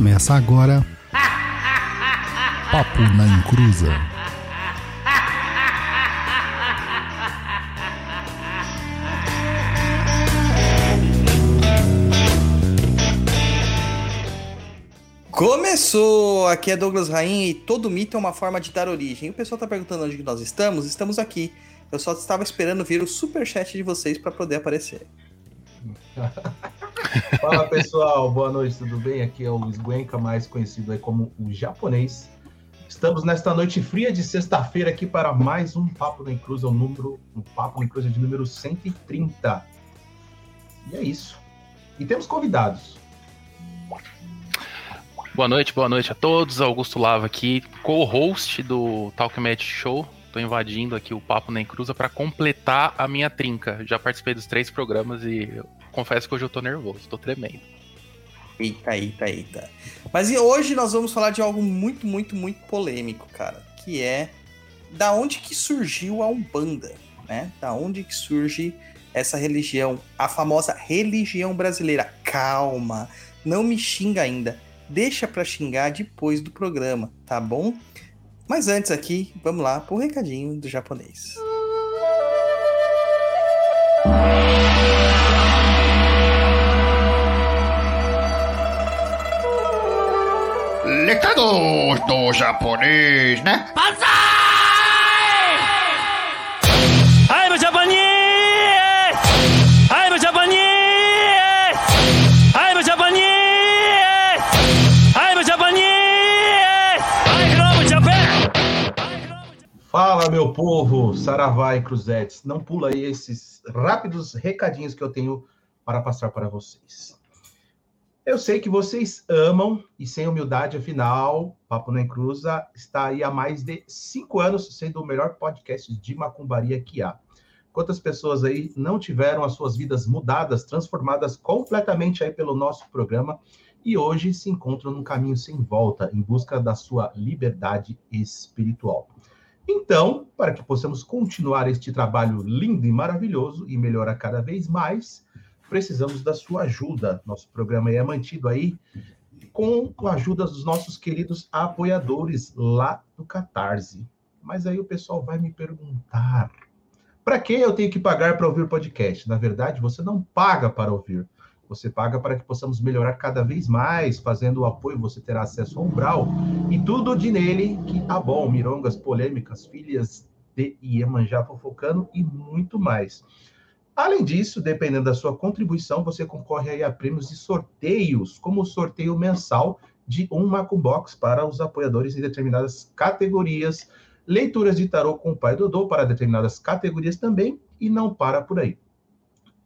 Começa agora. Papo na Encruza. Começou! Aqui é Douglas Rainha e todo mito é uma forma de dar origem. O pessoal tá perguntando onde nós estamos. Estamos aqui. Eu só estava esperando vir o super chat de vocês para poder aparecer. Fala pessoal, boa noite, tudo bem? Aqui é o Sguenka, mais conhecido aí como o japonês. Estamos nesta noite fria de sexta-feira aqui para mais um Papo na Encruza, o número, um Papo na Encruza de número 130. E é isso. E temos convidados. Boa noite, boa noite a todos. Augusto Lava aqui, co-host do Talk Match Show. Tô invadindo aqui o Papo na Encruza para completar a minha trinca. Já participei dos três programas e confesso que hoje eu tô nervoso, tô tremendo. Eita, eita, eita. Mas e hoje nós vamos falar de algo muito, muito, muito polêmico, cara. Que é da onde que surgiu a Umbanda, né? Da onde que surge essa religião, a famosa religião brasileira. Calma, não me xinga ainda. Deixa pra xingar depois do programa, tá bom? Mas antes aqui, vamos lá pro recadinho do japonês. Recados do japonês, né? I'm Japanese! I'm Japanese! I'm Japanese! I'm Japanese! I love Japan! Fala, meu povo, Saravá e Cruzetes. Não pula aí esses rápidos recadinhos que eu tenho para passar para vocês. Eu sei que vocês amam, e sem humildade, afinal, Papo na Encruza está aí há mais de cinco anos sendo o melhor podcast de macumbaria que há. Quantas pessoas aí não tiveram as suas vidas mudadas, transformadas completamente aí pelo nosso programa e hoje se encontram num caminho sem volta em busca da sua liberdade espiritual. Então, para que possamos continuar este trabalho lindo e maravilhoso e melhorar cada vez mais, precisamos da sua ajuda. Nosso programa é mantido aí com a ajuda dos nossos queridos apoiadores lá do Catarse. Mas aí o pessoal vai me perguntar: para que eu tenho que pagar para ouvir podcast? Na verdade, você não paga para ouvir. Você paga para que possamos melhorar cada vez mais, fazendo o apoio, você terá acesso ao Umbral e tudo de nele que tá bom, mirongas, polêmicas, filhas de Iemanjá fofocando e muito mais. Além disso, dependendo da sua contribuição, você concorre a prêmios e sorteios, como o sorteio mensal de um Macumbox para os apoiadores em determinadas categorias, leituras de tarô com o Pai Dodô para determinadas categorias também, e não para por aí.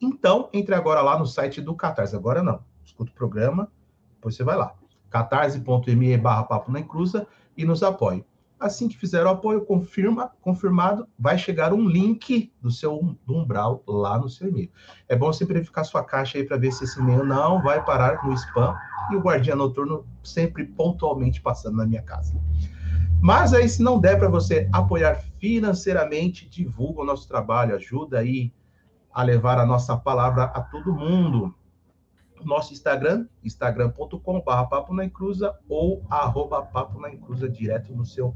Então, entre agora lá no site do Catarse. Agora não. Escuta o programa, depois você vai lá. catarse.me barra papo na encruza e nos apoie. Assim que fizer o apoio, confirma, confirmado, vai chegar um link do seu do umbral lá no seu e-mail. É bom você verificar sua caixa aí para ver se esse e-mail não vai parar no spam e o guardiã noturno sempre pontualmente passando na minha casa. Mas aí, se não der para você apoiar financeiramente, divulga o nosso trabalho, ajuda aí a levar a nossa palavra a todo mundo. Nosso Instagram, instagram.com.br papo na ou arroba papo na encruza direto no seu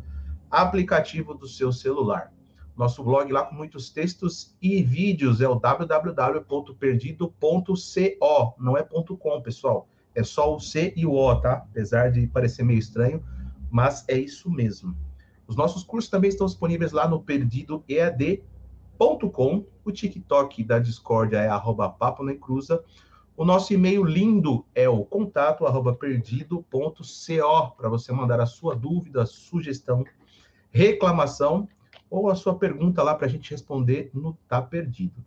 aplicativo do seu celular. Nosso blog lá com muitos textos e vídeos é o www.perdido.co, não é .com, pessoal. É só o C e o O, tá? Apesar de parecer meio estranho, mas é isso mesmo. Os nossos cursos também estão disponíveis lá no perdidoead.com. O TikTok da Discord é arroba papo na encruza. O nosso e-mail lindo é o contato arroba perdido.co para você mandar a sua dúvida, sugestão, reclamação ou a sua pergunta lá para a gente responder no Tá Perdido.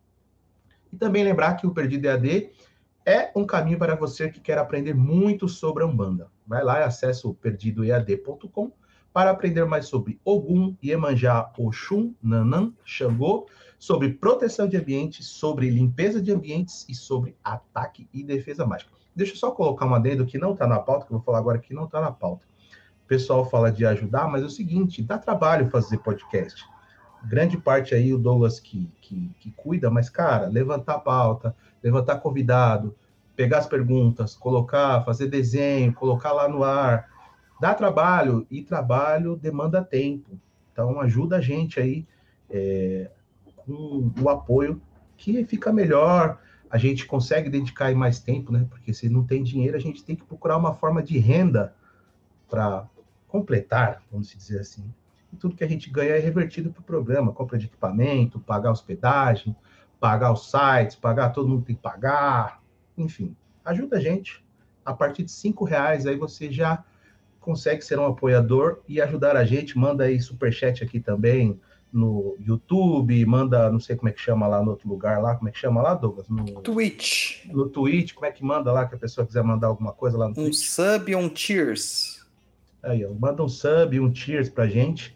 E também lembrar que o Perdido EAD é um caminho para você que quer aprender muito sobre a Umbanda. Vai lá e acesse o perdidoead.com para aprender mais sobre Ogum, Iemanjá, Oxum, Nanã, Xangô, sobre proteção de ambientes, sobre limpeza de ambientes e sobre ataque e defesa mágica. Deixa eu só colocar um adendo que não está na pauta, que eu vou falar agora que não está na pauta. Pessoal fala de ajudar, mas é o seguinte, dá trabalho fazer podcast. Grande parte aí o Douglas que, que, que cuida, mas, cara, levantar pauta, levantar convidado, pegar as perguntas, colocar, fazer desenho, colocar lá no ar. Dá trabalho, e trabalho demanda tempo. Então, ajuda a gente aí é, com o apoio que fica melhor, a gente consegue dedicar mais tempo, né? Porque se não tem dinheiro, a gente tem que procurar uma forma de renda para completar, vamos dizer assim. E tudo que a gente ganha é revertido para o programa, compra de equipamento, pagar hospedagem, pagar os sites, pagar todo mundo tem que pagar, enfim, ajuda a gente. A partir de cinco reais aí você já consegue ser um apoiador e ajudar a gente. Manda aí superchat aqui também no YouTube, manda, não sei como é que chama lá no outro lugar lá, como é que chama lá, Douglas? No, Twitch. no Twitch, como é que manda lá, que a pessoa quiser mandar alguma coisa lá no Um Twitch? sub on cheers. Aí, ó, manda um sub, um cheers pra gente.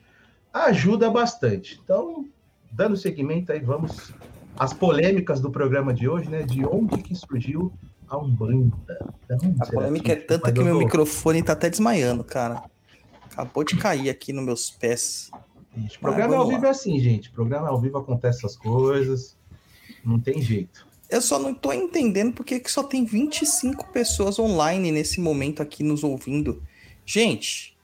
Ajuda bastante. Então, dando seguimento aí, vamos às polêmicas do programa de hoje, né? De onde que surgiu a Umbanda? A polêmica é tanta que meu microfone tá até desmaiando, cara. Acabou de cair aqui nos meus pés. gente, Programa ao vivo é assim, gente. Programa ao vivo acontece essas coisas. Não tem jeito. Eu só não tô entendendo porque que só tem 25 pessoas online nesse momento aqui nos ouvindo. Gente,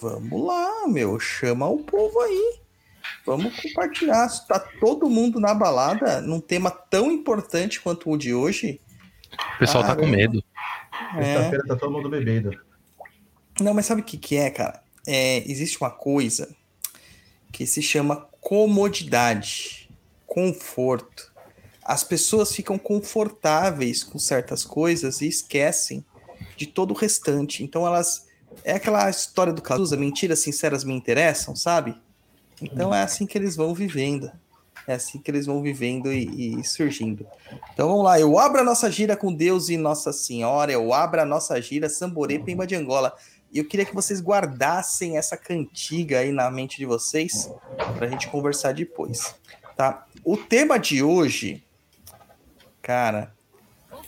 vamos lá, meu. Chama o povo aí. Vamos compartilhar. Se tá todo mundo na balada, num tema tão importante quanto o de hoje. O pessoal tá com Caramba. medo. É. Sexta-feira tá todo mundo bebendo. Não, mas sabe o que, que é, cara? É, existe uma coisa que se chama comodidade, conforto. As pessoas ficam confortáveis com certas coisas e esquecem de todo o restante. Então elas. É aquela história do Cazuza, mentiras sinceras me interessam, sabe? Então é assim que eles vão vivendo. É assim que eles vão vivendo e, e surgindo. Então vamos lá. Eu abro a nossa gira com Deus e Nossa Senhora. Eu abro a nossa gira Samborê Pemba de Angola. E eu queria que vocês guardassem essa cantiga aí na mente de vocês para a gente conversar depois, tá? O tema de hoje, cara,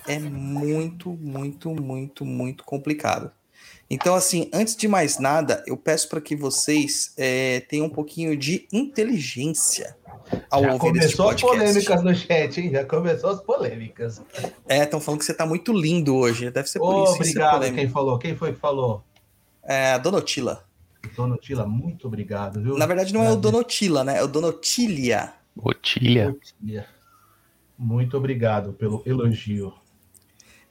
é muito, muito, muito, muito complicado. Então, assim, antes de mais nada, eu peço para que vocês é, tenham um pouquinho de inteligência ao Já ouvir este começou as podcast. polêmicas no chat, hein? Já começou as polêmicas. É, estão falando que você tá muito lindo hoje. Deve ser por isso. obrigado quem falou. Quem foi que falou? É a Donotila. Dona Tila, muito obrigado, viu? Na verdade, não é o Donotila, né? É o Donotilia. Otília. Muito obrigado pelo elogio.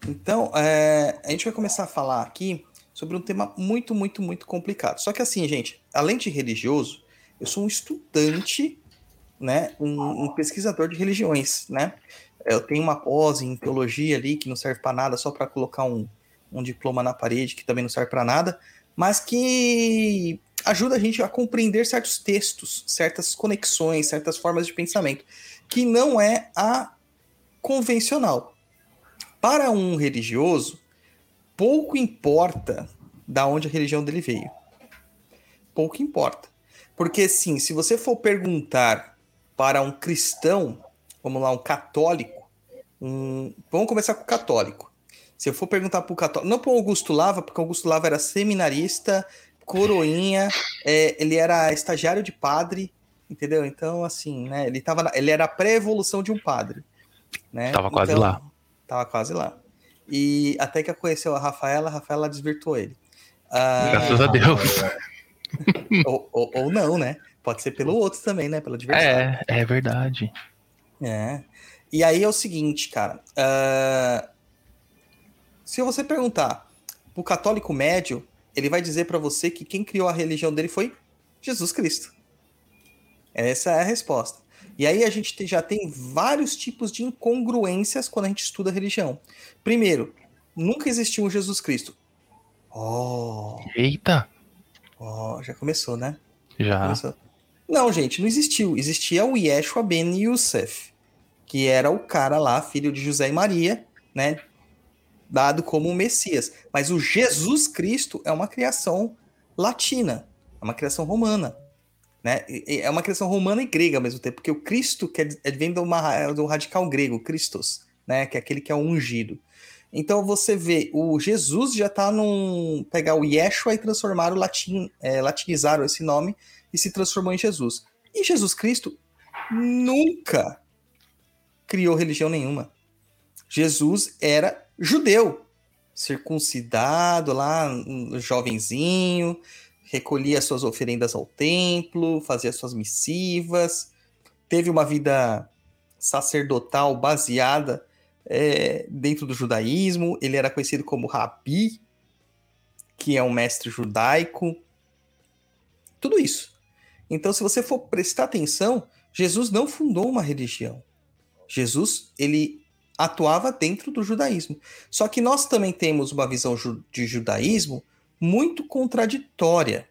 Então, é, a gente vai começar a falar aqui sobre um tema muito, muito, muito complicado. Só que assim, gente, além de religioso, eu sou um estudante, né? Um, um pesquisador de religiões, né? Eu tenho uma pós em teologia ali que não serve para nada, só para colocar um, um diploma na parede que também não serve para nada, mas que ajuda a gente a compreender certos textos, certas conexões, certas formas de pensamento, que não é a convencional. Para um religioso, pouco importa da onde a religião dele veio. Pouco importa. Porque, sim, se você for perguntar para um cristão, vamos lá, um católico, um... vamos começar com o católico. Se eu for perguntar para o católico, não para o Augusto Lava, porque o Augusto Lava era seminarista, coroinha, é, ele era estagiário de padre, entendeu? Então, assim, né, ele, tava na- ele era a pré-evolução de um padre. Né? Tava quase Então, lá. Tava quase lá. E até que conheceu a Rafaela, a Rafaela desvirtuou ele. Ah, Graças a Deus. ou, ou, ou não, né? Pode ser pelo outro também, né? Pelo adversário. É, é verdade. É. E aí é o seguinte, cara. ah, se você perguntar pro católico médio, ele vai dizer pra você que quem criou a religião dele foi Jesus Cristo. Essa é a resposta. E aí a gente te- já tem vários tipos de incongruências quando a gente estuda religião. Primeiro, nunca existiu um Jesus Cristo. Oh, Eita, oh, já começou, né? já. Começou. Não, gente, não existiu. Existia o Yeshua ben Youssef, que era o cara lá, filho de José e Maria, né? Dado como o Messias. Mas o Jesus Cristo é uma criação latina, é uma criação romana. Né? É uma criação romana e grega ao mesmo tempo, porque o Cristo dizer- é- vem do, uma, do radical grego, Christos, né? que é aquele que é ungido. Então você vê, o Jesus já está num. pegar o Yeshua e transformar o latim, é, latinizaram esse nome e se transformou em Jesus. E Jesus Cristo nunca criou religião nenhuma. Jesus era judeu, circuncidado lá, um jovenzinho, recolhia suas oferendas ao templo, fazia suas missivas, teve uma vida sacerdotal baseada é, dentro do judaísmo. Ele era conhecido como Rabi, que é um mestre judaico. Tudo isso. Então, se você for prestar atenção, Jesus não fundou uma religião. Jesus, ele atuava dentro do judaísmo. Só que nós também temos uma visão de judaísmo muito contraditória.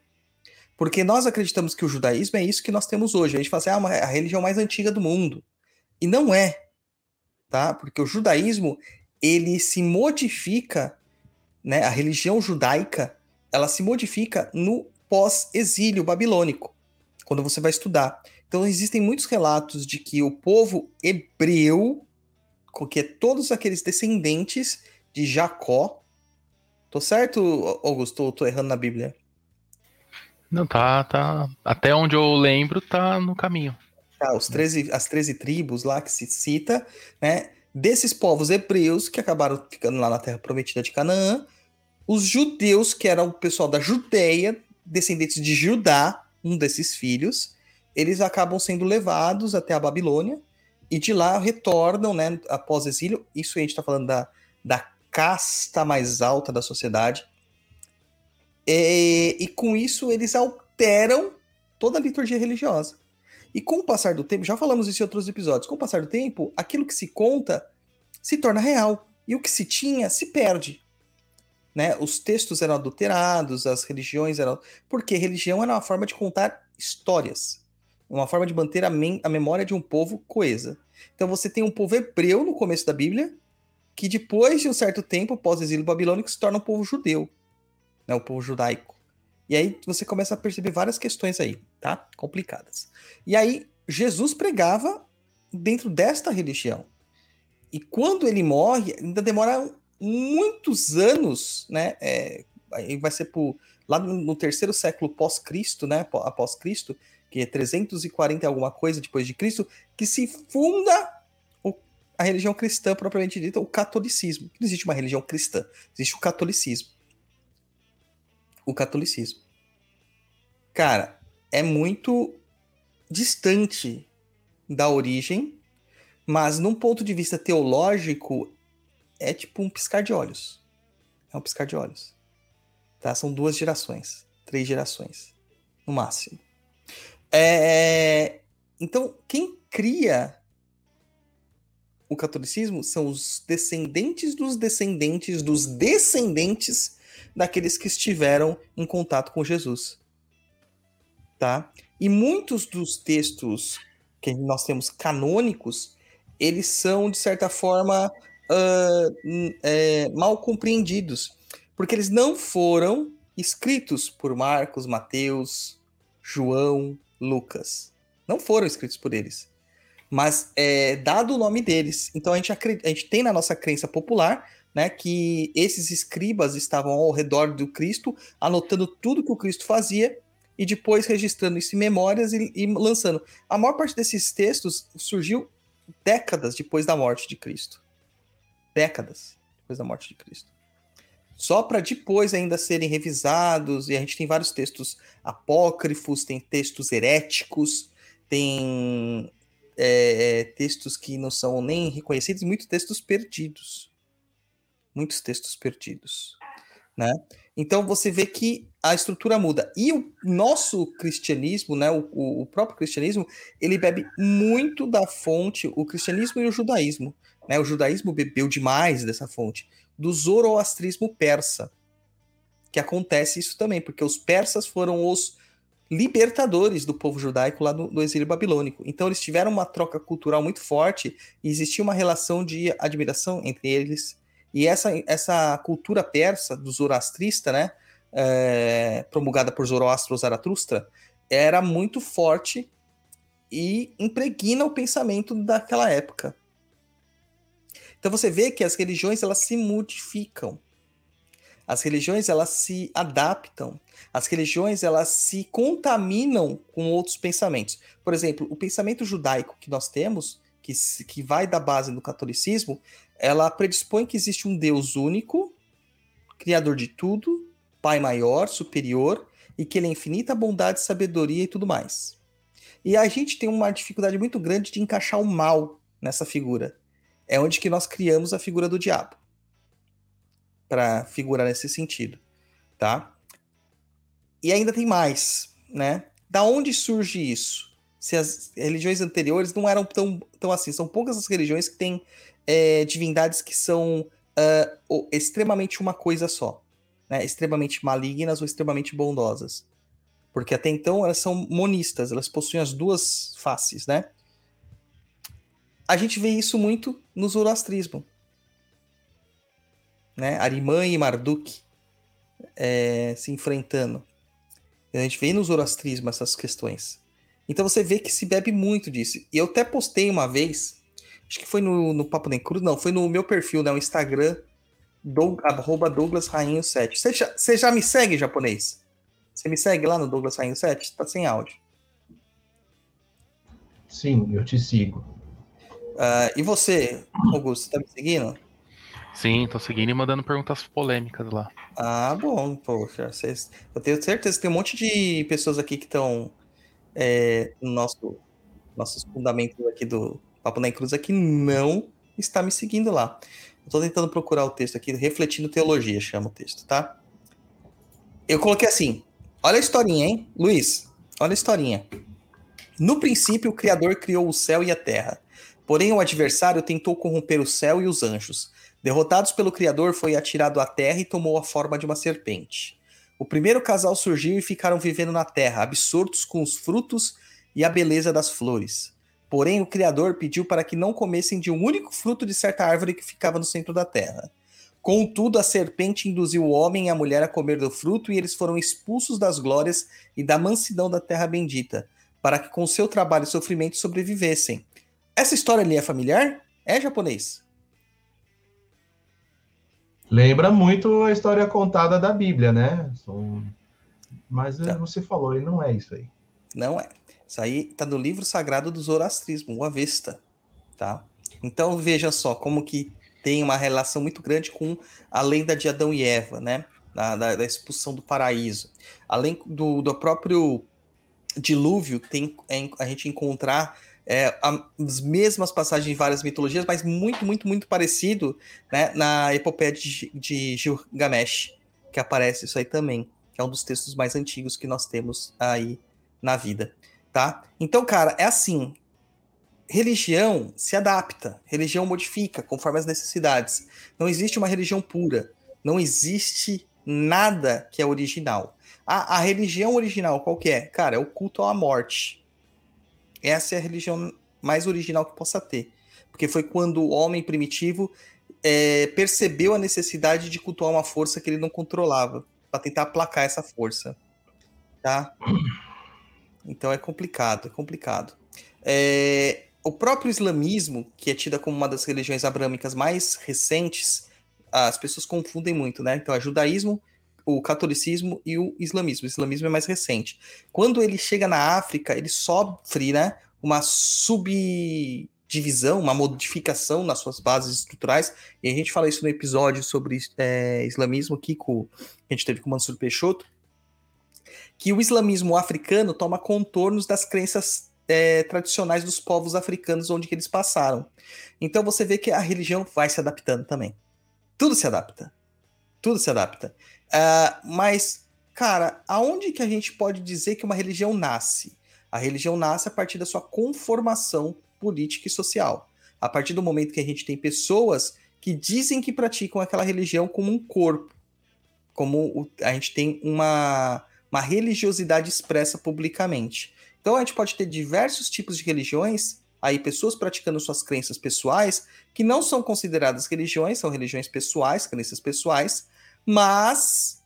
Porque nós acreditamos que o judaísmo é isso que nós temos hoje. A gente fala assim, ah, é a religião mais antiga do mundo. E não é. Tá? Porque o judaísmo, ele se modifica, né? A religião judaica, ela se modifica no pós-exílio babilônico, quando você vai estudar. Então existem muitos relatos de que o povo hebreu, que é todos aqueles descendentes de Jacó. Tô certo, Augusto? Ou tô errando na Bíblia? Não, tá, tá. Até onde eu lembro, tá no caminho. Tá, os 13, as 13 tribos lá que se cita, né? Desses povos hebreus que acabaram ficando lá na terra prometida de Canaã, os judeus, que eram o pessoal da Judéia, descendentes de Judá, um desses filhos, eles acabam sendo levados até a Babilônia e de lá retornam, né, após exílio. Isso a gente está falando da, da casta mais alta da sociedade. E, e com isso eles alteram toda a liturgia religiosa. E com o passar do tempo, já falamos isso em outros episódios, com o passar do tempo, aquilo que se conta se torna real. E o que se tinha se perde. Né? Os textos eram adulterados, as religiões eram. Porque religião era uma forma de contar histórias. Uma forma de manter a, a memória de um povo coesa. Então você tem um povo hebreu no começo da Bíblia, que depois de um certo tempo, após o exílio babilônico, se torna um povo judeu, né, o povo judaico. E aí você começa a perceber várias questões aí, tá? Complicadas. E aí Jesus pregava dentro desta religião. E quando ele morre, ainda demora muitos anos, né? É, vai ser por, lá no, terceiro século pós-Cristo, né? Após Cristo, que é 340 e alguma coisa depois de Cristo, que se funda o, a religião cristã propriamente dita, o catolicismo. Não existe uma religião cristã, existe o catolicismo. O catolicismo. Cara, é muito distante da origem, mas num ponto de vista teológico, é tipo um piscar de olhos. É um piscar de olhos. Tá? São duas gerações, três gerações, no máximo. É, então, quem cria o catolicismo são os descendentes dos descendentes dos descendentes daqueles que estiveram em contato com Jesus. Tá? E muitos dos textos que nós temos canônicos, eles são, de certa forma, uh, é, mal compreendidos, porque eles não foram escritos por Marcos, Mateus, João, Lucas. Não foram escritos por eles. Mas é dado o nome deles. Então a gente, a gente tem na nossa crença popular né, que esses escribas estavam ao redor do Cristo, anotando tudo que o Cristo fazia e depois registrando isso em memórias e, e lançando. A maior parte desses textos surgiu décadas depois da morte de Cristo. Décadas depois da morte de Cristo só para depois ainda serem revisados, e a gente tem vários textos apócrifos, tem textos heréticos, tem é, textos que não são nem reconhecidos, muitos textos perdidos. Muitos textos perdidos. Né? Então você vê que a estrutura muda. E o nosso cristianismo, né, o, o próprio cristianismo, ele bebe muito da fonte, o cristianismo e o judaísmo. Né? O judaísmo bebeu demais dessa fonte do zoroastrismo persa. Que acontece isso também, porque os persas foram os libertadores do povo judaico lá no exílio babilônico. Então eles tiveram uma troca cultural muito forte e existia uma relação de admiração entre eles. E essa, essa cultura persa, do zoroastrista, né, é, promulgada por Zoroastro Zaratustra, era muito forte e impregna o pensamento daquela época. Então você vê que as religiões elas se modificam. As religiões elas se adaptam. As religiões elas se contaminam com outros pensamentos. Por exemplo, o pensamento judaico que nós temos, que, que vai da base do catolicismo, ela predispõe que existe um Deus único, criador de tudo, pai maior, superior, e que ele é infinita bondade, sabedoria e tudo mais. E a gente tem uma dificuldade muito grande de encaixar o mal nessa figura. É onde que nós criamos a figura do diabo. Para figurar nesse sentido, tá? E ainda tem mais, né? Da onde surge isso? Se as religiões anteriores não eram tão, tão assim, são poucas as religiões que têm é, divindades que são uh, extremamente uma coisa só, né? Extremamente malignas ou extremamente bondosas. Porque até então elas são monistas, elas possuem as duas faces, né? A gente vê isso muito no zoroastrismo. Né? Arimã e Marduk é, se enfrentando. A gente vê no zoroastrismo essas questões. Então você vê que se bebe muito disso. E eu até postei uma vez, acho que foi no, no Papo Nem Cruz, não, foi no meu perfil, né, o Instagram, Doug, arroba Douglas Rainho 7. Você já, você já me segue, japonês? Você me segue lá no Douglas Rainho 7? Tá sem áudio. Sim, eu te sigo. Uh, e você, Augusto, tá me seguindo? Sim, tô seguindo e mandando perguntas polêmicas lá. Ah, bom, poxa. Cês... Eu tenho certeza que tem um monte de pessoas aqui que estão é, no nosso, nossos fundamentos aqui do Papo na Cruz que não está me seguindo lá. Eu tô tentando procurar o texto aqui, refletindo teologia, chama o texto, tá? Eu coloquei assim: olha a historinha, hein? Luiz, olha a historinha. No princípio, o Criador criou o céu e a terra. Porém, o adversário tentou corromper o céu e os anjos. Derrotados pelo Criador, foi atirado à terra e tomou a forma de uma serpente. O primeiro casal surgiu e ficaram vivendo na terra, absortos com os frutos e a beleza das flores. Porém, o Criador pediu para que não comessem de um único fruto de certa árvore que ficava no centro da terra. Contudo, a serpente induziu o homem e a mulher a comer do fruto, e eles foram expulsos das glórias e da mansidão da terra bendita, para que com seu trabalho e sofrimento sobrevivessem. Essa história ali é familiar? É japonês? Lembra muito a história contada da Bíblia, né? Mas tá. você falou, e não é isso aí. Não é. Isso aí tá no livro sagrado do Zoroastrismo, o Avesta, tá? Então veja só como que tem uma relação muito grande com a lenda de Adão e Eva, né? Da, da, da expulsão do paraíso. Além do, do próprio dilúvio, tem a gente encontrar é, as mesmas passagens em várias mitologias, mas muito, muito, muito parecido né, na epopeia de, de Gilgamesh, que aparece isso aí também, que é um dos textos mais antigos que nós temos aí na vida, tá? Então, cara, é assim, religião se adapta, religião modifica conforme as necessidades. Não existe uma religião pura, não existe nada que é original. A, a religião original qual é? Cara, é o culto à morte essa é a religião mais original que possa ter. Porque foi quando o homem primitivo é, percebeu a necessidade de cultuar uma força que ele não controlava, para tentar aplacar essa força. Tá? Então é complicado, é complicado. É, o próprio islamismo, que é tida como uma das religiões abrâmicas mais recentes, as pessoas confundem muito, né? Então, é judaísmo, o catolicismo e o islamismo. O islamismo é mais recente. Quando ele chega na África, ele sofre né, uma subdivisão, uma modificação nas suas bases estruturais. E a gente fala isso no episódio sobre é, islamismo aqui com, que a gente teve com o Mansur Peixoto, que o islamismo africano toma contornos das crenças é, tradicionais dos povos africanos onde eles passaram. Então você vê que a religião vai se adaptando também. Tudo se adapta. Tudo se adapta. Uh, mas, cara, aonde que a gente pode dizer que uma religião nasce? A religião nasce a partir da sua conformação política e social. A partir do momento que a gente tem pessoas que dizem que praticam aquela religião como um corpo, como a gente tem uma, uma religiosidade expressa publicamente. Então a gente pode ter diversos tipos de religiões, aí pessoas praticando suas crenças pessoais, que não são consideradas religiões, são religiões pessoais, crenças pessoais, mas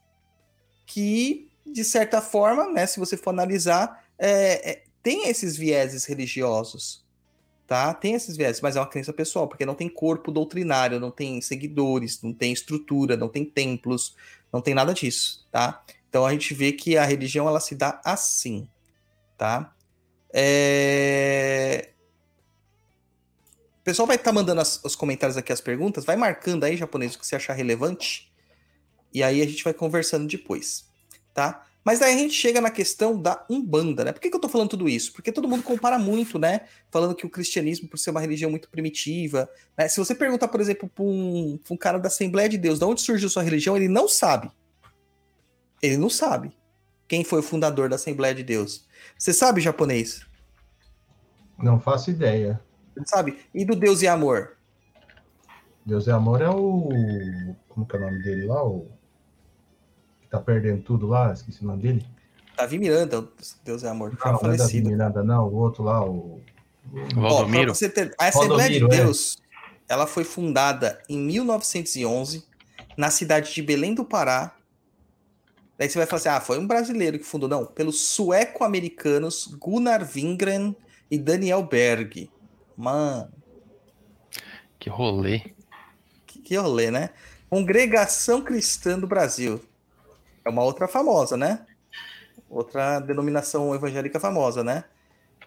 que, de certa forma, né, se você for analisar, é, é, tem esses vieses religiosos, tá? Tem esses vieses, mas é uma crença pessoal, porque não tem corpo doutrinário, não tem seguidores, não tem estrutura, não tem templos, não tem nada disso, tá? Então a gente vê que a religião ela se dá assim, tá? É... pessoal vai estar mandando as- os comentários aqui, as perguntas. Vai marcando aí, japonês, o que você achar relevante. E aí a gente vai conversando depois, tá? Mas daí a gente chega na questão da Umbanda, né? Por que, que eu tô falando tudo isso? Porque todo mundo compara muito, né? Falando que o cristianismo, por ser uma religião muito primitiva, né? Se você perguntar, por exemplo, para um, pra um cara da Assembleia de Deus, de onde surgiu sua religião, ele não sabe. Ele não sabe. Quem foi o fundador da Assembleia de Deus? Você sabe japonês? Não faço ideia. Você sabe? E do Deus e Amor? Deus é amor é o. Como que é o nome dele lá? O. Tá perdendo tudo lá? Esqueci o nome dele. Davi Miranda, Deus e Amor, foi Não, não é Davi. Miranda, não. O outro lá, o. Valdomiro. você ter- a Assembleia Valdomiro, de é. Deus, ela foi fundada em 1911 na cidade de Belém do Pará. Daí você vai falar assim, ah, foi um brasileiro que fundou. Não, pelos sueco-americanos Gunnar Wingren e Daniel Berg. Mano, Que rolê. que, que rolê, né? Congregação Cristã do Brasil. É uma outra famosa, né? Outra denominação evangélica famosa, né?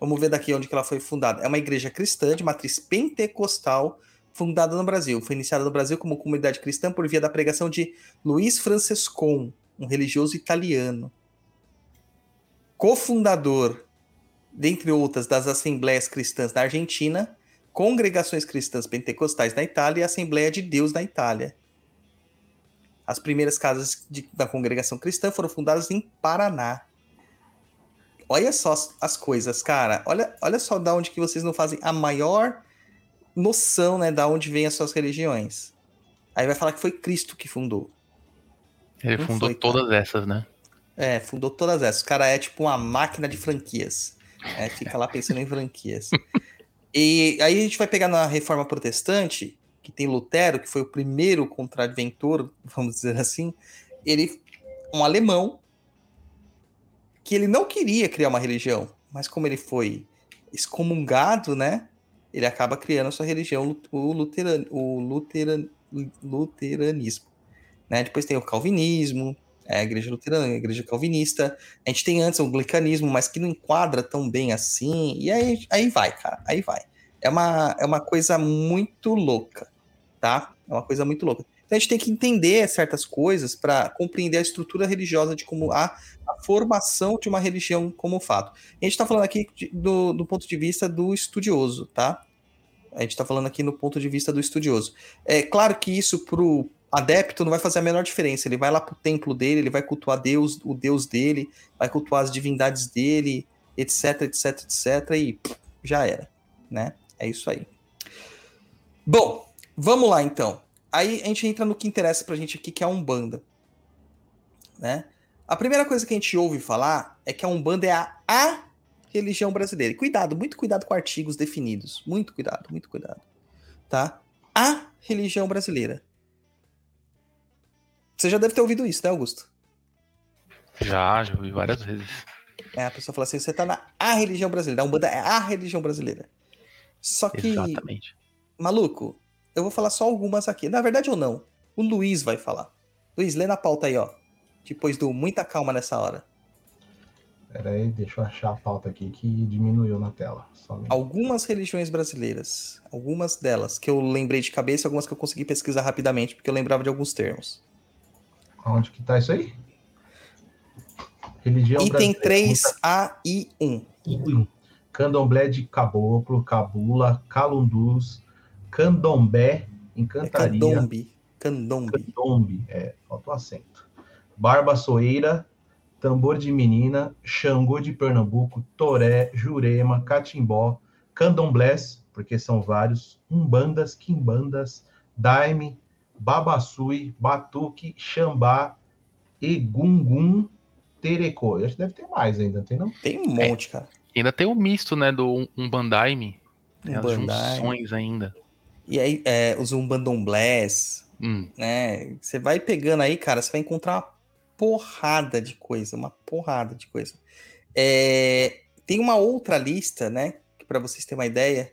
Vamos ver daqui onde que ela foi fundada. É uma igreja cristã de matriz pentecostal fundada no Brasil. Foi iniciada no Brasil como comunidade cristã por via da pregação de Luiz Francescon, um religioso italiano. Cofundador, dentre outras, das Assembleias Cristãs da Argentina, Congregações Cristãs Pentecostais na Itália e Assembleia de Deus na Itália. As primeiras casas de- da congregação cristã foram fundadas em Paraná. Olha só as, as coisas, cara. Olha, olha só da onde que vocês não fazem a maior noção, né, da onde vêm as suas religiões. Aí vai falar que foi Cristo que fundou. Ele Não fundou foi, todas essas, né? É, fundou todas essas. O cara é tipo uma máquina de franquias. É, fica lá pensando em franquias. E aí a gente vai pegar na Reforma Protestante, que tem Lutero, que foi o primeiro contraventor, vamos dizer assim. Ele, um alemão, que ele não queria criar uma religião, mas como ele foi excomungado, né? Ele acaba criando a sua religião, o, luteran, o luteran, luteranismo. Né? Depois tem o calvinismo, é a igreja luterana, a igreja calvinista. A gente tem antes o anglicanismo, mas que não enquadra tão bem assim. E aí, aí vai, cara, aí vai. É uma, é uma coisa muito louca, tá? É uma coisa muito louca. Então a gente tem que entender certas coisas para compreender a estrutura religiosa de como a, a formação de uma religião como fato. A gente está falando aqui de- do, do ponto de vista do estudioso, tá? A gente está falando aqui no ponto de vista do estudioso. É claro que isso pro adepto não vai fazer a menor diferença. Ele vai lá pro templo dele, ele vai cultuar Deus, o Deus dele, vai cultuar as divindades dele, etc, etc, etc, e pff, já era, né? É isso aí. Bom, vamos lá então. Aí a gente entra no que interessa pra gente aqui, que é a Umbanda, né? A primeira coisa que a gente ouve falar é que a Umbanda é a, a religião brasileira. E cuidado, muito cuidado com artigos definidos. Muito cuidado, muito cuidado. Tá? A religião brasileira. Você já deve ter ouvido isso, né, Augusto? Já, já vi várias vezes. É, a pessoa fala assim, você tá na a religião brasileira. A Umbanda é a religião brasileira. Só que, Exatamente. maluco, eu vou falar só algumas aqui. Na verdade ou não, o Luiz vai falar. Luiz, lê na pauta aí, ó. Depois do muita calma nessa hora. Pera aí, deixa eu achar a pauta aqui que diminuiu na tela. Minuto. Algumas religiões brasileiras. Algumas delas que eu lembrei de cabeça, algumas que eu consegui pesquisar rapidamente, porque eu lembrava de alguns termos. Onde que tá isso aí? Religião Item brasileira. 3A e 1. Candomblé de caboclo, cabula, calundus, candombé, É encantaria, candombe. Candombe. candombe, é, falta o acento. Barbaçoeira, tambor de menina, xangô de Pernambuco, toré, jurema, catimbó, candomblés, porque são vários, umbandas, quimbandas, daime, babaçui, batuque, xambá, egungun, terecô. Eu acho que deve ter mais ainda, não tem não? Tem um monte, cara. E ainda tem o misto, né, do Umbandaime. Tem as junções ainda. E aí, é, os umbandomblés, Hum, né? Você vai pegando aí, cara, você vai encontrar uma porrada de coisa, uma porrada de coisa. É, tem uma outra lista, né? Que para vocês terem uma ideia,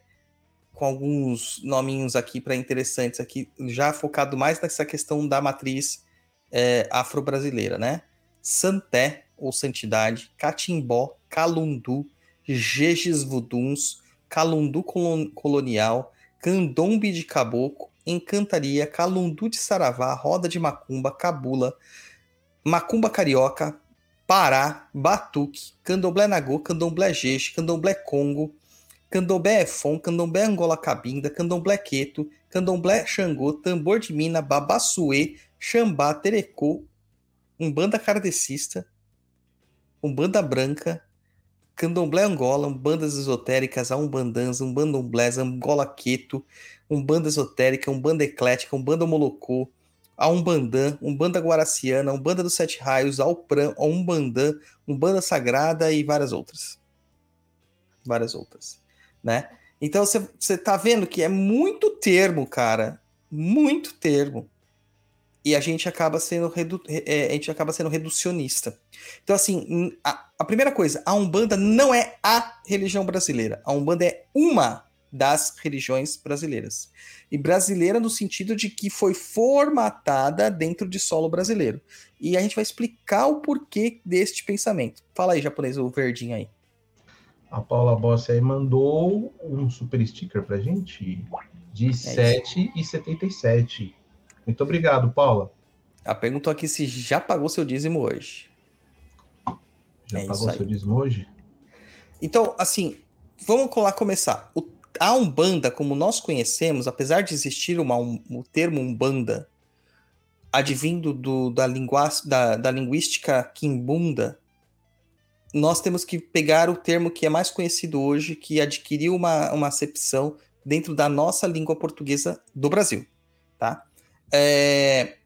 com alguns nominhos aqui para interessantes aqui, já focado mais nessa questão da matriz é, afro-brasileira, né? Santé ou santidade, Catimbó, Calundu, Jejes Vuduns, Calundu colon- colonial, candombe de caboclo, encantaria, calundu de saravá, roda de macumba, cabula, macumba carioca, pará, batuque, candomblé nagô, candomblé jeje, candomblé congo, candomblé efon, candomblé angola cabinda, candomblé queto, candomblé xangô, tambor de mina, babassuê, xambá, terecô, umbanda kardecista, umbanda branca, candomblé angola, umbandas esotéricas, a umbandãs, umbandomblés, angola queto, umbanda esotérica, umbanda eclética, umbanda molocô, a umbandã, umbanda guaraciana, umbanda dos sete raios, a upran, a umbandã, umbanda sagrada e várias outras. Várias outras, né? Então você tá vendo que é muito termo, cara, muito termo. E a gente acaba sendo redu é, a gente acaba sendo reducionista. Então assim, a, a primeira coisa, a Umbanda não é a religião brasileira. A Umbanda é uma das religiões brasileiras. E brasileira no sentido de que foi formatada dentro de solo brasileiro. E a gente vai explicar o porquê deste pensamento. Fala aí, japonês, o verdinho aí. A Paula Bossi aí mandou um super sticker pra gente de É R$ 7,77. Muito obrigado, Paula. Ela perguntou aqui se já pagou seu dízimo hoje. Já É pagou seu dízimo hoje? Então, assim, vamos lá começar. O, a Umbanda, como nós conhecemos, apesar de existir uma, um, o termo Umbanda, advindo do, da, lingua, da, da linguística quimbunda, nós temos que pegar o termo que é mais conhecido hoje, que adquiriu uma, uma acepção dentro da nossa língua portuguesa do Brasil, tá? É,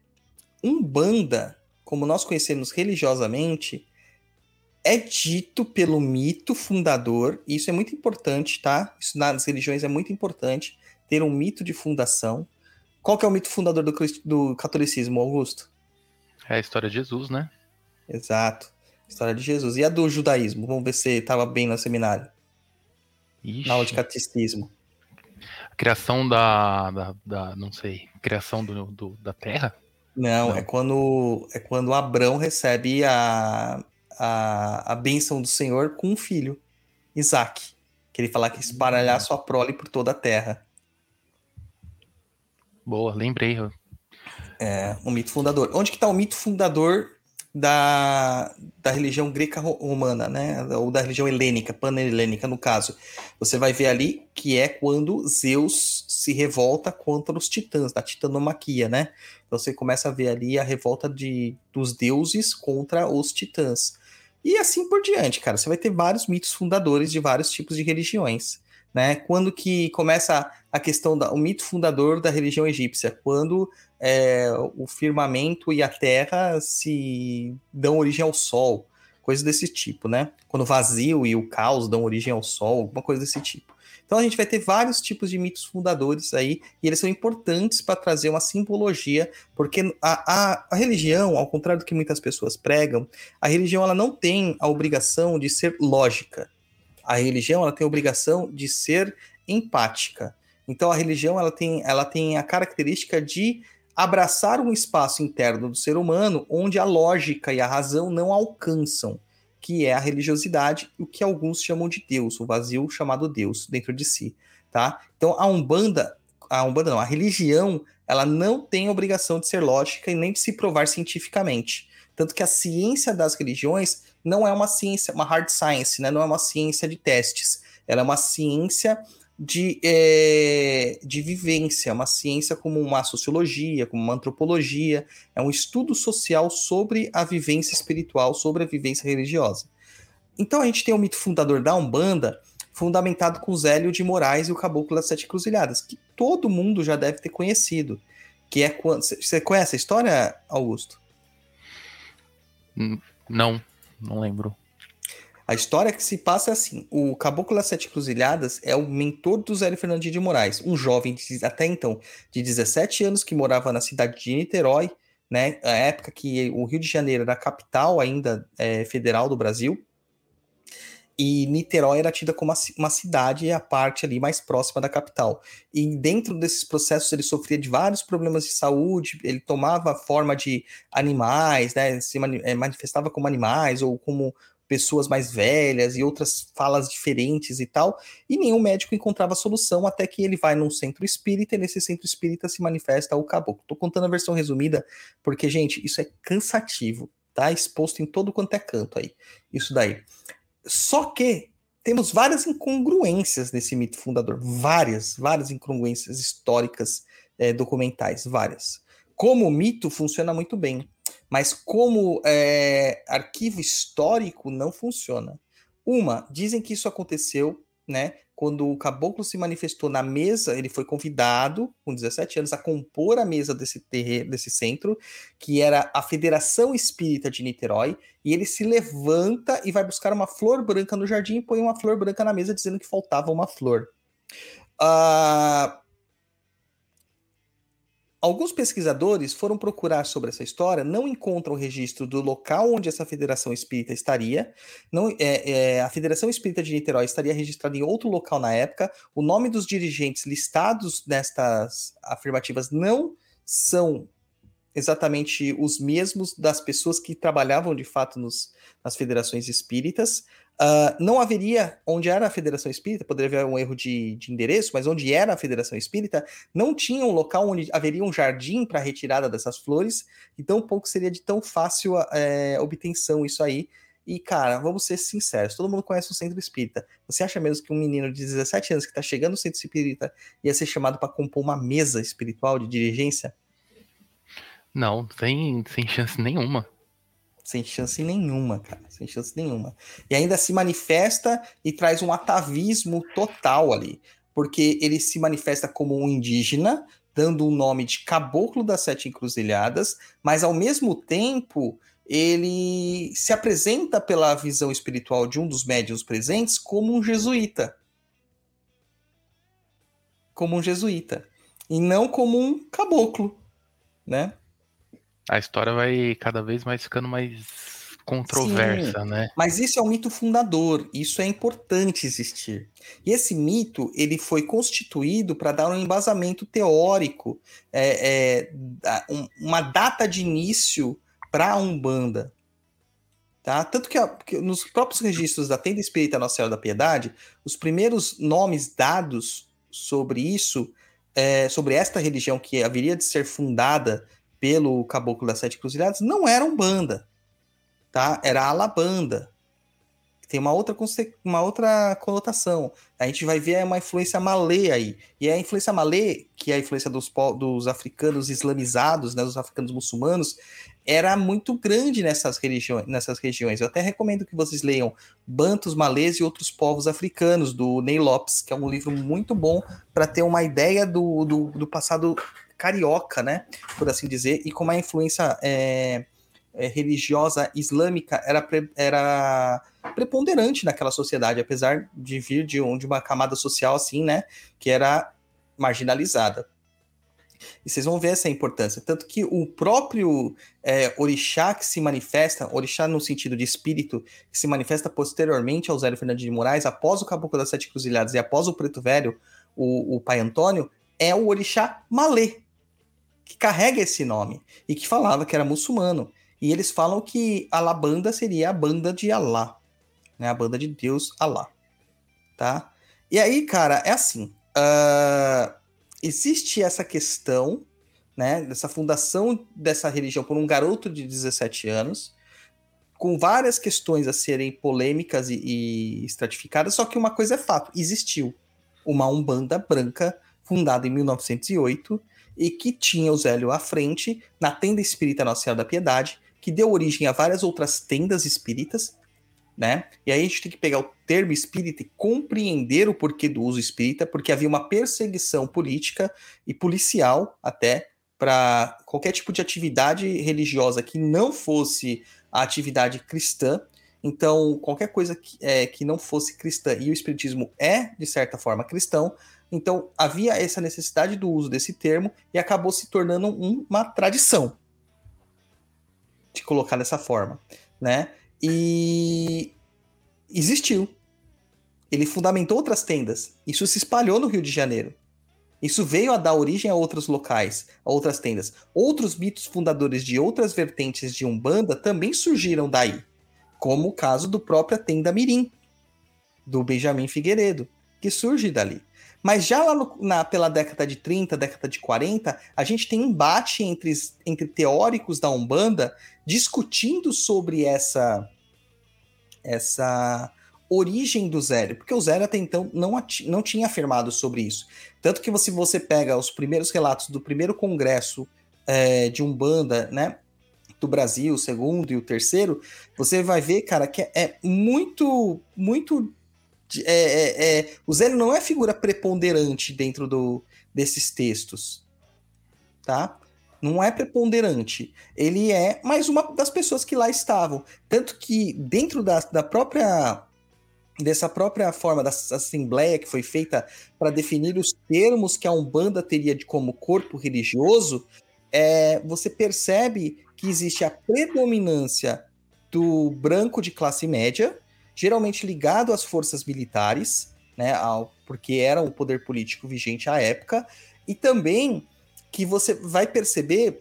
Umbanda, como nós conhecemos religiosamente, é dito pelo mito fundador, e isso é muito importante, tá? Isso nas religiões é muito importante, ter um mito de fundação. Qual que é o mito fundador do, do catolicismo, Augusto? É a história de Jesus, né? Exato. História de Jesus. E a do judaísmo? Vamos ver se estava bem no seminário. Ixi, Na aula de catecismo. a criação da, da, da- Não sei. Criação do, do- da Terra? Não, Não. é quando é quando Abrão recebe a, a, a bênção do Senhor com um filho, Isaac. Que ele fala que esparalhar sua prole por toda a terra. Boa, lembrei. É, o mito fundador. Onde que está o mito fundador da, da religião greca-romana, né? Ou da religião helênica, pan-helênica, no caso. Você vai ver ali que é quando Zeus se revolta contra os titãs, da titanomaquia, né? Então você começa a ver ali a revolta de, dos deuses contra os titãs. E assim por diante, cara. Você vai ter vários mitos fundadores de vários tipos de religiões. Né? Quando que começa a questão do mito fundador da religião egípcia? Quando é, o firmamento e a terra se dão origem ao sol, coisas desse tipo, né? Quando o vazio e o caos dão origem ao sol, alguma coisa desse tipo. Então a gente vai ter vários tipos de mitos fundadores aí, e eles são importantes para trazer uma simbologia, porque a, a, a religião, ao contrário do que muitas pessoas pregam, a religião ela não tem a obrigação de ser lógica. A religião ela tem a obrigação de ser empática. Então a religião ela tem, ela tem a característica de abraçar um espaço interno do ser humano onde a lógica e a razão não alcançam, que é a religiosidade, o que alguns chamam de Deus, o vazio chamado Deus dentro de si, tá? Então a Umbanda, a Umbanda não, a religião, ela não tem obrigação de ser lógica e nem de se provar cientificamente. Tanto que a ciência das religiões não é uma ciência, uma hard science, né? Não é uma ciência de testes. Ela é uma ciência de, é, de vivência, uma ciência como uma sociologia, como uma antropologia, é um estudo social sobre a vivência espiritual, sobre a vivência religiosa. Então a gente tem o mito fundador da Umbanda, fundamentado com Zélio de Moraes e o Caboclo das Sete Cruzilhadas, que todo mundo já deve ter conhecido. Que é quando. Você conhece a história, Augusto? Não, não lembro. A história que se passa é assim: o Caboclo das Sete Cruzilhadas é o mentor do Zélio Fernandinho de Moraes, um jovem de, até então de 17 anos que morava na cidade de Niterói, né? A época que o Rio de Janeiro era a capital ainda é, federal do Brasil. E Niterói era tida como uma, cidade a parte ali mais próxima da capital. E dentro desses processos ele sofria de vários problemas de saúde, ele tomava forma de animais, né? Se eh, manifestava como animais ou como pessoas mais velhas e outras falas diferentes e tal, e nenhum médico encontrava solução até que ele vai num centro espírita e nesse centro espírita se manifesta o caboclo. Tô contando a versão resumida porque, gente, isso é cansativo, tá? Exposto em todo quanto é canto aí, isso daí. Só que temos várias incongruências nesse mito fundador, várias, várias incongruências históricas é, documentais, várias. Como mito funciona muito bem, mas como é, arquivo histórico não funciona. Uma, dizem que isso aconteceu, né? Quando o caboclo se manifestou na mesa, ele foi convidado, com 17 anos, a compor a mesa desse terreno, desse centro, que era a Federação Espírita de Niterói, e ele se levanta e vai buscar uma flor branca no jardim e põe uma flor branca na mesa, dizendo que faltava uma flor. Uh, Alguns pesquisadores foram procurar sobre essa história, não encontram registro do local onde essa Federação Espírita estaria. Não, é, é, a Federação Espírita de Niterói estaria registrada em outro local na época. O nome dos dirigentes listados nestas afirmativas não são exatamente os mesmos das pessoas que trabalhavam de fato nos, nas federações espíritas. Uh, não haveria, onde era a Federação Espírita, poderia haver um erro de, de, endereço, mas onde era a Federação Espírita, não tinha um local onde haveria um jardim para retirada dessas flores, então pouco seria de tão fácil é, obtenção isso aí. E, cara, vamos ser sinceros, todo mundo conhece o Centro Espírita. Você acha mesmo que um menino de 17 anos que está chegando no Centro Espírita ia ser chamado para compor uma mesa espiritual de dirigência? Não, sem, sem chance nenhuma. Sem chance nenhuma, cara. Sem chance nenhuma. E ainda se manifesta e traz um atavismo total ali. Porque ele se manifesta como um indígena, dando o nome de Caboclo das Sete Encruzilhadas, mas ao mesmo tempo ele se apresenta pela visão espiritual de um dos médios presentes como um jesuíta. Como um jesuíta. E não como um caboclo, né? A história vai cada vez mais ficando mais controversa, Sim, né? Mas isso é um mito fundador, isso é importante existir. E esse mito ele foi constituído para dar um embasamento teórico, é, é, um, uma data de início para a Umbanda. Tá? Tanto que, que, nos próprios registros da Tenda Espírita Nossa Senhora da Piedade, os primeiros nomes dados sobre isso, é, sobre esta religião que haveria de ser fundada pelo Caboclo das Sete Cruzilhadas não era Umbanda, tá? Era Alabanda. Tem uma outra, uma outra conotação. A gente vai ver uma influência malê aí. E a influência malê, que é a influência dos, dos africanos islamizados, né, dos africanos muçulmanos, era muito grande nessas regiões, nessas regiões. Eu até recomendo que vocês leiam Bantos, Malês e Outros Povos Africanos, do Ney Lopes, que é um livro muito bom para ter uma ideia do, do, do passado carioca, né, por assim dizer, e como a influência é, é, religiosa islâmica era, pre, era preponderante naquela sociedade, apesar de vir de, um, de uma camada social assim, né, que era marginalizada. E vocês vão ver essa importância. Tanto que o próprio é, orixá que se manifesta, orixá no sentido de espírito, que se manifesta posteriormente ao Zé Fernandes de Moraes, após o Caboclo das Sete Cruzilhadas e após o Preto Velho, o, o pai Antônio, é o orixá Malê, que carrega esse nome e que falava que era muçulmano. E eles falam que Alabanda seria a banda de Alá, né? A banda de Deus Alá, tá? E aí, cara, é assim. Uh, existe essa questão, né? Dessa fundação dessa religião por um garoto de 17 anos, com várias questões a serem polêmicas e, e estratificadas. Só que uma coisa é fato: existiu uma umbanda branca fundada em 1908 e que tinha o Zélio à frente na tenda espírita Nossa Senhora da Piedade, que deu origem a várias outras tendas espíritas, né? E aí a gente tem que pegar o termo espírita e compreender o porquê do uso espírita, porque havia uma perseguição política e policial até para qualquer tipo de atividade religiosa que não fosse a atividade cristã. Então, qualquer coisa que, é, que não fosse cristã, e o espiritismo é, de certa forma, cristão, então havia essa necessidade do uso desse termo e acabou se tornando um, uma tradição de colocar dessa forma, né? E existiu. Ele fundamentou outras tendas. Isso se espalhou no Rio de Janeiro. Isso veio a dar origem a outros locais, a outras tendas. Outros mitos fundadores de outras vertentes de Umbanda também surgiram daí. como o caso do próprio Tenda Mirim, do Benjamin Figueiredo, que surge dali. Mas já lá no, na, pela década de 30, década de 40, a gente tem embate entre, entre teóricos da Umbanda discutindo sobre essa, essa origem do Zélio, porque o Zélio até então não, não tinha afirmado sobre isso. Tanto que se você pega os primeiros relatos do primeiro congresso é, de Umbanda, né, do Brasil, o segundo e o terceiro, você vai ver, cara, que é muito, muito é, é, é, o Zélio não é figura preponderante dentro do, desses textos, tá? Não é preponderante. Ele é mais uma das pessoas que lá estavam. Tanto que dentro da, da própria dessa própria forma da assembleia que foi feita para definir os termos que a Umbanda teria de como corpo religioso, é, você percebe que existe a predominância do branco de classe média, geralmente ligado às forças militares, né, ao, porque era o poder político vigente à época, e também que você vai perceber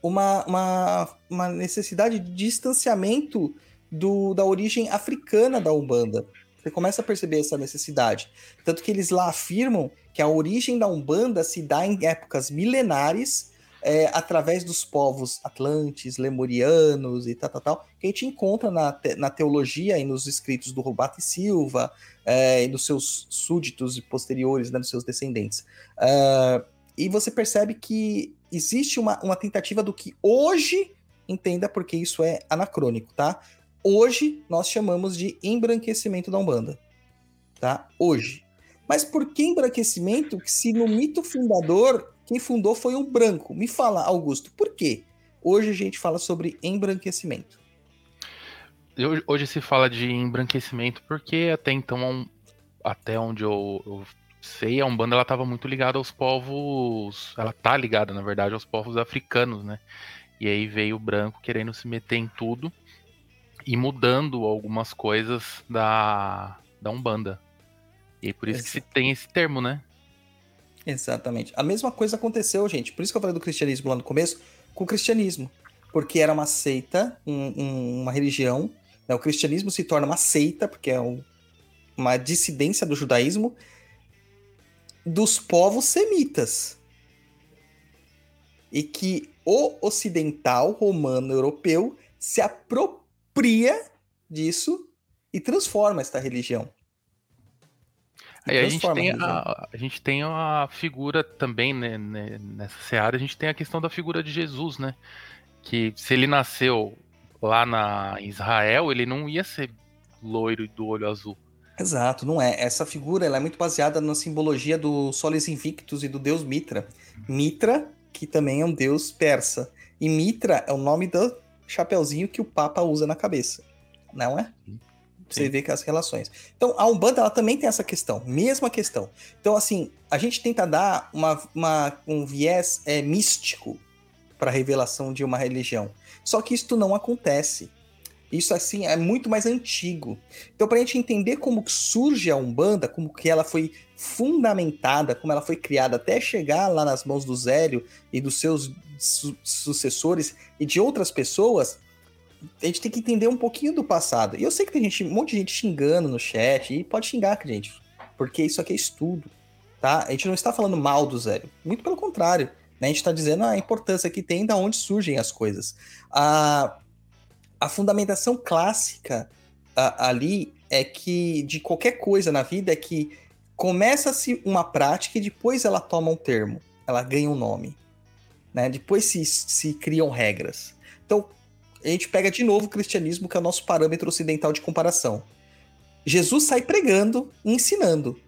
uma, uma, uma necessidade de distanciamento do, da origem africana da Umbanda. Você começa a perceber essa necessidade. Tanto que eles lá afirmam que a origem da Umbanda se dá em épocas milenares é, através dos povos atlantes, lemurianos e tal, tal, tal, que a gente encontra na, te, na teologia e nos escritos do Rubato e Silva é, e dos seus súditos e posteriores, né, dos seus descendentes. Uh, e você percebe que existe uma, uma tentativa do que hoje, entenda porque isso é anacrônico, tá? Hoje nós chamamos de embranquecimento da Umbanda, tá? Hoje. Mas por que embranquecimento se no mito fundador quem fundou foi um branco. Me fala, Augusto, por quê? Hoje a gente fala sobre embranquecimento. Hoje se fala de embranquecimento porque até então, até onde eu, eu sei, a Umbanda ela estava muito ligada aos povos, ela tá ligada, na verdade, aos povos africanos, né? E aí veio o branco querendo se meter em tudo e mudando algumas coisas da, da Umbanda. E aí por isso que se tem esse termo, né? Exatamente. A mesma coisa aconteceu, gente. Por isso que eu falei do cristianismo lá no começo, com o cristianismo. Porque era uma seita, um, um, uma religião. Né? O cristianismo se torna uma seita, porque é um, uma dissidência do judaísmo, dos povos semitas. E que o ocidental, romano, europeu, se apropria disso e transforma esta religião. Aí a gente, tem a, a gente tem a figura também, né, né, nessa seara, a gente tem a questão da figura de Jesus, né? Que se ele nasceu lá na Israel, ele não ia ser loiro e do olho azul. Exato, não é. Essa figura ela é muito baseada na simbologia do Solis Invictus e do deus Mitra. Mitra, que também é um deus persa. E Mitra é o nome do chapeuzinho que o Papa usa na cabeça. Não é? Você vê que as relações. Então, a Umbanda ela também tem essa questão, mesma questão. Então, assim, a gente tenta dar uma, uma um viés é, místico para a revelação de uma religião. Só que isso não acontece. Isso, assim, é muito mais antigo. Então, para a gente entender como surge a Umbanda, como que ela foi fundamentada, como ela foi criada até chegar lá nas mãos do Zélio e dos seus su sucessores e de outras pessoas, a gente tem que entender um pouquinho do passado. E eu sei que tem gente, um monte de gente xingando no chat, e pode xingar, gente, porque isso aqui é estudo, tá? A gente não está falando mal do Zélio, muito pelo contrário. Né? A gente está dizendo a importância que tem da onde surgem as coisas. A, a fundamentação clássica a, ali é que, de qualquer coisa na vida, é que começa-se uma prática e depois ela toma um termo, ela ganha um nome. Né? Depois se, se criam regras. Então, a gente pega de novo o cristianismo, que é o nosso parâmetro ocidental de comparação. Jesus sai pregando e ensinando.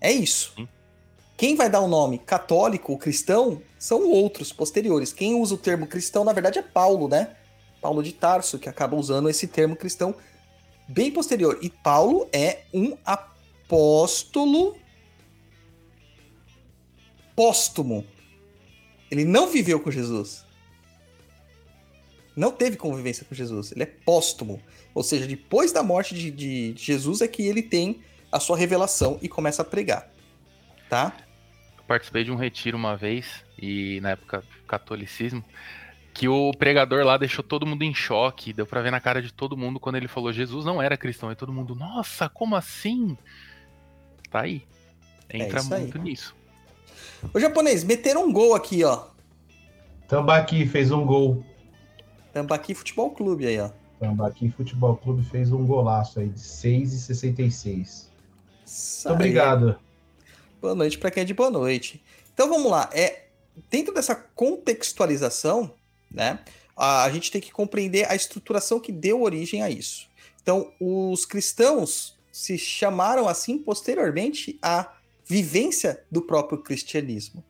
É isso. Quem vai dar o nome católico ou cristão são outros posteriores. Quem usa o termo cristão, na verdade, é Paulo, né? Paulo de Tarso, que acaba usando esse termo cristão bem posterior. E Paulo é um apóstolo póstumo. Ele não viveu com Jesus não teve convivência com Jesus. Ele é póstumo. Ou seja, depois da morte de, de, Jesus é que ele tem a sua revelação e começa a pregar. Tá? Eu participei de um retiro uma vez, e na época catolicismo, Que o pregador lá deixou todo mundo em choque. Deu pra ver na cara de todo mundo quando ele falou Jesus não era cristão. E todo mundo, nossa, como assim? Tá aí. Entra É isso aí. muito nisso. Ô japonês, meteram um gol aqui, ó. Tambaqui fez um gol. Tambaqui Futebol Clube aí, ó. Tambaqui Futebol Clube fez um golaço aí de 6,66. Isso Muito aí. obrigado. Boa noite para quem é de boa noite. Então vamos lá. É, dentro dessa contextualização, né, a, a gente tem que compreender a estruturação que deu origem a isso. Então, os cristãos se chamaram assim posteriormente à vivência do próprio cristianismo.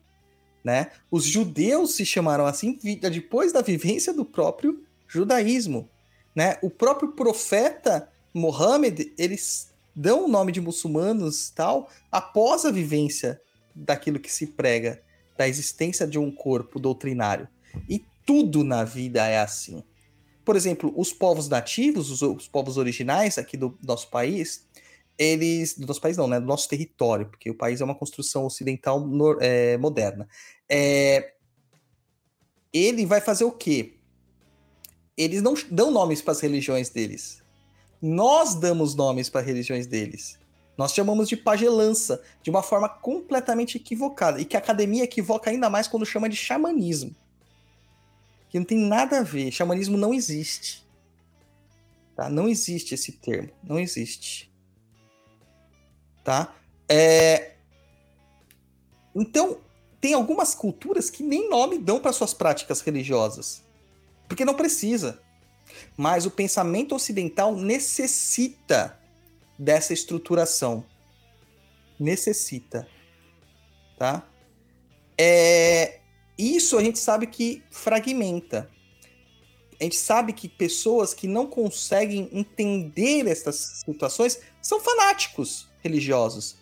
Né? Os judeus se chamaram assim depois da vivência do próprio judaísmo. Né? O próprio profeta Mohammed, eles dão o nome de muçulmanos tal após a vivência daquilo que se prega, da existência de um corpo doutrinário. E tudo na vida é assim. Por exemplo, os povos nativos, os, os povos originais aqui do nosso país, eles. Do nosso país não, né? Do nosso território, porque o país é uma construção ocidental é, moderna. É, ele vai fazer o quê? Eles não dão nomes para as religiões deles. Nós damos nomes para religiões deles. Nós chamamos de pagelança, de uma forma completamente equivocada. E que a academia equivoca ainda mais quando chama de xamanismo. Que não tem nada a ver. Xamanismo não existe. Tá? Não existe esse termo. Não existe. Tá? É... Então, tem algumas culturas que nem nome dão para suas práticas religiosas. Porque não precisa. Mas o pensamento ocidental necessita dessa estruturação. Necessita. Tá? É, isso a gente sabe que fragmenta. A gente sabe que pessoas que não conseguem entender essas situações são fanáticos religiosos.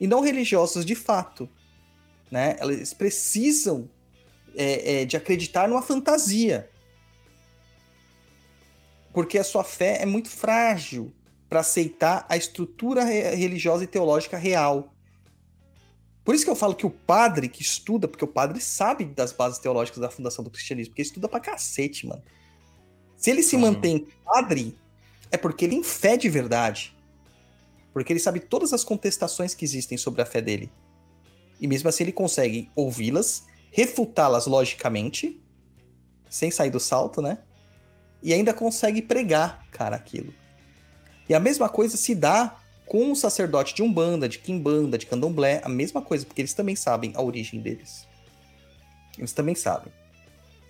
E não religiosos de fato. Né? Eles precisam é, é, de acreditar numa fantasia. Porque a sua fé é muito frágil para aceitar a estrutura re- religiosa e teológica real. Por isso que eu falo que o padre que estuda, porque o padre sabe das bases teológicas da fundação do cristianismo, porque ele estuda pra cacete, mano. Se ele se Uhum. mantém padre, é porque ele em fé de verdade. Porque ele sabe todas as contestações que existem sobre a fé dele. E mesmo assim ele consegue ouvi-las, refutá-las logicamente, sem sair do salto, né? E ainda consegue pregar, cara, aquilo. E a mesma coisa se dá com o sacerdote de Umbanda, de Quimbanda, de Candomblé, a mesma coisa, porque eles também sabem a origem deles. Eles também sabem.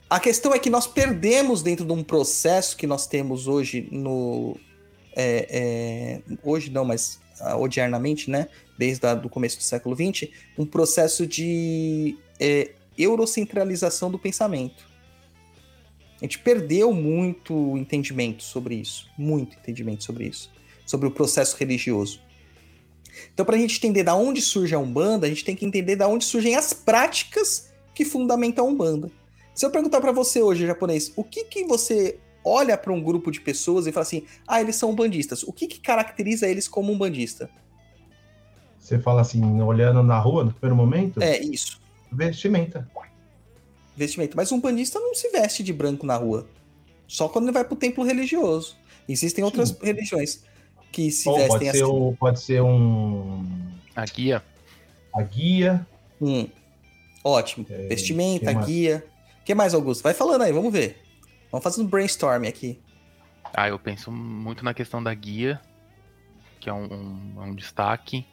A questão é que nós perdemos dentro de um processo que nós temos hoje no. é, é, hoje não, mas ah, odiernamente, né? Desde o começo do século XX, um processo de é, eurocentralização do pensamento. A gente perdeu muito entendimento sobre isso. Muito entendimento sobre isso. Sobre o processo religioso. Então, para a gente entender da onde surge a Umbanda, a gente tem que entender da onde surgem as práticas que fundamentam a Umbanda. Se eu perguntar para você hoje, japonês, o que que você olha para um grupo de pessoas e fala assim, ah, eles são umbandistas. O que que caracteriza eles como umbandista? Você fala assim, olhando na rua no primeiro momento, É isso, vestimenta. vestimento. Mas um umbandista não se veste de branco na rua. Só quando ele vai pro templo religioso. Existem outras religiões que se Ou vestem pode ser, assim. um, pode ser um A guia. a guia. Hum. Ótimo. É, Vestimenta, mais? guia. O que mais, Augusto? Vai falando aí, vamos ver. Vamos fazer um brainstorm aqui. Ah, eu penso muito na questão da guia, que é um, um- é um destaque.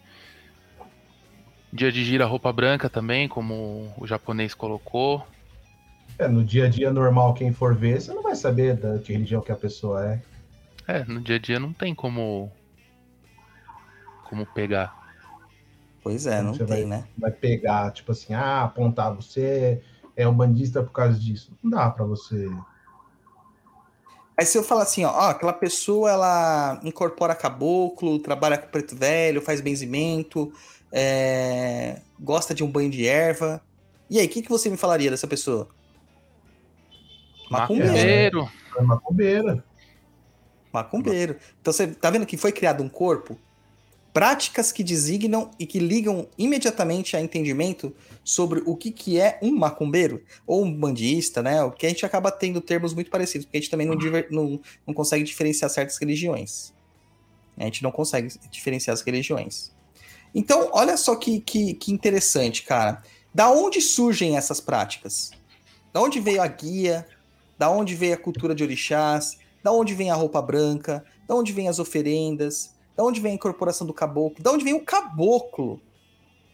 Dia de gira roupa branca também, como o japonês colocou. É, no dia a dia normal, quem for ver, você não vai saber da que religião que a pessoa é. É, no dia a dia não tem como como pegar. Pois é, não Você tem, vai- né? Vai pegar, tipo assim, ah, apontar, você é um bandista por causa disso. Não dá pra você. Aí se eu falar assim, ó, ó, aquela pessoa ela incorpora caboclo, trabalha com preto velho, faz benzimento, é, gosta de um banho de erva. E aí, o que, que você me falaria dessa pessoa? Macumbeiro. Macumbeiro. É macumbeira. Macumbeiro. Então você tá vendo que foi criado um corpo práticas que designam e que ligam imediatamente a entendimento sobre o que, que é um macumbeiro ou um bandista, né? O que a gente acaba tendo termos muito parecidos, porque a gente também não, diver, não, não consegue diferenciar certas religiões. A gente não consegue diferenciar as religiões. Então, olha só que, que, que interessante, cara. Da onde surgem essas práticas? Da onde veio a guia? Da onde veio a cultura de orixás? Da onde vem a roupa branca? Da onde vem as oferendas? Da onde vem a incorporação do caboclo? Da onde vem o caboclo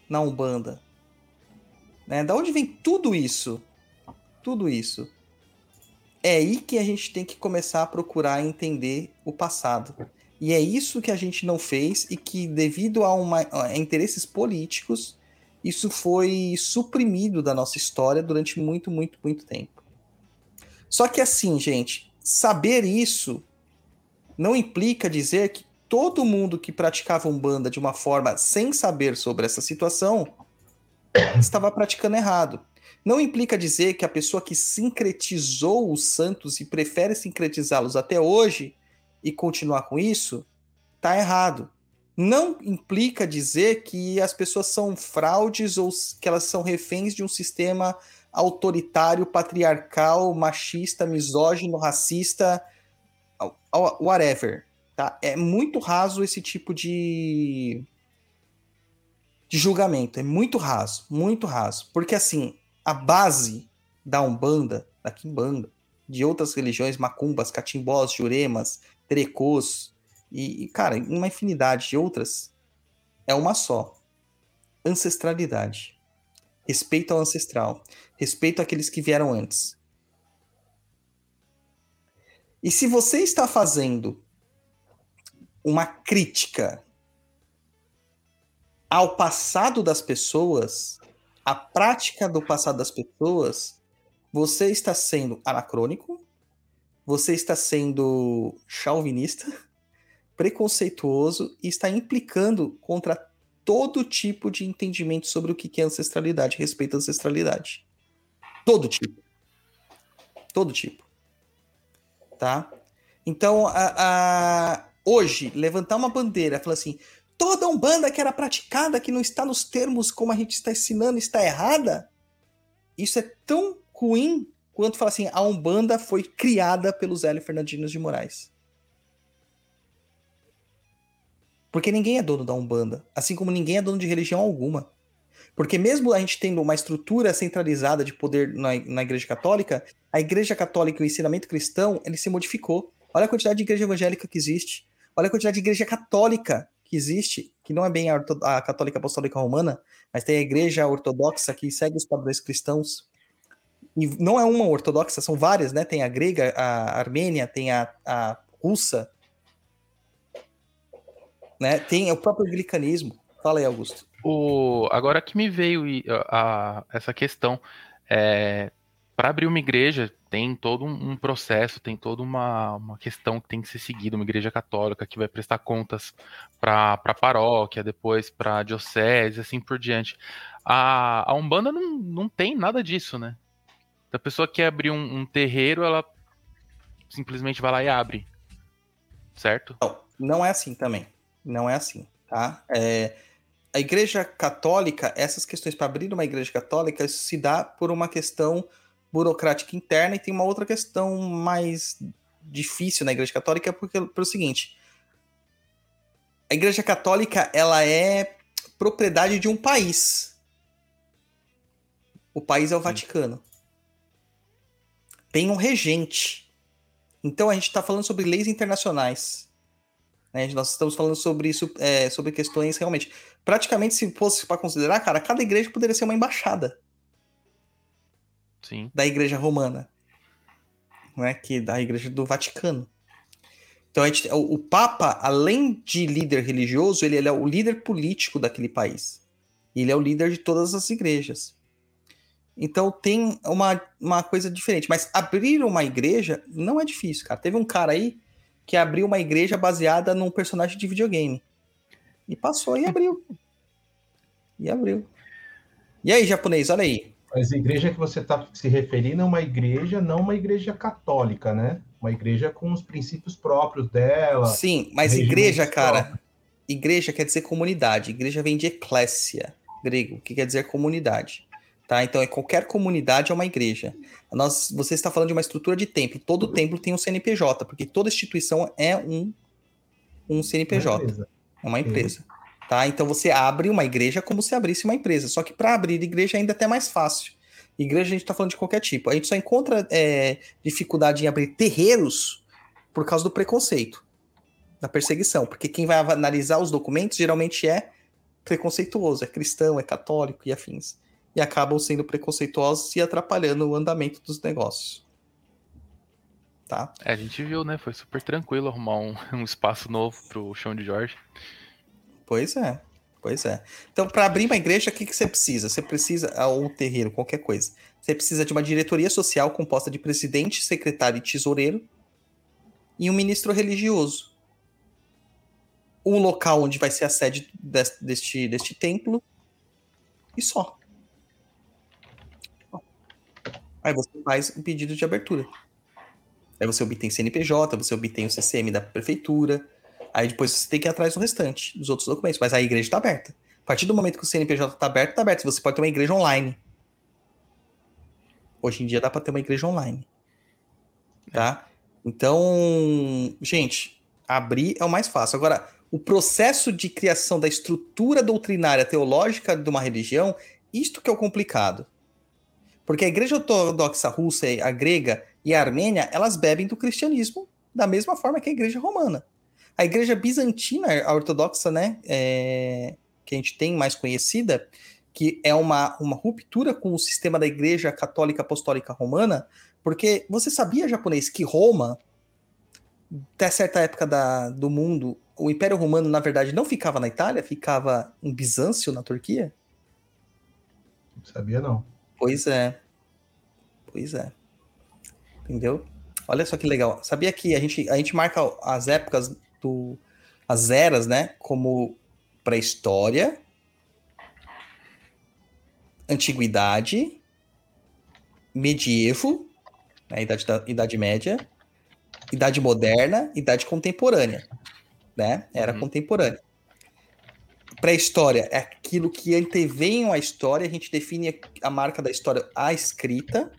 na Umbanda? Né? Da onde vem tudo isso? Tudo isso. É aí que a gente tem que começar a procurar entender o passado. E é isso que a gente não fez e que, devido a, uma, a interesses políticos, isso foi suprimido da nossa história durante muito, muito, muito tempo. Só que assim, gente, saber isso não implica dizer que todo mundo que praticava Umbanda de uma forma sem saber sobre essa situação estava praticando errado. Não implica dizer que a pessoa que sincretizou os santos e prefere sincretizá-los até hoje e continuar com isso, está errado. Não implica dizer que as pessoas são fraudes ou que elas são reféns de um sistema autoritário, patriarcal, machista, misógino, racista, whatever. Tá? É muito raso esse tipo de, de julgamento. É muito raso, muito raso. Porque, assim, a base da Umbanda, da Quimbanda, de outras religiões, macumbas, catimbós, juremas, trecôs, e, cara, uma infinidade de outras, é uma só. Ancestralidade. Respeito ao ancestral. Respeito àqueles que vieram antes. E se você está fazendo uma crítica ao passado das pessoas, à prática do passado das pessoas, você está sendo anacrônico, você está sendo chauvinista, preconceituoso e está implicando contra todo tipo de entendimento sobre o que é ancestralidade, respeito à ancestralidade. Todo tipo. Todo tipo. Tá? Então, a, a, hoje, levantar uma bandeira, falar assim, toda Umbanda que era praticada, que não está nos termos como a gente está ensinando, está errada, isso é tão ruim quanto falar assim, a Umbanda foi criada pelos Hélio Fernandinos de Moraes. Porque ninguém é dono da Umbanda, assim como ninguém é dono de religião alguma. Porque mesmo a gente tendo uma estrutura centralizada de poder na, na Igreja Católica, a Igreja Católica e o ensinamento cristão, ele se modificou. Olha a quantidade de igreja evangélica que existe. Olha a quantidade de igreja católica que existe, que não é bem a, a católica apostólica romana, mas tem a igreja ortodoxa que segue os padrões cristãos. E não é uma ortodoxa, são várias, né? Tem a grega, a armênia, tem a, a russa, né? Tem o próprio anglicanismo. Fala aí, Augusto. O, agora que me veio a, essa questão, é, para abrir uma igreja tem todo um, um, processo, tem toda uma, uma questão que tem que ser seguida, uma igreja católica que vai prestar contas para a paróquia, depois para a diocese, assim por diante. A, a Umbanda não, não tem nada disso, né? A pessoa quer abrir um, um terreiro, ela simplesmente vai lá e abre. Certo? Não, não é assim também. Não é assim, tá? É, a igreja católica, essas questões para abrir uma igreja católica, isso se dá por uma questão burocrática interna e tem uma outra questão mais difícil na Igreja Católica porque pelo seguinte, a Igreja Católica ela é propriedade de um país. O país é o. Vaticano. Tem um regente. Então a gente está falando sobre leis internacionais. Né? Nós estamos falando sobre isso, é, sobre questões realmente. Praticamente, se fosse para considerar, cara, cada igreja poderia ser uma embaixada. Sim. da Igreja Romana, né, que da Igreja do Vaticano. Então a gente, o, o, Papa, além de líder religioso, ele, ele, é o líder político daquele país. Ele é o líder de todas as igrejas. Então tem uma, uma coisa diferente. Mas abrir uma igreja não é difícil, cara. Teve um cara aí que abriu uma igreja baseada num personagem de videogame. E passou e abriu. E abriu. E aí, japonês, olha aí. Mas a igreja que você está se referindo é uma igreja, não uma igreja católica, né? Uma igreja com os princípios próprios dela. Sim, mas igreja, cara, igreja quer dizer comunidade. Igreja vem de eclésia, grego, que quer dizer comunidade. Tá? Então, é qualquer comunidade é uma igreja. Nós, você está falando de uma estrutura de templo. Todo templo tem um CNPJ, porque toda instituição é um, um CNPJ. Uma empresa. É uma empresa. Tá? Então você abre uma igreja como se abrisse uma empresa. Só que para abrir igreja ainda é até mais fácil. Igreja a gente está falando de qualquer tipo. A gente só encontra é, dificuldade em abrir terreiros por causa do preconceito, da perseguição. Porque quem vai analisar os documentos geralmente é preconceituoso, é cristão, é católico e afins. E acabam sendo preconceituosos e atrapalhando o andamento dos negócios. Tá? É, a gente viu, né? Foi super tranquilo arrumar um, um espaço novo pro chão de Jorge. Pois é, pois é. Então, para abrir uma igreja, o que, que você precisa? Você precisa, ou um terreiro, qualquer coisa. Você precisa de uma diretoria social composta de presidente, secretário e tesoureiro e um ministro religioso. Um local onde vai ser a sede deste, deste, deste templo e só. Aí você faz um pedido de abertura. Aí você obtém CNPJ, você obtém o CCM da prefeitura, Aí depois você tem que ir atrás do restante, dos outros documentos. Mas a igreja está aberta. A partir do momento que o CNPJ está aberto, está aberto. Você pode ter uma igreja online. Hoje em dia dá para ter uma igreja online. Tá? Então, gente, abrir é o mais fácil. Agora, o processo de criação da estrutura doutrinária teológica de uma religião, isto que é o complicado. Porque a igreja ortodoxa russa, a grega e a armênia, elas bebem do cristianismo da mesma forma que a igreja romana. A igreja bizantina, a ortodoxa, né, é, que a gente tem mais conhecida, que é uma, uma ruptura com o sistema da igreja católica apostólica romana, porque você sabia, japonês, que Roma, até certa época da, do mundo, o Império Romano, na verdade, não ficava na Itália, ficava em Bizâncio, na Turquia? Sabia, não. Pois é. Pois é. Entendeu? Olha só que legal. Sabia que a gente, a gente marca as épocas do, as eras, né? Como pré-história, antiguidade, medievo, né, idade, da, idade média, idade moderna, idade contemporânea, né? Era uhum. contemporânea. Pré-história é aquilo que antevém a história, a gente define a marca da história à escrita.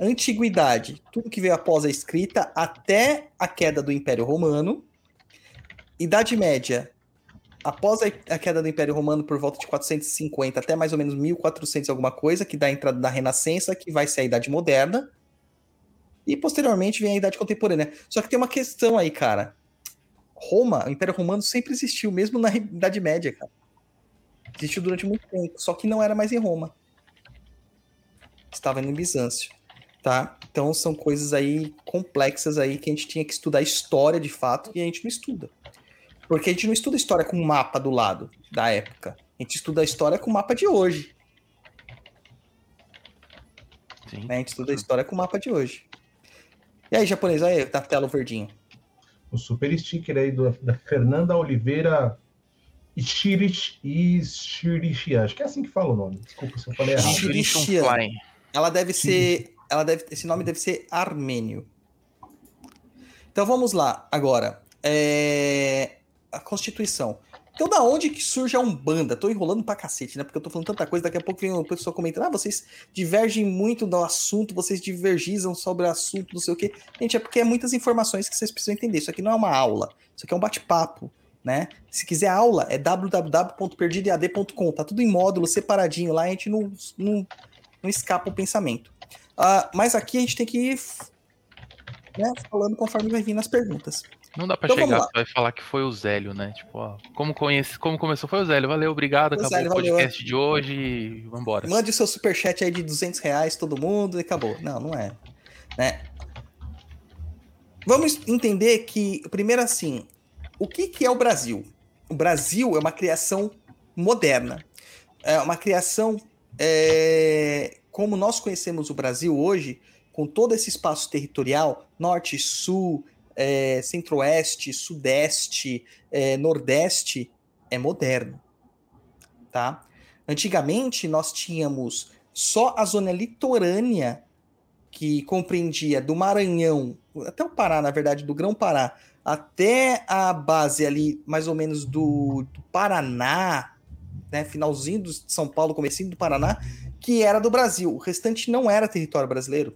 Antiguidade, tudo que veio após a escrita até a queda do Império Romano. Idade Média, após a, queda do Império Romano por volta de 450 até mais ou menos 1400 alguma coisa, que dá a entrada da Renascença, que vai ser a Idade Moderna. E posteriormente vem a Idade Contemporânea. Só que tem uma questão aí, cara. Roma, o Império Romano sempre existiu, mesmo na Idade Média, cara. Existiu durante muito tempo, só que não era mais em Roma. Estava em Bizâncio tá? Então são coisas aí complexas aí que a gente tinha que estudar história de fato e a gente não estuda. Porque a gente não estuda história com um mapa do lado da época. A gente estuda a história com o mapa de hoje. Sim. A gente estuda a história com o mapa de hoje. E aí, japonês, aí, tá tela verdinho. O super sticker aí do, da Fernanda Oliveira Ishirishia. Acho que é assim que fala o nome. Desculpa se eu falei errado. Ishirishia. Ela deve ser ela deve, esse nome deve ser armênio. Então vamos lá, agora. É... A Constituição. Então, da onde que surge a Umbanda? Tô enrolando pra cacete, né? Porque eu tô falando tanta coisa, daqui a pouco vem uma pessoa comentando: ah, vocês divergem muito do assunto, vocês divergizam sobre o assunto, não sei o quê. Gente, é porque é muitas informações que vocês precisam entender. Isso aqui não é uma aula, isso aqui é um bate-papo, né? Se quiser aula, é www.perdidead.com. Tá tudo em módulo, separadinho lá, a gente não, não, não escapa o pensamento. Uh, mas aqui a gente tem que ir né, falando conforme vai vindo as perguntas. Não dá pra então, chegar e falar que foi o Zélio, né? Tipo, ó, como, conhece, como começou foi o Zélio. Valeu, obrigado. acabou Zélio, o podcast valeu. de hoje e vambora. Mande o seu superchat aí de 200 reais, todo mundo, e acabou. Não, não é. Né? Vamos entender que, primeiro assim, o que, que é o Brasil? O Brasil é uma criação moderna. É uma criação é, como nós conhecemos o Brasil hoje, com todo esse espaço territorial, norte, sul, é, centro-oeste, sudeste, é, nordeste, é moderno, tá? Antigamente nós tínhamos só a zona litorânea que compreendia do Maranhão até o Pará, na verdade, do Grão-Pará até a base ali, mais ou menos do, do Paraná, né, finalzinho de São Paulo, comecinho do Paraná, que era do Brasil. O restante não era território brasileiro,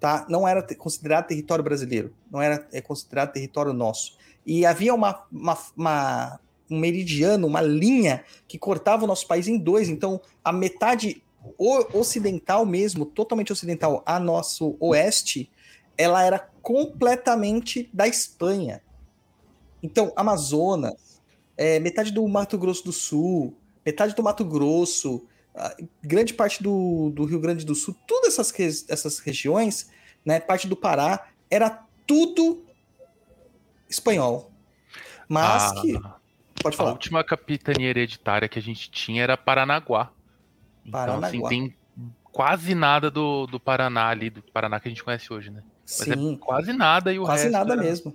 tá? Não era considerado território brasileiro, não era é, considerado território nosso. E havia uma, uma, uma- um meridiano, uma linha que cortava o nosso país em dois. Então, a metade ocidental mesmo, totalmente ocidental, a nosso oeste, ela era completamente da Espanha. Então, Amazonas, é, metade do Mato Grosso do Sul, metade do Mato Grosso, grande parte do, do Rio Grande do Sul, todas essas, essas regiões, né, parte do Pará, era tudo espanhol. Mas a, que. Pode a falar. última capitania hereditária que a gente tinha era Paranaguá. Então, assim, Paranaguá. tem quase nada do, do Paraná ali, do Paraná que a gente conhece hoje, né? Mas Sim. é quase nada e o Quase resto nada era- mesmo.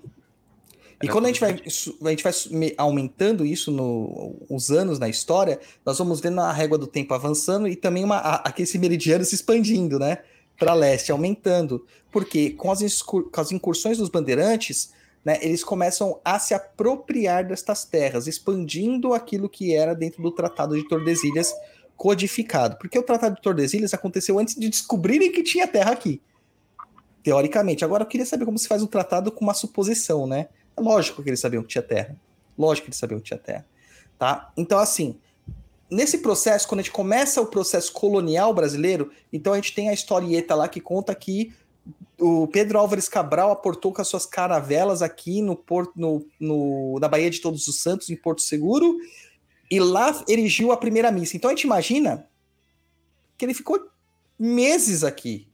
E quando a gente, vai, a gente vai aumentando isso no, os anos na história, nós vamos vendo a régua do tempo avançando e também uma, a, aquele meridiano se expandindo, né? Para leste, aumentando. Porque com as, com as incursões dos bandeirantes, né, eles começam a se apropriar destas terras, expandindo aquilo que era dentro do Tratado de Tordesilhas codificado. Porque o Tratado de Tordesilhas aconteceu antes de descobrirem que tinha terra aqui. Teoricamente. Agora eu queria saber como se faz um tratado com uma suposição, né? Lógico que eles sabiam que tinha terra. Lógico que eles sabiam que tinha terra. Tá? Então, assim, nesse processo, quando a gente começa o processo colonial brasileiro, então a gente tem a historieta lá que conta que o Pedro Álvares Cabral aportou com as suas caravelas aqui no porto, no, no- na Baía de Todos os Santos, em Porto Seguro, e lá erigiu a primeira missa. Então a gente imagina que ele ficou meses aqui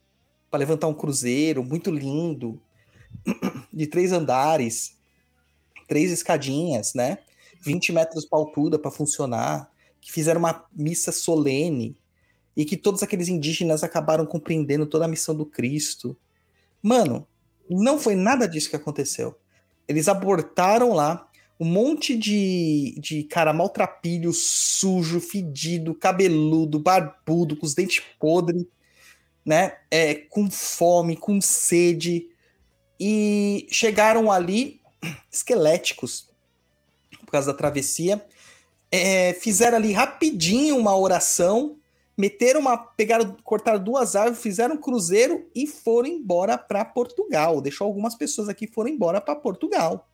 para levantar um cruzeiro muito lindo, de três andares, três escadinhas, né? 20 metros para altura para funcionar, que fizeram uma missa solene e que todos aqueles indígenas acabaram compreendendo toda a missão do Cristo. Mano, não foi nada disso que aconteceu. Eles abortaram lá um monte de, de cara maltrapilho, sujo, fedido, cabeludo, barbudo, com os dentes podres, né? É, com fome, com sede. E chegaram ali esqueléticos por causa da travessia. É, fizeram ali rapidinho uma oração, meteram uma. pegaram, cortaram duas árvores, fizeram um cruzeiro e foram embora para Portugal. Deixou algumas pessoas aqui foram embora para Portugal.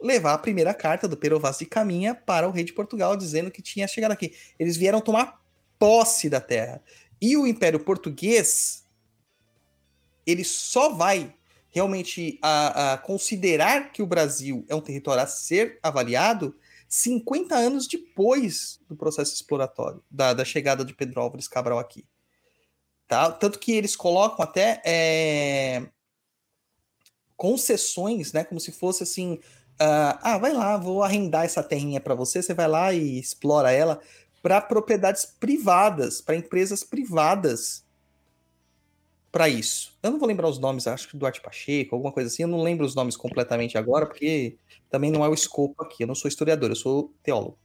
Levar a primeira carta do Pero Vaz de Caminha para o rei de Portugal, dizendo que tinha chegado aqui. Eles vieram tomar posse da terra. E o Império Português, ele só vai realmente a, a considerar que o Brasil é um território a ser avaliado 50 anos depois do processo exploratório, da, da chegada de Pedro Álvares Cabral aqui. Tá? Tanto que eles colocam até é, concessões, né? Como se fosse assim: ah, ah, vai lá, vou arrendar essa terrinha para você, você vai lá e explora ela para propriedades privadas, para empresas privadas para isso. Eu não vou lembrar os nomes, acho que Duarte Pacheco, alguma coisa assim. Eu não lembro os nomes completamente agora, porque também não é o escopo aqui. Eu não sou historiador, eu sou teólogo.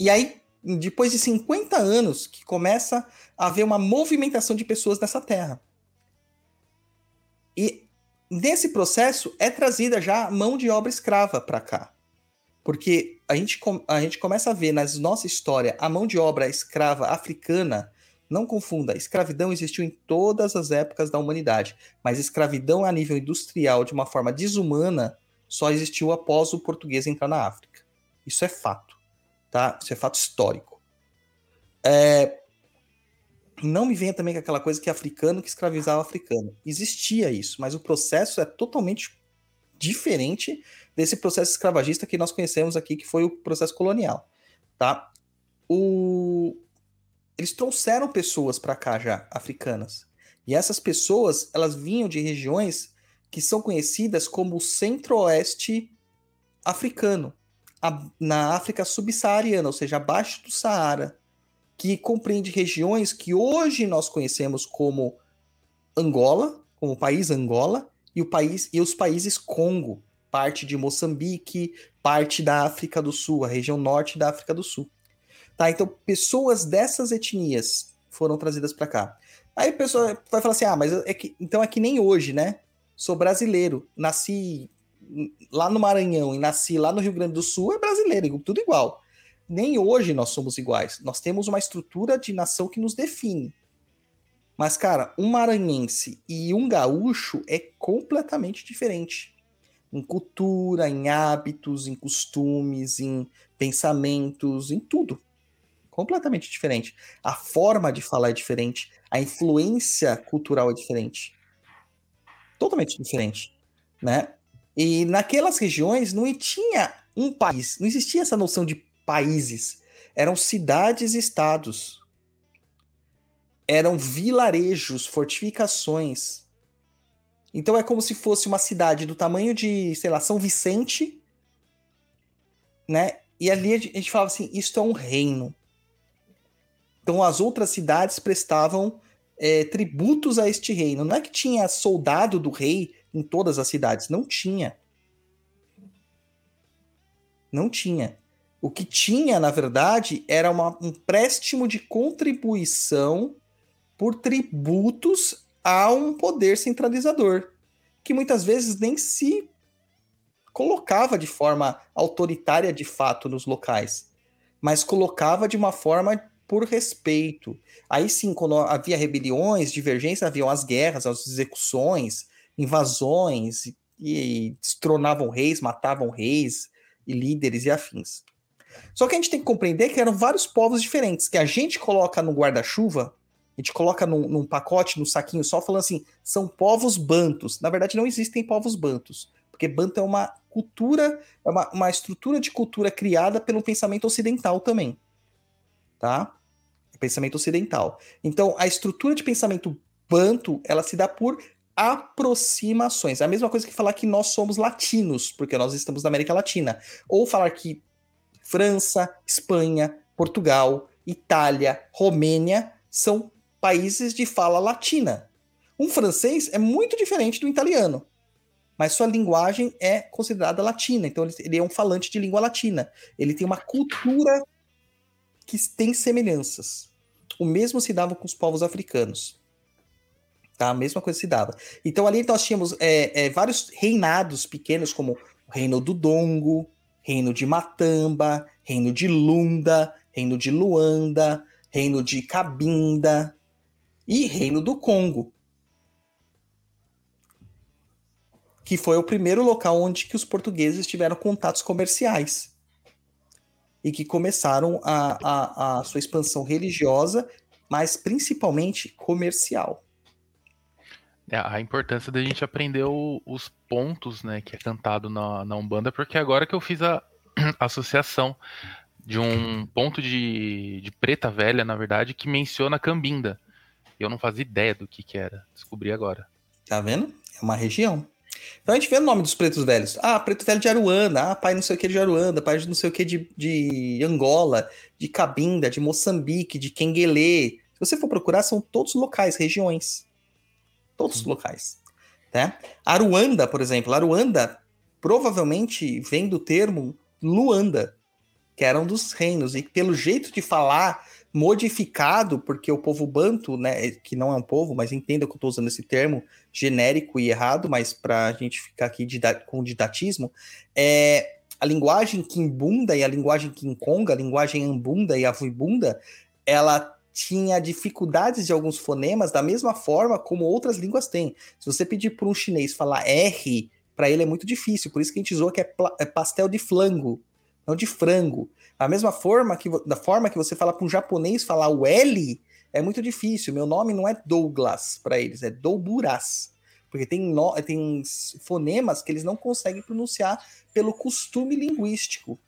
E aí, depois de 50 anos, que começa a haver uma movimentação de pessoas nessa terra. E nesse processo é trazida já mão de obra escrava para cá. Porque a gente, a gente começa a ver na nossa história a mão de obra escrava africana. Não confunda, escravidão existiu em todas as épocas da humanidade, mas escravidão a nível industrial de uma forma desumana só existiu após o português entrar na África. Isso é fato, tá? Isso é fato histórico. É, Não me venha também com aquela coisa que africano que escravizava africano. Existia isso, mas o processo é totalmente diferente desse processo escravagista que nós conhecemos aqui, que foi o processo colonial, tá? O... Eles trouxeram pessoas para cá já, africanas. E essas pessoas, elas vinham de regiões que são conhecidas como o centro-oeste africano, a- na África subsaariana, ou seja, abaixo do Saara, que compreende regiões que hoje nós conhecemos como Angola, como o país Angola, e, o país, e os países Congo, parte de Moçambique, parte da África do Sul, a região norte da África do Sul. Tá, então pessoas dessas etnias foram trazidas para cá. Aí a pessoa vai falar assim: "Ah, mas é que então é que nem hoje, né? sou brasileiro, nasci lá no Maranhão e nasci lá no Rio Grande do Sul, é brasileiro, tudo igual. Nem hoje nós somos iguais. Nós temos uma estrutura de nação que nos define. Mas, cara, um maranhense e um gaúcho é completamente diferente. Em cultura, em hábitos, em costumes, em pensamentos, em tudo. Completamente diferente. A forma de falar é diferente. A influência cultural é diferente. Totalmente diferente, né? E naquelas regiões não tinha um país, não existia essa noção de países. Eram cidades e estados. Eram vilarejos, fortificações. Então é como se fosse uma cidade do tamanho de, sei lá, São Vicente, né? E ali a gente falava assim: isto é um reino. Então as outras cidades prestavam é, tributos a este reino. Não é que tinha soldado do rei em todas as cidades, não tinha. Não tinha. O que tinha, na verdade, era uma, um préstimo de contribuição por tributos a um poder centralizador, que muitas vezes nem se colocava de forma autoritária de fato nos locais, mas colocava de uma forma por respeito. Aí sim, quando havia rebeliões, divergências, haviam as guerras, as execuções, invasões, e, e destronavam reis, matavam reis e líderes e afins. Só que a gente tem que compreender que eram vários povos diferentes, que a gente coloca no guarda-chuva, a gente coloca num, num pacote, num saquinho só, falando assim, são povos bantos. Na verdade, não existem povos bantos, porque banto é uma cultura, é uma, uma estrutura de cultura criada pelo pensamento ocidental também. Tá? Pensamento ocidental. Então, a estrutura de pensamento banto, ela se dá por aproximações. É a mesma coisa que falar que nós somos latinos, porque nós estamos na América Latina. Ou falar que França, Espanha, Portugal, Itália, Romênia são países de fala latina. Um francês é muito diferente do italiano, mas sua linguagem é considerada latina, então ele é um falante de língua latina. Ele tem uma cultura que tem semelhanças. O mesmo se dava com os povos africanos. Tá? A mesma coisa se dava. Então ali nós tínhamos é, é, vários reinados pequenos, como o reino do Dongo, reino de Matamba, reino de Lunda, reino de Luanda, reino de Cabinda e reino do Congo. Que foi o primeiro local onde que os portugueses tiveram contatos comerciais e que começaram a, a, a sua expansão religiosa, mas principalmente comercial. É, a importância da gente aprender o, os pontos né, que é cantado na, na Umbanda, porque agora que eu fiz a, a associação de um ponto de, de preta velha, na verdade, que menciona Cambinda. Eu não fazia ideia do que, que era. Descobri agora. Tá vendo? É uma região. Então a gente vê o nome dos pretos velhos. Ah, preto velho de Aruanda. Ah, pai não sei o que de Aruanda. Pai não sei o que de, de Angola, de Cabinda, de Moçambique, de Quenguele. Se você for procurar, são todos locais, regiões. Todos Sim. locais. Né? Aruanda, por exemplo. Aruanda provavelmente vem do termo Luanda, que era um dos reinos. E pelo jeito de falar modificado, porque o povo banto, né, que não é um povo, mas entenda que eu estou usando esse termo genérico e errado, mas para a gente ficar aqui com didatismo, é a linguagem Kimbunda e a linguagem Kinkonga, a linguagem Ambunda e Avuibunda, ela tinha dificuldades de alguns fonemas da mesma forma como outras línguas têm. Se você pedir para um chinês falar R, para ele é muito difícil, por isso que a gente usou que é, é pastel de flango, não de frango. A mesma forma que da forma que você fala para um japonês falar o L é muito difícil. Meu nome não é Douglas para eles, é Douburas. Porque tem, no, tem fonemas que eles não conseguem pronunciar pelo costume linguístico.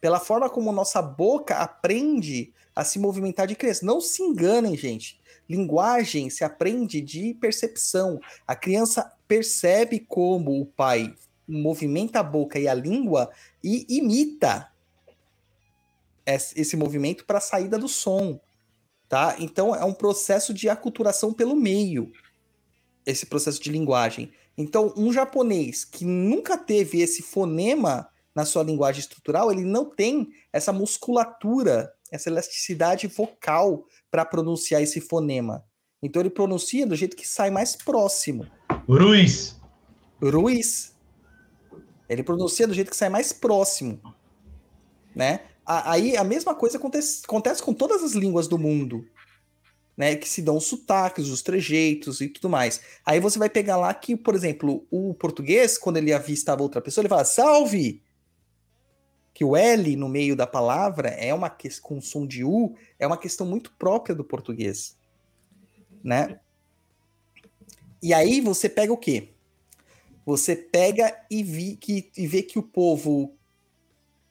Pela forma como nossa boca aprende a se movimentar de criança. Não se enganem, gente. Linguagem se aprende de percepção. A criança percebe como o pai movimenta a boca e a língua e imita esse movimento para a saída do som, tá? Então é um processo de aculturação pelo meio, esse processo de linguagem. Então, um japonês que nunca teve esse fonema na sua linguagem estrutural, ele não tem essa musculatura, essa elasticidade vocal para pronunciar esse fonema. Então ele pronuncia do jeito que sai mais próximo. Ruiz, Ruiz. Ele pronuncia do jeito que sai mais próximo, né? Aí a mesma coisa acontece, acontece com todas as línguas do mundo, né? Que se dão os sotaques, os trejeitos e tudo mais. Aí você vai pegar lá que, por exemplo, o português, quando ele avistava outra pessoa, ele fala salve! Que o L no meio da palavra é uma com som de U, é uma questão muito própria do português, né? E aí você pega o quê? Você pega e, vi, que, e vê que o povo,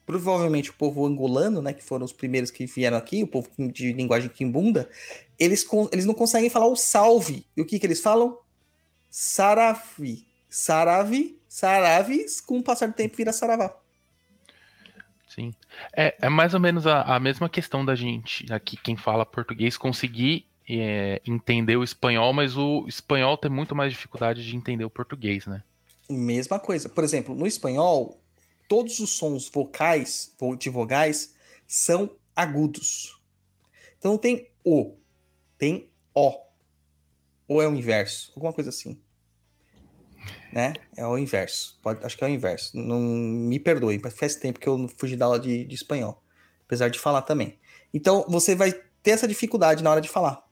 provavelmente o povo angolano, né, que foram os primeiros que vieram aqui, o povo de linguagem quimbunda, eles, eles não conseguem falar o salve. E o que, que eles falam? Saravi. Saravi, Saravi, com o passar do tempo vira Saravá. Sim. É, é mais ou menos a, a mesma questão da gente, aqui quem fala português, conseguir é, entender o espanhol, mas o espanhol tem muito mais dificuldade de entender o português, né? Mesma coisa. Por exemplo, no espanhol, todos os sons vocais, vo- de vogais, são agudos. Então tem O, tem O. Ou é o inverso, alguma coisa assim. Né? É o inverso. Pode, acho que é o inverso. Não me perdoe, faz tempo que eu fugi da aula de, de espanhol. Apesar de falar também. Então você vai ter essa dificuldade na hora de falar.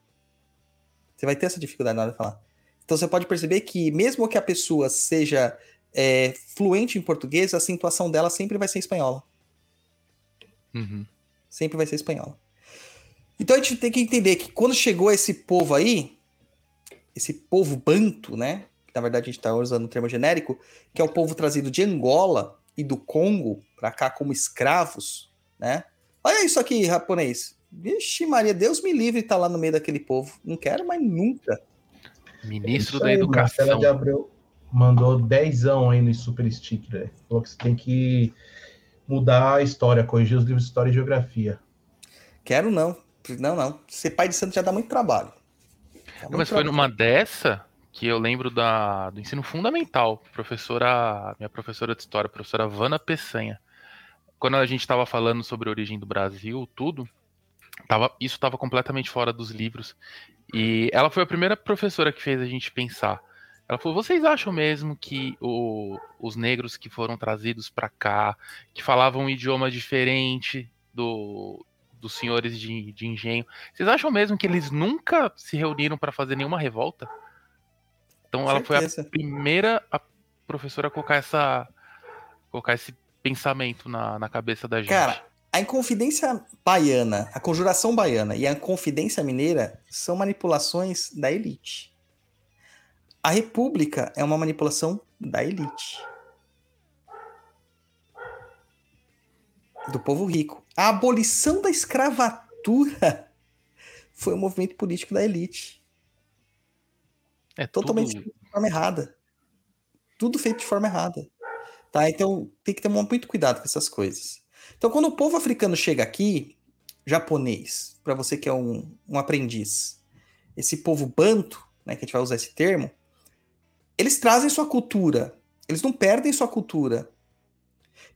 Você vai ter essa dificuldade na hora de falar. Então você pode perceber que, mesmo que a pessoa seja é, fluente em português, a acentuação dela sempre vai ser espanhola. Uhum. Sempre vai ser espanhola. Então a gente tem que entender que quando chegou esse povo aí, esse povo banto, né? Que na verdade a gente está usando o termo genérico, que é o povo trazido de Angola e do Congo para cá como escravos, né? Olha isso aqui, japonês. Vixe, Maria, Deus me livre estar lá no meio daquele povo. Não quero mais nunca. Ministro Isso da aí, Marcela Educação. de Abreu mandou dezão aí no Super Sticker. né? Falou que você tem que mudar a história, corrigir os livros de história e geografia. Quero não. Não, não. Ser pai de santo já dá muito trabalho. Dá Não, muito mas foi trabalho. numa dessa que eu lembro da, do ensino fundamental. Professora, minha professora de história, a professora Vana Peçanha. Quando a gente estava falando sobre a origem do Brasil, tudo, tava, isso estava completamente fora dos livros. E ela foi a primeira professora que fez a gente pensar. Ela falou: vocês acham mesmo que o- os negros que foram trazidos para cá, que falavam um idioma diferente do, dos senhores de, de engenho, vocês acham mesmo que eles nunca se reuniram para fazer nenhuma revolta? Então ela foi a primeira a professora a colocar essa colocar esse pensamento na, na cabeça da gente. Cara, a Inconfidência Baiana, a Conjuração Baiana e a Confidência Mineira são manipulações da elite. A República é uma manipulação da elite. Do povo rico. A abolição da escravatura foi um movimento político da elite. é Totalmente tudo- de forma errada. Tudo feito de forma errada. Tá? Então tem que ter muito cuidado com essas coisas. Então, quando o povo africano chega aqui, japonês, para você que é um, um aprendiz, esse povo banto, né, que a gente vai usar esse termo, eles trazem sua cultura. Eles não perdem sua cultura.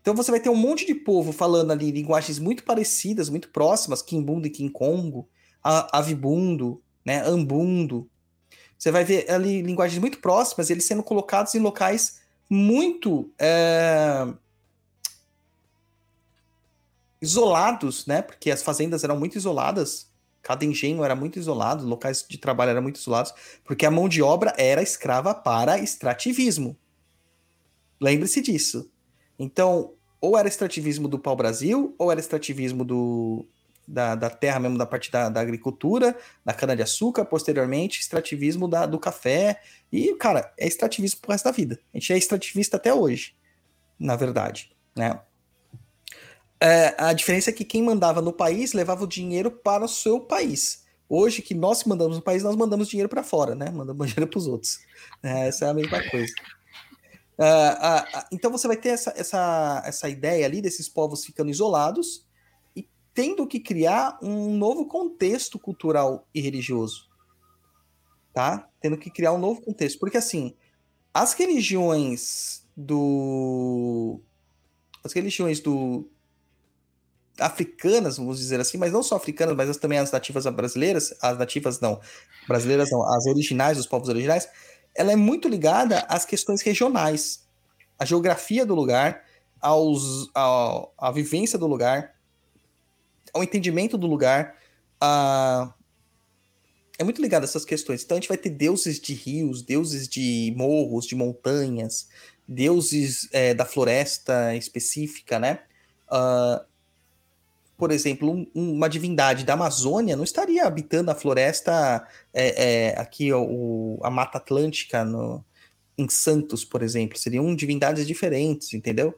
Então você vai ter um monte de povo falando ali linguagens muito parecidas, muito próximas, Kimbundo e Kinkongo, Avibundo, né, Ambundo. Você vai ver ali linguagens muito próximas, eles sendo colocados em locais muito é, isolados, né? Porque as fazendas eram muito isoladas, cada engenho era muito isolado, locais de trabalho eram muito isolados, porque a mão de obra era escrava para extrativismo. Lembre-se disso. Então, ou era extrativismo do pau-brasil, ou era extrativismo do, da, da terra mesmo, da parte da, da agricultura, da cana-de-açúcar, posteriormente, extrativismo da, do café. E, cara, é extrativismo pro resto da vida. A gente é extrativista até hoje, na verdade, né? É, a diferença é que quem mandava no país levava o dinheiro para o seu país. Hoje, que nós mandamos no país, nós mandamos dinheiro para fora, né? Mandamos dinheiro para os outros. É, essa é a mesma coisa. Ah, ah, ah, então você vai ter essa, essa, essa ideia ali desses povos ficando isolados e tendo que criar um novo contexto cultural e religioso. Tá? Tendo que criar um novo contexto. Porque assim, as religiões do. As religiões do. Africanas, vamos dizer assim, mas não só africanas, mas as- também as nativas brasileiras, as nativas não, brasileiras não, as originais, os povos originais, ela é muito ligada às questões regionais, à geografia do lugar, aos, ao, à vivência do lugar, ao entendimento do lugar. É muito ligado a essas questões. Então a gente vai ter deuses de rios, deuses de morros, de montanhas, deuses é, da floresta específica, né? Uh, por exemplo, um, uma divindade da Amazônia não estaria habitando a floresta é, é, aqui, o, a Mata Atlântica, no, em Santos, por exemplo. Seriam divindades diferentes, entendeu?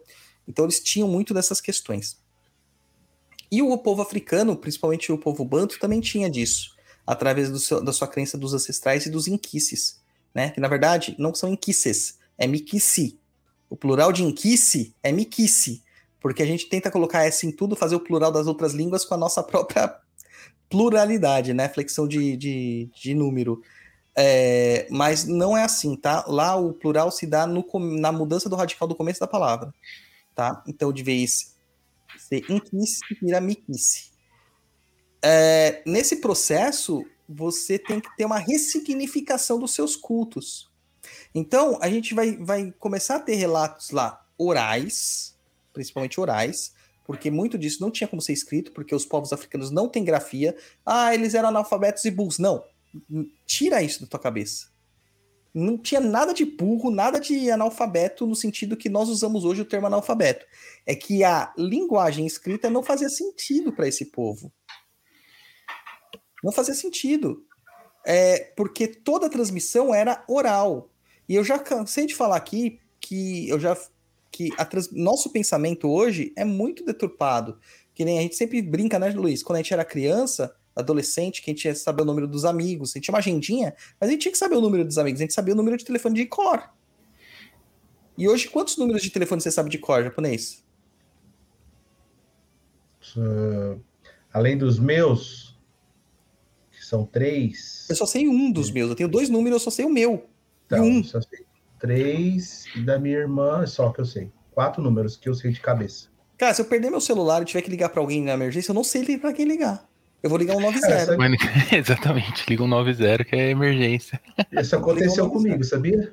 Então eles tinham muito dessas questões. E o povo africano, principalmente o povo banto, também tinha disso, através seu, da sua crença dos ancestrais e dos inquices, né? Que na verdade não são inquices, é miquici. O plural de inquice é miquici, porque a gente tenta colocar S em tudo, fazer o plural das outras línguas com a nossa própria pluralidade, né? Flexão de, de, de número. É, mas não é assim, tá? Lá o plural se dá no, na mudança do radical do começo da palavra, tá? Então, de vez ser inquice, vira miquice. É, nesse processo, você tem que ter uma ressignificação dos seus cultos. Então, a gente vai, vai começar a ter relatos lá orais, principalmente orais, porque muito disso não tinha como ser escrito, porque os povos africanos não têm grafia. Ah, eles eram analfabetos e burros. Não, tira isso da tua cabeça. Não tinha nada de burro, nada de analfabeto no sentido que nós usamos hoje o termo analfabeto. É que a linguagem escrita não fazia sentido para esse povo. Não fazia sentido. É, porque toda a transmissão era oral. E eu já cansei de falar aqui que eu já que trans... nosso pensamento hoje é muito deturpado. Que nem a gente sempre brinca, né, Luiz? Quando a gente era criança, adolescente, que a gente ia saber o número dos amigos, a gente tinha uma agendinha, mas a gente tinha que saber o número dos amigos, a gente sabia o número de telefone de cor. E hoje, quantos números de telefone você sabe de cor, japonês? Uh, além dos meus, que são três. Eu só sei um dos meus, eu tenho dois números, eu só sei o meu. Então, um. Só sei três e da minha irmã, é só que eu sei. Quatro números que eu sei de cabeça. Cara, se eu perder meu celular e tiver que ligar para alguém na emergência, eu não sei para quem ligar. Eu vou ligar um 90. Cara, Exatamente, liga um 90 que é emergência. Isso aconteceu comigo, sabia?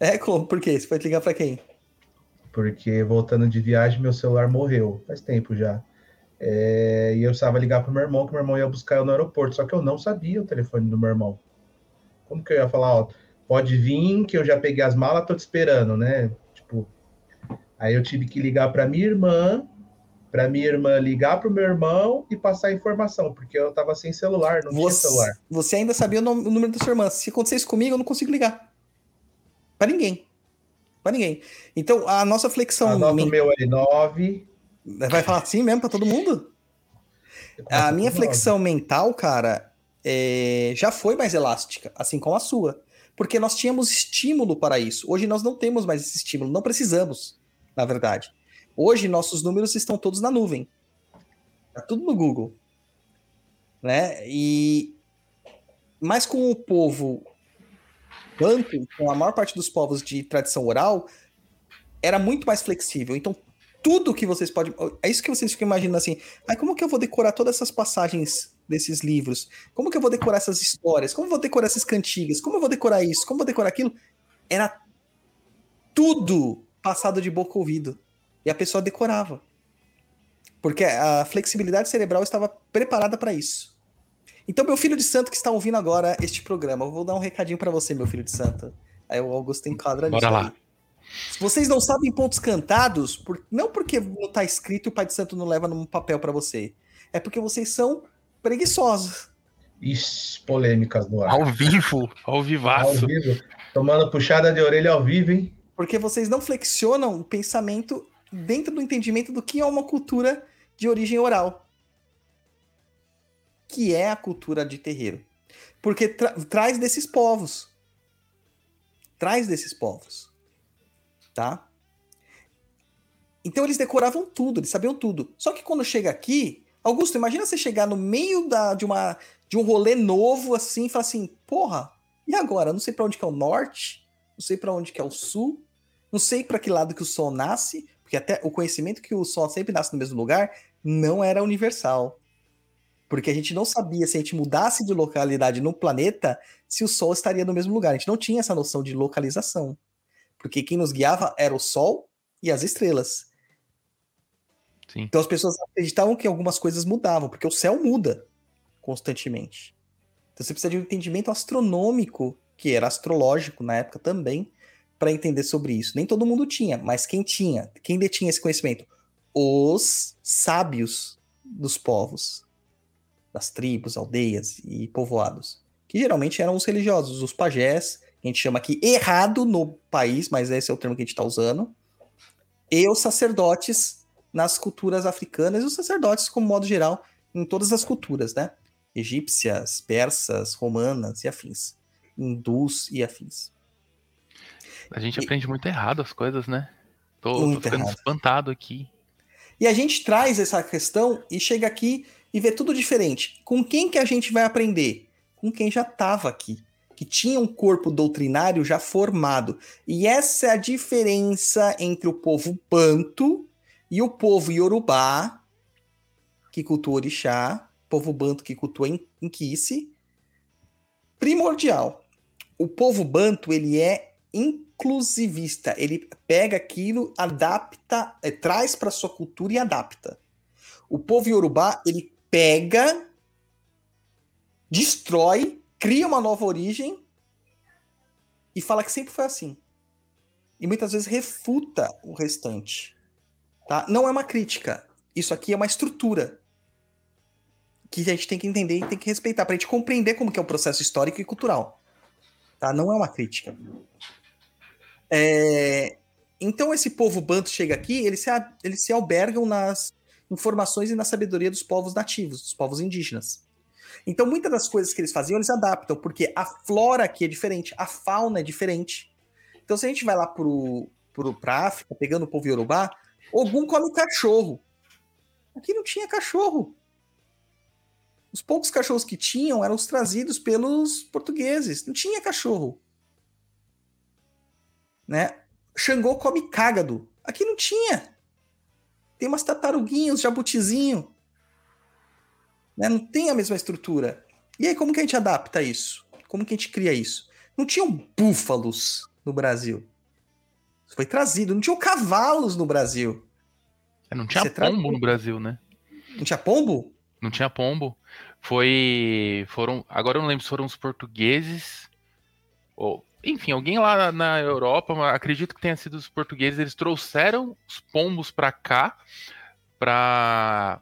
É, como? Por quê? Você foi ligar para quem? Porque voltando de viagem, meu celular morreu. Faz tempo já. É, e eu precisava ligar pro meu irmão, que meu irmão ia buscar eu no aeroporto. Só que eu não sabia o telefone do meu irmão. Como que eu ia falar, ó, pode vir, que eu já peguei as malas, tô te esperando, né? Tipo, aí eu tive que ligar para minha irmã, para minha irmã ligar para o meu irmão e passar a informação, porque eu tava sem celular, não você, tinha celular. Você ainda sabia o, nome, o número da sua irmã. Se acontecer isso comigo, eu não consigo ligar. Para ninguém. Para ninguém. Então, a nossa flexão. Anota o meu aí, 9. Vai falar assim mesmo para todo mundo? A minha flexão mental, cara, é... já foi mais elástica, assim como a sua porque nós tínhamos estímulo para isso. Hoje nós não temos mais esse estímulo, não precisamos, na verdade. Hoje nossos números estão todos na nuvem. Tá tudo no Google. Né? E mas com o povo banto, com a maior parte dos povos de tradição oral, era muito mais flexível. Então, tudo que vocês podem. É isso que vocês ficam imaginando assim. Ah, como que eu vou decorar todas essas passagens desses livros? Como que eu vou decorar essas histórias? Como eu vou decorar essas cantigas? Como eu vou decorar isso? Como eu vou decorar aquilo? Era tudo passado de boca ouvido. E a pessoa decorava. Porque a flexibilidade cerebral estava preparada para isso. Então, meu filho de santo que está ouvindo agora este programa, eu vou dar um recadinho para você, meu filho de santo. Aí o Augusto enquadra Bora lá. Se vocês não sabem pontos cantados, por... não porque não está escrito e o Pai de Santo não leva num papel para você. É porque vocês são preguiçosos. Ixi, polêmicas no ar. Ao vivo, ao vivaço. Ao vivo. Tomando puxada de orelha ao vivo, hein? Porque vocês não flexionam o pensamento dentro do entendimento do que é uma cultura de origem oral. Que é a cultura de terreiro. Porque tra traz desses povos. Traz desses povos. Tá? Então eles decoravam tudo, eles sabiam tudo. Só que quando chega aqui, Augusto, imagina você chegar no meio da, de, uma, de um rolê novo assim e falar assim: porra, e agora? Não sei para onde que é o norte, não sei para onde que é o sul, não sei para que lado que o sol nasce, porque até o conhecimento que o sol sempre nasce no mesmo lugar não era universal. Porque a gente não sabia se a gente mudasse de localidade no planeta, se o Sol estaria no mesmo lugar. A gente não tinha essa noção de localização. Porque quem nos guiava era o Sol e as estrelas. Sim. Então as pessoas acreditavam que algumas coisas mudavam, porque o céu muda constantemente. Então você precisa de um entendimento astronômico, que era astrológico na época também, para entender sobre isso. Nem todo mundo tinha, mas quem tinha, quem detinha esse conhecimento? Os sábios dos povos, das tribos, aldeias e povoados, que geralmente eram os religiosos, os pajés, que a gente chama aqui errado no país, mas esse é o termo que a gente está usando, e os sacerdotes nas culturas africanas e os sacerdotes, como modo geral, em todas as culturas, né? Egípcias, persas, romanas e afins, hindus e afins. A gente E- aprende muito errado as coisas, né? Tô, tô ficando errado. espantado aqui. E a gente traz essa questão e chega aqui e vê tudo diferente. Com quem que a gente vai aprender? Com quem já estava aqui, que tinha um corpo doutrinário já formado. E essa é a diferença entre o povo Banto e o povo Yorubá, que cultua Orixá, povo Banto que cultua In- Inquice. Primordial. O povo Banto, ele é inclusivista. Ele pega aquilo, adapta, eh, traz para sua cultura e adapta. O povo Yorubá, ele pega, destrói, cria uma nova origem e fala que sempre foi assim. E muitas vezes refuta o restante. Tá? Não é uma crítica. Isso aqui é uma estrutura que a gente tem que entender e tem que respeitar para a gente compreender como que é o processo histórico e cultural. Tá? Não é uma crítica. É, Então esse povo banto chega aqui, eles se, eles se albergam nas informações e na sabedoria dos povos nativos, dos povos indígenas. Então muitas das coisas que eles faziam, eles adaptam, porque a flora aqui é diferente, a fauna é diferente. Então se a gente vai lá pro, pro, pra África, pegando o povo Yorubá, Ogum come cachorro. Aqui não tinha cachorro. Os poucos cachorros que tinham eram os trazidos pelos portugueses. Não tinha cachorro. Né? Xangô come cágado. Aqui não tinha. Tem umas tartaruguinhas, jabutizinho. Né? Não tem a mesma estrutura. E aí, como que a gente adapta isso? Como que a gente cria isso? Não tinham búfalos no Brasil. Foi trazido. Não tinham cavalos no Brasil. É, Não tinha Você traz- pombo no Brasil, né? Não tinha pombo? Não tinha pombo. Foi. Foram. Agora eu não lembro se foram os portugueses. Ou, enfim, alguém lá na, Europa, acredito que tenha sido os portugueses, eles trouxeram os pombos pra cá pra,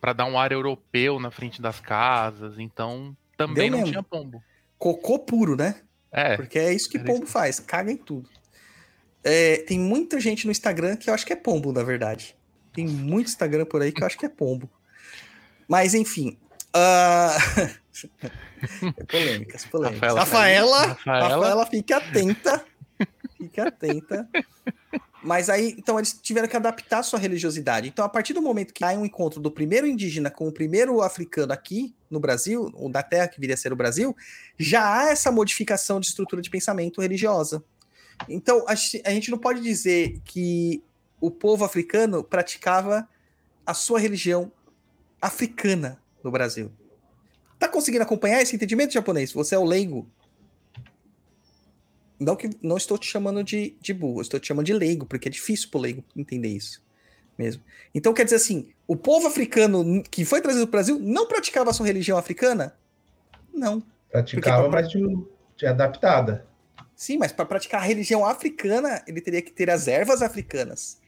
pra dar um ar europeu na frente das casas. Então também Deu não mesmo. tinha pombo. Cocô puro, né? É, Porque é isso que pombo faz, caga em tudo. É, tem muita gente no Instagram que eu acho que é pombo, na verdade. Tem muito Instagram por aí que eu acho que é pombo. Mas, enfim. é polêmicas, polêmicas. Rafaela, Rafaela, Rafaela. Rafaela, fique atenta. Fique atenta. Mas aí, então, eles tiveram que adaptar a sua religiosidade. Então, a partir do momento que há um encontro do primeiro indígena com o primeiro africano aqui no Brasil, ou da terra que viria a ser o Brasil, já há essa modificação de estrutura de pensamento religiosa. Então, a gente, a gente não pode dizer que o povo africano praticava a sua religião africana no Brasil. Tá conseguindo acompanhar esse entendimento japonês? Você é o leigo? Não que não estou te chamando de, de burro, estou te chamando de leigo, porque é difícil pro leigo entender isso mesmo. Então quer dizer assim, o povo africano que foi trazido para o Brasil não praticava a sua religião africana? Não. Praticava, Porque mas de adaptada. Sim, mas para praticar a religião africana, ele teria que ter as ervas africanas,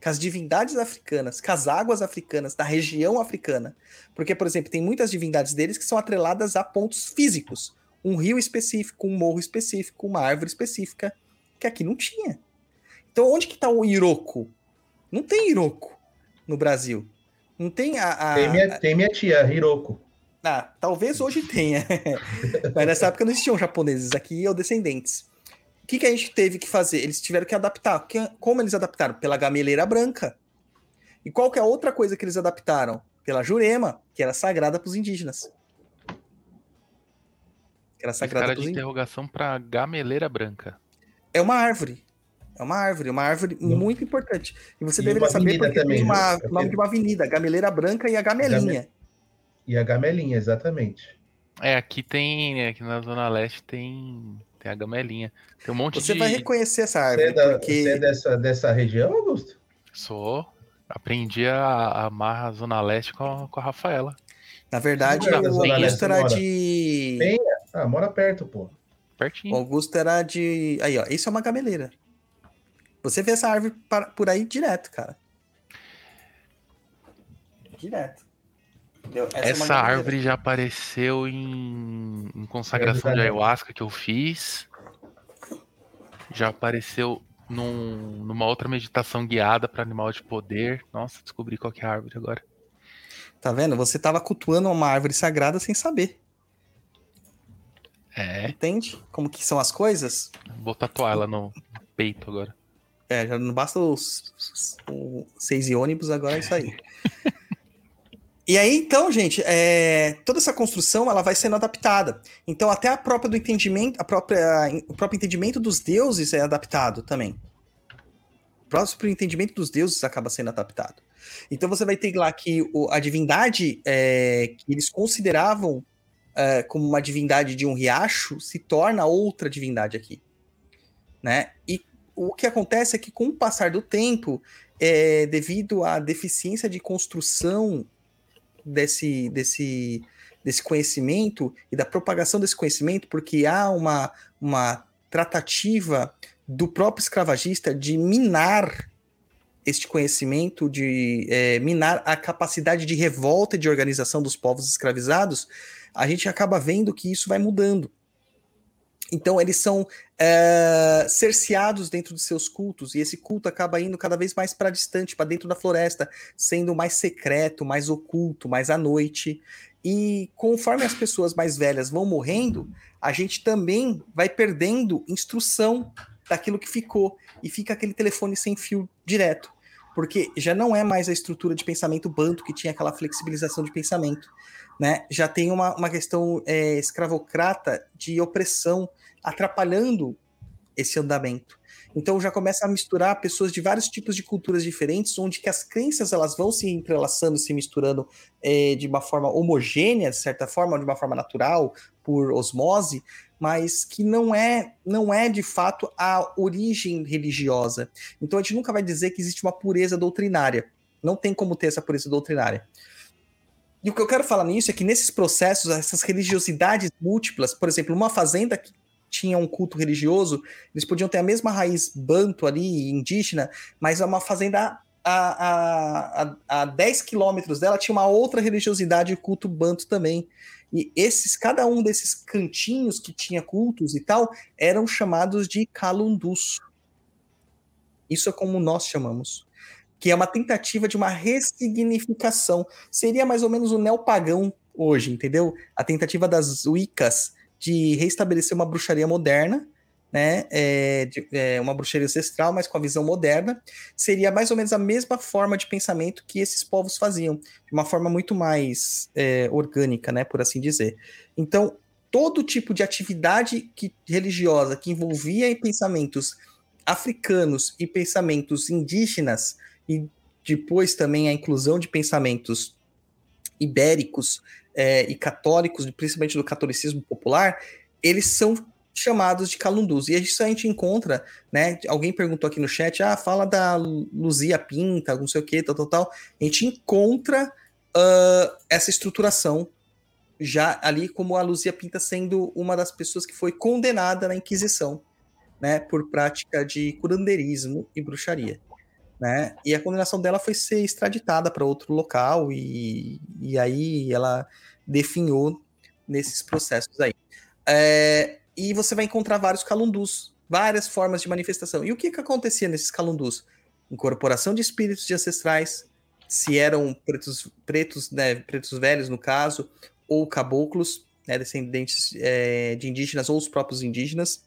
com as divindades africanas, com as águas africanas, da região africana. Porque, por exemplo, tem muitas divindades deles que são atreladas a pontos físicos. Um rio específico, um morro específico, uma árvore específica, que aqui não tinha. Então, onde que está o Iroko? Não tem Iroko no Brasil. Não tem a... a- Tem, minha, tem minha tia, Hiroko. ah, talvez hoje tenha. Mas nessa época não existiam japoneses aqui ou descendentes. O que, que a gente teve que fazer? Eles tiveram que adaptar. Que- Como eles adaptaram? Pela gameleira branca. E qual que é a outra coisa que eles adaptaram? Pela jurema, que era sagrada para os indígenas. Que era sagrada para os de indígenas. interrogação pra gameleira branca. É uma árvore. É uma árvore, uma árvore Hum. muito importante. E você E deveria saber porque também, tem uma- né? o nome de uma avenida, Gameleira Branca e a Gamelinha. E a gamelinha, exatamente. É, aqui tem. Aqui na Zona Leste tem. Tem a gamelinha. Tem um monte Você de. vai reconhecer essa Você árvore, é, da- porque você é dessa, dessa região, Augusto? Sou. Aprendi a amar a Zona Leste com a, com a Rafaela. na verdade da o Augusto era mora? de. Tem. Ah, mora perto, pô. O Pertinho. Augusto era de. Aí, ó, isso é uma gameleira. Você vê essa árvore para- por aí direto, cara. Direto. Entendeu? é uma Essa gameleira. árvore já apareceu em, em consagração de verdade. ayahuasca que eu fiz. Já apareceu num- numa outra meditação guiada para animal de poder. Nossa, descobri qual que é a árvore agora. Tá vendo? Você tava cultuando uma árvore sagrada sem saber. É, Entende? Como que são as coisas? vou tatuar ela no peito agora. É, já não basta os, os- o seis e ônibus, agora é isso aí. E aí, então, gente, é, toda essa construção ela vai sendo adaptada. Então, até a própria do entendimento, a própria, o próprio entendimento dos deuses é adaptado também. O próprio entendimento dos deuses acaba sendo adaptado. Então, você vai ter lá que o- a divindade é, que eles consideravam é, como uma divindade de um riacho se torna outra divindade aqui, né? E o que acontece é que com o passar do tempo, é, devido à deficiência de construção desse, desse, desse conhecimento e da propagação desse conhecimento, porque há uma, uma tratativa do próprio escravagista de minar este conhecimento, de é, minar a capacidade de revolta e de organização dos povos escravizados, a gente acaba vendo que isso vai mudando. Então, eles são é, cerceados dentro de seus cultos, e esse culto acaba indo cada vez mais para distante, para dentro da floresta, sendo mais secreto, mais oculto, mais à noite. E conforme as pessoas mais velhas vão morrendo, a gente também vai perdendo instrução daquilo que ficou, e fica aquele telefone sem fio direto. Porque já não é mais a estrutura de pensamento banto que tinha aquela flexibilização de pensamento. Né? Já tem uma, uma questão é, escravocrata de opressão atrapalhando esse andamento. Então já começa a misturar pessoas de vários tipos de culturas diferentes, onde que as crenças elas vão se entrelaçando, se misturando eh, de uma forma homogênea, de certa forma, de uma forma natural, por osmose, mas que não é, não é de fato a origem religiosa. Então a gente nunca vai dizer que existe uma pureza doutrinária. Não tem como ter essa pureza doutrinária. E o que eu quero falar nisso é que nesses processos, essas religiosidades múltiplas, por exemplo, uma fazenda que tinha um culto religioso, eles podiam ter a mesma raiz banto ali, indígena, mas é uma fazenda a, a, a, a 10 quilômetros dela tinha uma outra religiosidade, culto banto também. E esses, cada um desses cantinhos que tinha cultos e tal, eram chamados de calundus. Isso é como nós chamamos. Que é uma tentativa de uma ressignificação. Seria mais ou menos o neopagão hoje, entendeu? A tentativa das Wiccas de restabelecer uma bruxaria moderna, né? É, de, é, uma bruxaria ancestral, mas com a visão moderna, seria mais ou menos a mesma forma de pensamento que esses povos faziam, de uma forma muito mais é, orgânica, né? Por assim dizer. Então, todo tipo de atividade que, religiosa que envolvia pensamentos africanos e pensamentos indígenas, e depois também a inclusão de pensamentos ibéricos é, e católicos, principalmente do catolicismo popular, eles são chamados de calundus. E isso a gente encontra, né? Alguém perguntou aqui no chat, ah, fala da Luzia Pinta, não sei o que, tal, tal, tal. A gente encontra uh, essa estruturação já ali como a Luzia Pinta sendo uma das pessoas que foi condenada na Inquisição, né? Por prática de curanderismo e bruxaria. Né? E a condenação dela foi ser extraditada para outro local e, e aí ela definhou nesses processos aí. É, e você vai encontrar vários calundus, várias formas de manifestação. E o que, que acontecia nesses calundus? Incorporação de espíritos de ancestrais, se eram pretos, pretos, né, pretos velhos no caso, ou caboclos, né, descendentes é, de indígenas ou os próprios indígenas.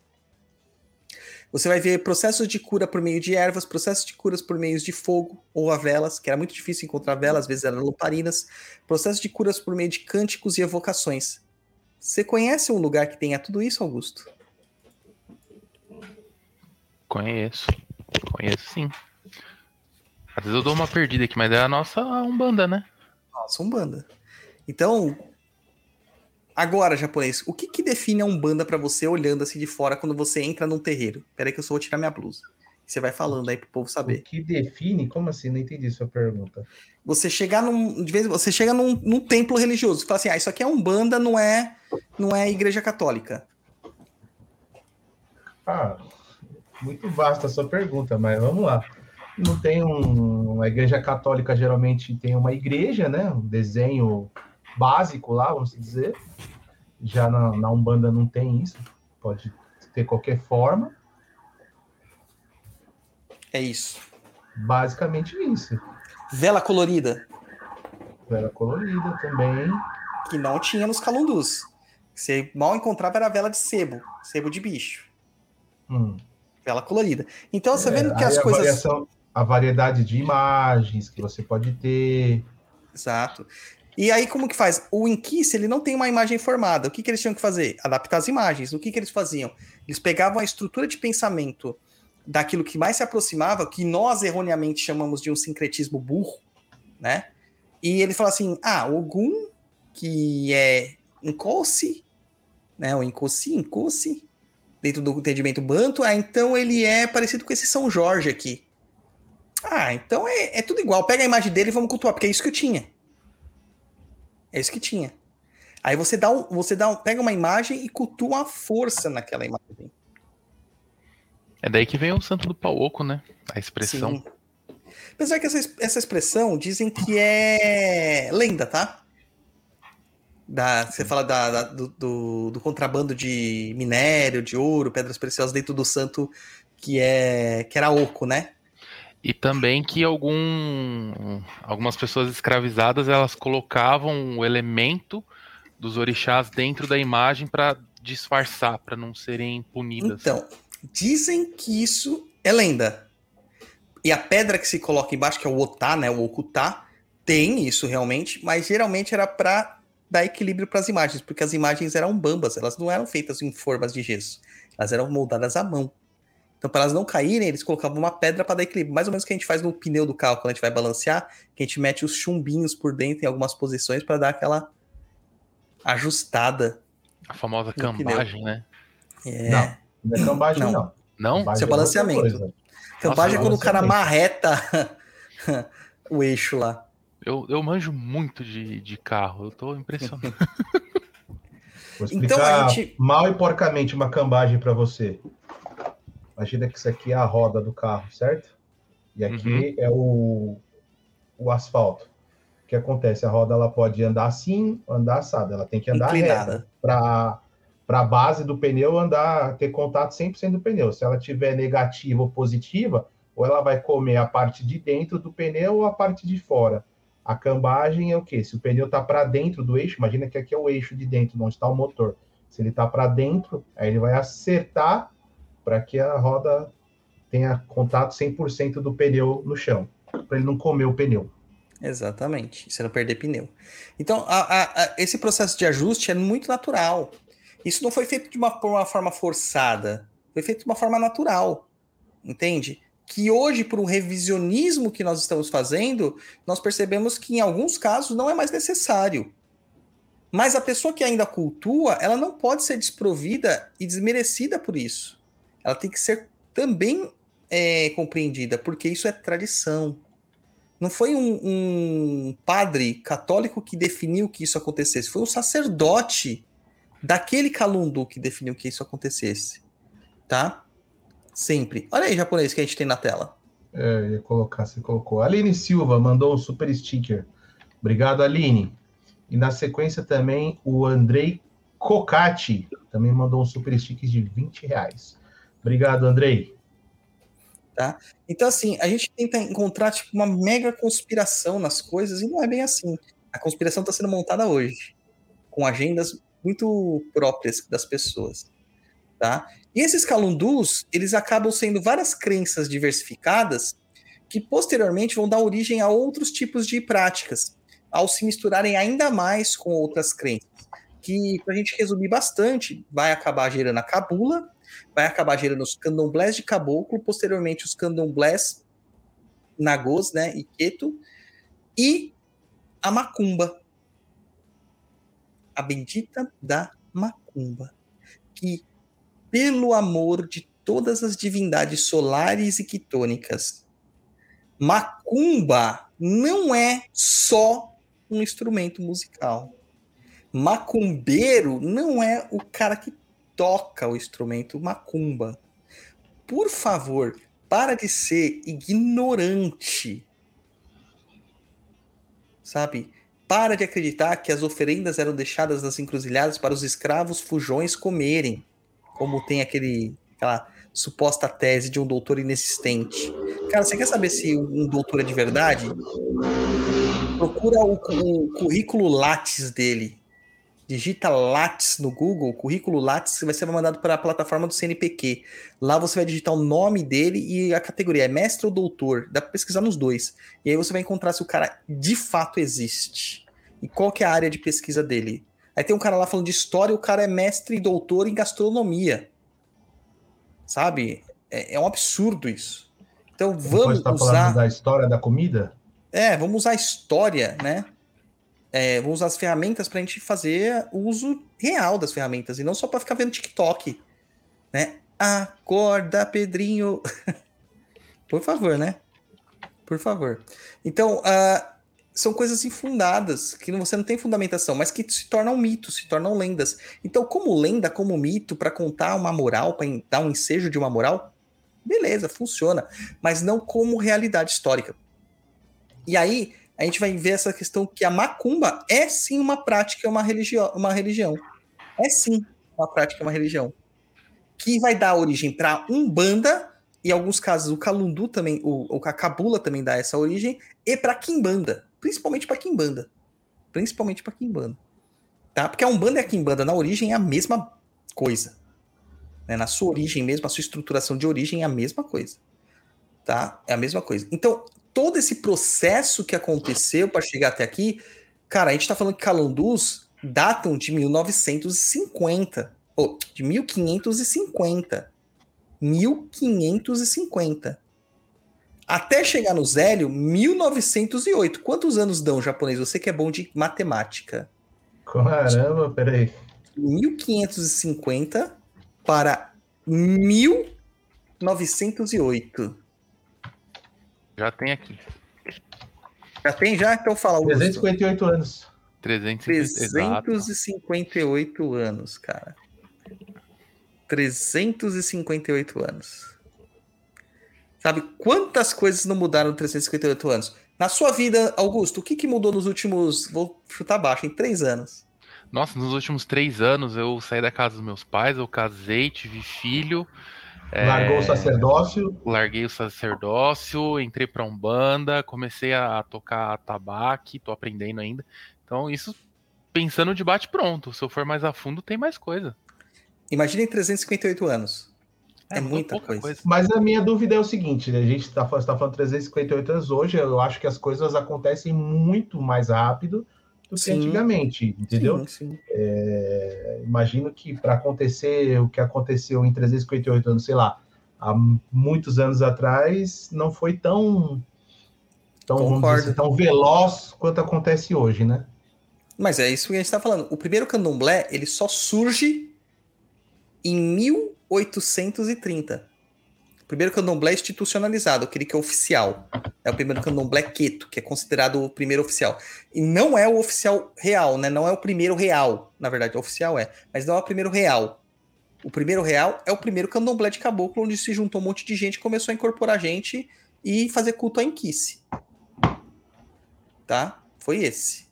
Você vai ver processos de cura por meio de ervas, processos de curas por meio de fogo ou a velas, que era muito difícil encontrar velas, às vezes eram lamparinas, processos de curas por meio de cânticos e evocações. Você conhece um lugar que tenha tudo isso, Augusto? Conheço. Conheço sim. Às vezes eu dou uma perdida aqui, mas é a nossa Umbanda, né? Nossa, Umbanda. Então, agora, japonês, o que, que define a Umbanda pra você olhando assim de fora quando você entra num terreiro? Peraí que eu só vou tirar minha blusa. Você vai falando aí pro povo O saber. que define? Como assim? Não entendi sua pergunta. Você chegar num. De vez, você chega num, num templo religioso, você fala assim: ah, isso aqui é Umbanda, não é, não é igreja católica. Ah, muito vasta a sua pergunta, mas vamos lá. Não tem um. A igreja católica geralmente tem uma igreja, né? Um desenho básico lá, vamos dizer. Já na, na Umbanda não tem isso. Pode ter qualquer forma. É isso. Basicamente isso. Vela colorida, Vela colorida também. que não tinha nos calundus. Você mal encontrava era vela de sebo, sebo de bicho. Hum. Vela colorida. Então você É, vendo que as a coisas. variação- a variedade de imagens que você pode ter. Exato. E aí, como que faz? O Inquice, ele não tem uma imagem formada. O que, que eles tinham que fazer? Adaptar as imagens. O que, que eles faziam? Eles pegavam a estrutura de pensamento daquilo que mais se aproximava, que nós erroneamente chamamos de um sincretismo burro, né? E ele fala assim: ah, Ogum, que é Incosse, né? O Incosse, Incosse, dentro do entendimento banto, ah, então ele é parecido com esse São Jorge aqui. Ah, então é, é tudo igual. Pega a imagem dele e vamos cultuar, porque é isso que eu tinha. É isso que tinha. Aí você dá um, você dá um, pega uma imagem e cultua a força naquela imagem. É daí que vem o santo do pau oco, né? A expressão. Sim. Apesar que essa, es- essa expressão dizem que é lenda, tá? Da, você fala da, da- do, do, do contrabando de minério, de ouro, pedras preciosas dentro do santo que é que era oco, né? E também que algum, algumas pessoas escravizadas elas colocavam o elemento dos orixás dentro da imagem para disfarçar, para não serem punidas. Então, dizem que isso é lenda. E a pedra que se coloca embaixo, que é o otá, né, o okutá, tem isso realmente, mas geralmente era para dar equilíbrio para as imagens, porque as imagens eram bambas, elas não eram feitas em formas de gesso, elas eram moldadas à mão. Então, para elas não caírem, eles colocavam uma pedra para dar equilíbrio. Mais ou menos o que a gente faz no pneu do carro quando a gente vai balancear, que a gente mete os chumbinhos por dentro em algumas posições para dar aquela ajustada. A famosa No pneu. cambagem, né? É. Não, não é cambagem, Não. não. Não? Cambagem Isso é balanceamento. coisa. Cambagem é Nossa, quando o cara marreta o eixo lá. Eu, eu manjo muito de, de carro, eu tô impressionado. Vou Então, explicar a gente- mal e porcamente uma cambagem para você. Imagina que isso aqui é a roda do carro, certo? E aqui Uhum. é o, o asfalto. O que acontece? A roda ela pode andar assim, andar assada. Ela tem que andar Inclinada. reta para para a base do pneu andar ter contato 100% do pneu. Se ela tiver negativa ou positiva, ou ela vai comer a parte de dentro do pneu ou a parte de fora. A cambagem é o quê? Se o pneu está para dentro do eixo, imagina que aqui é o eixo de dentro, onde está o motor. Se ele está para dentro, aí ele vai acertar para que a roda tenha contato 100% do pneu no chão, para ele não comer o pneu. Exatamente, você não perder pneu. Então, a- a- a- esse processo de ajuste é muito natural. Isso não foi feito de uma, uma forma forçada, foi feito de uma forma natural, entende? Que hoje, por um revisionismo que nós estamos fazendo, nós percebemos que em alguns casos não é mais necessário. Mas a pessoa que ainda cultua, ela não pode ser desprovida e desmerecida por isso. Ela tem que ser também é, compreendida, porque isso é tradição. Não foi um, um padre católico que definiu que isso acontecesse, foi um sacerdote daquele calundu que definiu que isso acontecesse. Tá? Sempre. Olha aí, japonês, que a gente tem na tela. É, ia colocar, você colocou. Aline Silva mandou um super sticker. Obrigado, Aline. E na sequência também o Andrei Cocati também mandou um super sticker de 20 reais. Obrigado, Andrei. Então, assim, a gente tenta encontrar tipo, uma mega conspiração nas coisas e não é bem assim. A conspiração está sendo montada hoje, com agendas muito próprias das pessoas. Tá? E esses calundus, eles acabam sendo várias crenças diversificadas que posteriormente vão dar origem a outros tipos de práticas, ao se misturarem ainda mais com outras crenças. Que, para a gente resumir bastante, vai acabar gerando a cabula, vai acabar gerando os candomblés de caboclo, posteriormente os candomblés nagôs, né, e queto, e a macumba. a bendita da macumba, que, pelo amor de todas as divindades solares e quitônicas, macumba não é só um instrumento musical. Macumbeiro não é o cara que toca o instrumento macumba. Por favor, para de ser ignorante. Sabe? Para de acreditar que as oferendas eram deixadas nas encruzilhadas para os escravos fujões comerem, como tem aquele aquela suposta tese de um doutor inexistente. Cara, você quer saber se um doutor é de verdade? Procura o, o currículo Lattes dele. Digita Lattes no Google, currículo Lattes, vai ser mandado para a plataforma do CNPq. Lá você vai digitar o nome dele e a categoria, é mestre ou doutor. Dá para pesquisar nos dois. E aí você vai encontrar se o cara de fato existe. E qual que é a área de pesquisa dele. Aí tem um cara lá falando de história, o cara é mestre e doutor em gastronomia. Sabe? É, é um absurdo isso. Então vamos Depois tá usar. da história da comida? É, vamos usar a história, né? É, vamos usar as ferramentas para a gente fazer uso real das ferramentas e não só para ficar vendo TikTok, né? Acorda, Pedrinho. Por favor, né? Por favor. Então, ah, são coisas infundadas, que você não tem fundamentação, mas que se tornam mitos, se tornam lendas. Então, como lenda, como mito, para contar uma moral, para dar um ensejo de uma moral, beleza, funciona, mas não como realidade histórica. E aí, a gente vai ver essa questão que a macumba é sim uma prática, uma religião, uma religião. É sim uma prática, uma religião. Que vai dar origem para Umbanda, e em alguns casos o Calundu também, o, o Cabula também dá essa origem, e para Kimbanda, principalmente para Kimbanda. Principalmente para Kimbanda. Tá? Porque a Umbanda e a Kimbanda na origem é a mesma coisa. Né? Na sua origem mesmo, a sua estruturação de origem é a mesma coisa. Tá? É a mesma coisa. Então, todo esse processo que aconteceu para chegar até aqui, cara, a gente tá falando que calundus datam de 1950, ou de 1550. 1550. Até chegar no Zélio, 1908. Quantos anos dão, japonês? Você que é bom de matemática. Caramba, peraí. 1550 para 1908. Já tem aqui. Já tem já? Então fala, Augusto. 358 anos. 358 anos, cara. 358 anos. Sabe quantas coisas não mudaram em 358 anos? Na sua vida, Augusto, o que, que mudou nos últimos. Vou chutar baixo, em três anos? Nossa, nos últimos três anos eu saí da casa dos meus pais, eu casei, tive filho. É, Largou o sacerdócio. larguei o sacerdócio, entrei pra Umbanda, comecei a tocar tabaque, tô aprendendo ainda. Então, isso pensando de bate pronto. Se eu for mais a fundo, tem mais coisa. Imaginem 358 anos. É mudou muita pouca coisa. Mas a minha dúvida é o seguinte, né? a gente está tá falando 358 anos hoje, eu acho que as coisas acontecem muito mais rápido do que Sim. antigamente, entendeu? Sim, sim. É, imagino que para acontecer o que aconteceu em 358 anos, sei lá, há muitos anos atrás, não foi tão, tão, dizer assim, tão veloz quanto acontece hoje, né? Mas é isso que a gente está falando. O primeiro candomblé, ele só surge em 1830. Primeiro candomblé institucionalizado, aquele que é oficial. É o primeiro candomblé queto, que é considerado o primeiro oficial. E não é o oficial real, né? Não é o primeiro real. Na verdade, o oficial é. Mas não é o primeiro real. O primeiro real é o primeiro candomblé de caboclo, onde se juntou um monte de gente, começou a incorporar gente e fazer culto à Inquice. Tá? Foi esse.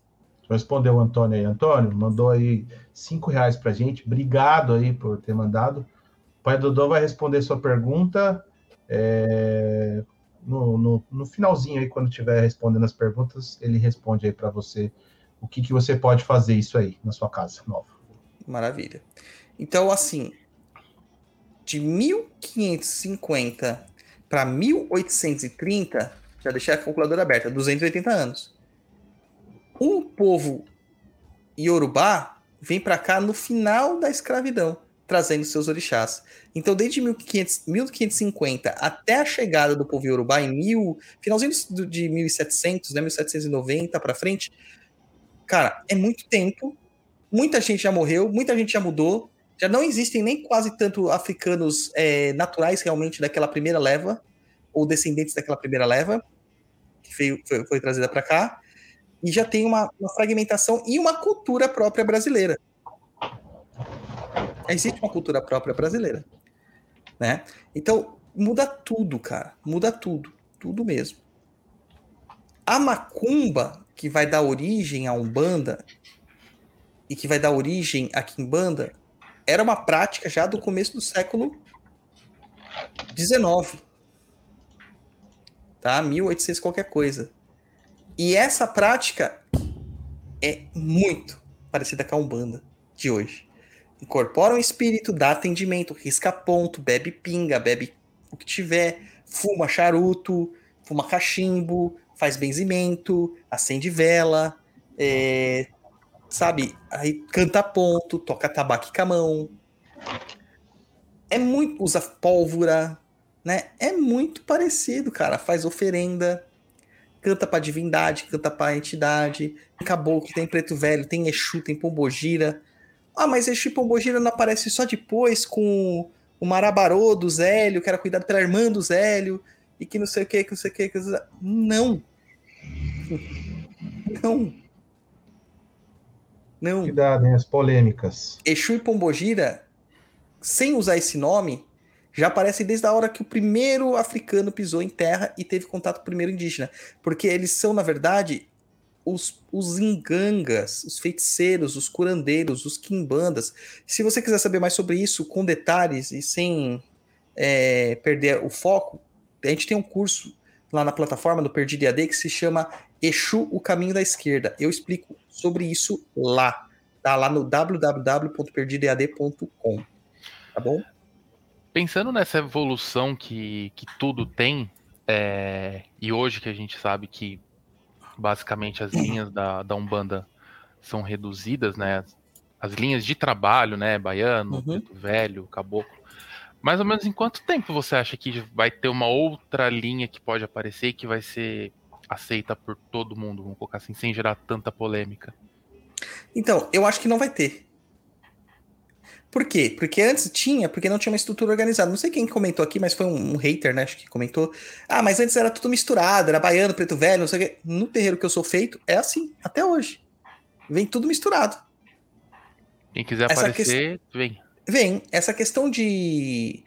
Respondeu o Antônio aí. Antônio, mandou aí cinco reais pra gente. Obrigado aí por ter mandado. O pai Dodô vai responder sua pergunta é, no, no, no finalzinho aí, quando estiver respondendo as perguntas, ele responde aí para você o que, que você pode fazer isso aí na sua casa nova. Maravilha. Então, assim, de 1550 para 1830, já deixei a calculadora aberta, 280 anos. O povo iorubá vem para cá no final da escravidão, trazendo seus orixás. Então, desde 1500, 1550 até a chegada do povo iorubá em mil, finalzinho de 1700, né, 1790 para frente, cara, é muito tempo Muita gente já morreu, muita gente já mudou. Já não existem nem quase tanto africanos é, naturais realmente daquela primeira leva, ou descendentes daquela primeira leva, que foi, foi, foi trazida para cá. E já tem uma, uma fragmentação e uma cultura própria brasileira. Existe uma cultura própria brasileira. Né? Então, muda tudo, cara. Muda tudo. Tudo mesmo. A macumba, que vai dar origem à Umbanda, e que vai dar origem à Quimbanda, era uma prática já do começo do século XIX. Tá? 1800 qualquer coisa. E essa prática é muito parecida com a Umbanda de hoje. Incorpora um espírito, dá atendimento, risca ponto, bebe pinga, bebe o que tiver, fuma charuto, fuma cachimbo, faz benzimento, acende vela, é, sabe? Aí canta ponto, toca tabaco com a mão. É muito. Usa pólvora, né? É muito parecido, cara. Faz oferenda, canta pra divindade, canta pra entidade. Tem caboclo, tem preto velho, tem Exu, tem pombogira. Ah, mas Exu e pombogira não aparece só depois com o Marabarô do Zélio, que era cuidado pela irmã do Zélio, e que não sei o que, que não sei o que. Que... Não. Não. Não. Cuidado, hein? As polêmicas. Exu e Pombogira, sem usar esse nome, já aparece desde a hora que o primeiro africano pisou em terra e teve contato com o primeiro indígena. Porque eles são, na verdade, os, os engangas, os feiticeiros, os curandeiros, os quimbandas. Se você quiser saber mais sobre isso, com detalhes e sem é, perder o foco, a gente tem um curso lá na plataforma do Perdido AD que se chama Exu, o caminho da esquerda. Eu explico sobre isso lá, tá? Lá no www.perdidoead.com. Tá bom? Pensando nessa evolução que, que tudo tem, é, e hoje que a gente sabe que basicamente as linhas da, da Umbanda são reduzidas, né? As linhas de trabalho, né? Baiano, uhum. velho, caboclo. Mais ou menos em quanto tempo você acha que vai ter uma outra linha que pode aparecer e que vai ser aceita por todo mundo, vamos colocar assim, sem gerar tanta polêmica? Então, eu acho que não vai ter. Por quê? Porque antes tinha, porque não tinha uma estrutura organizada. Não sei quem comentou aqui, mas foi um, um, hater, né? Acho que comentou. Ah, mas antes era tudo misturado, era baiano, preto velho, não sei o quê. No terreiro que eu sou feito, é assim, até hoje. Vem tudo misturado. Quem quiser Essa aparecer, que... vem. Vem. Essa questão de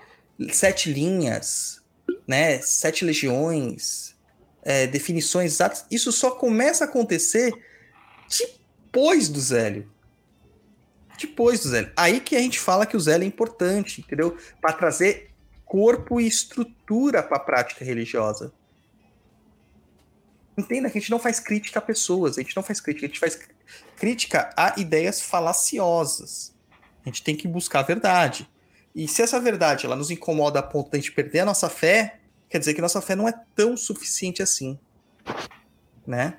sete linhas, né? Sete legiões, é, definições exatas, isso só começa a acontecer depois do Zélio. Depois do Zélio. Aí que a gente fala que o Zélio é importante, entendeu? Para trazer corpo e estrutura para a prática religiosa. Entenda que a gente não faz crítica a pessoas, a gente não faz crítica, a gente faz crítica a ideias falaciosas. A gente tem que buscar a verdade. E se essa verdade ela nos incomoda a ponto de a gente perder a nossa fé, quer dizer que nossa fé não é tão suficiente assim, né?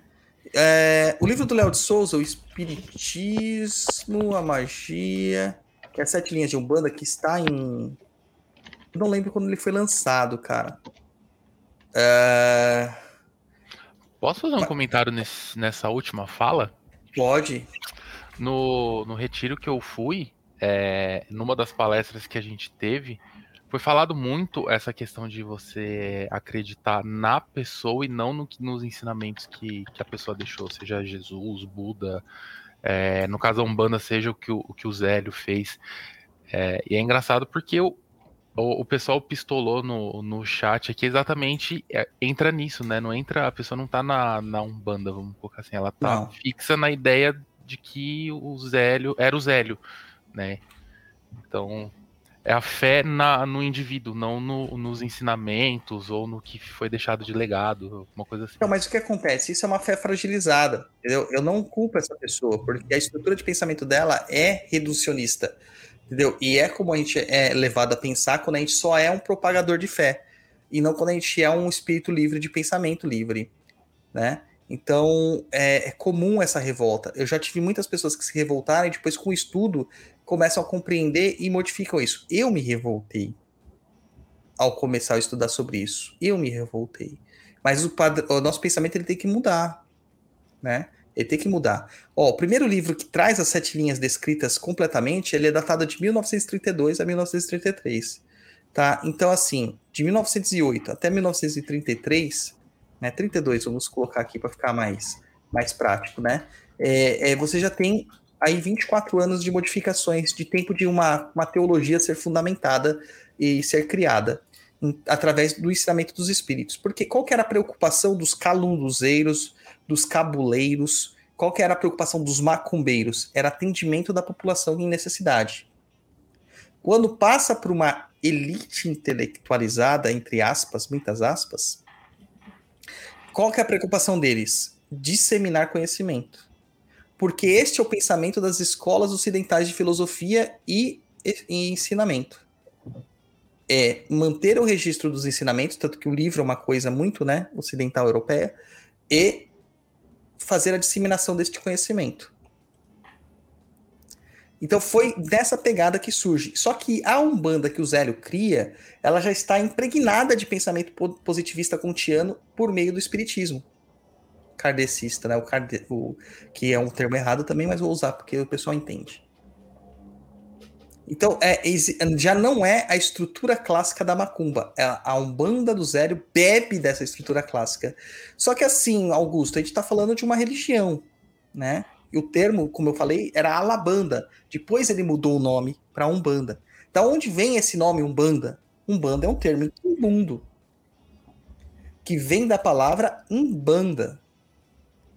É, o livro do Léo de Souza, o Espiritismo, a Magia, que é sete linhas de Umbanda, que está em. Não lembro quando ele foi lançado, cara. É... Posso fazer um comentário nesse, nessa última fala? Pode. No, no retiro que eu fui, é, numa das palestras que a gente teve, foi falado muito essa questão de você acreditar na pessoa e não no, nos ensinamentos que, que a pessoa deixou, seja Jesus, Buda, é, no caso a Umbanda, seja o que o, o, que o Zélio fez. É, e é engraçado porque o, o, o, pessoal pistolou no, no chat aqui exatamente é, entra nisso, né? Não entra, a pessoa não tá na, na Umbanda, vamos colocar assim, ela tá não. fixa na ideia de que o Zélio era o Zélio, né? Então, é a fé na, no indivíduo, não no, nos ensinamentos ou no que foi deixado de legado, uma coisa assim. Não, mas o que acontece? Isso é uma fé fragilizada, entendeu? Eu não culpo essa pessoa, porque a estrutura de pensamento dela é reducionista, entendeu? E é como a gente é levado a pensar quando a gente só é um propagador de fé, e não quando a gente é um espírito livre de pensamento livre, né? Então, é, é, comum essa revolta. Eu já tive muitas pessoas que se revoltaram e depois, com o estudo, começam a compreender e modificam isso. Eu me revoltei ao começar a estudar sobre isso. Eu me revoltei. Mas o, o nosso pensamento ele tem que mudar, né? Ele tem que mudar. Ó, o primeiro livro que traz as sete linhas descritas completamente, ele é datado de 1932 a 1933. Tá? Então, assim, de 1908 até 1933, né, 32, vamos colocar aqui para ficar mais, mais prático, né? É, é, você já tem aí 24 anos de modificações, de tempo de uma, uma teologia ser fundamentada e ser criada em, através do ensinamento dos espíritos. Porque qual que era a preocupação dos calunduzeiros, dos cabuleiros, qual que era a preocupação dos macumbeiros? Era atendimento da população em necessidade. Quando passa por uma elite intelectualizada, entre aspas, muitas aspas, qual que é a preocupação deles? Disseminar conhecimento. Porque este é o pensamento das escolas ocidentais de filosofia e, e ensinamento. É manter o registro dos ensinamentos, tanto que o livro é uma coisa muito né, ocidental europeia, e fazer a disseminação deste conhecimento. Então foi dessa pegada que surge. Só que a Umbanda que o Zélio cria, ela já está impregnada de pensamento positivista kantiano por meio do espiritismo. Kardecista, né? O, carde... o que é um termo errado também, mas vou usar porque o pessoal entende. Então, é, já não é a estrutura clássica da macumba. É a Umbanda do Zélio bebe dessa estrutura clássica. Só que assim, Augusto, a gente está falando de uma religião, né? E o termo, como eu falei, era Alabanda. Depois ele mudou o nome para Umbanda. Da onde vem esse nome Umbanda? Umbanda é um termo imundo. Que vem da palavra Umbanda.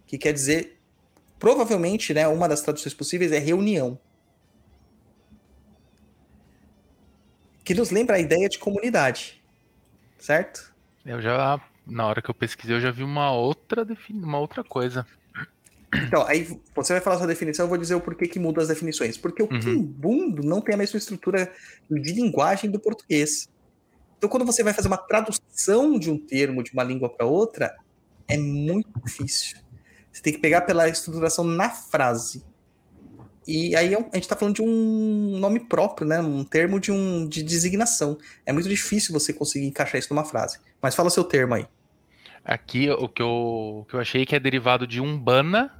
Que quer dizer, provavelmente, né, uma das traduções possíveis é reunião. que nos lembra a ideia de comunidade, certo? Eu já, na hora que eu pesquisei, eu já vi uma outra, uma outra coisa. Então, aí você vai falar sua definição, eu vou dizer o porquê que muda as definições. Porque o uhum. quimbundo não tem a mesma estrutura de linguagem do português. Então, quando você vai fazer uma tradução de um termo de uma língua para outra, é muito difícil. Você tem que pegar pela estruturação na frase. E aí a gente está falando de um nome próprio, né? Um termo de, um, de designação. É muito difícil você conseguir encaixar isso numa frase. Mas fala seu termo aí. Aqui o que eu, o que eu achei que é derivado de umbana,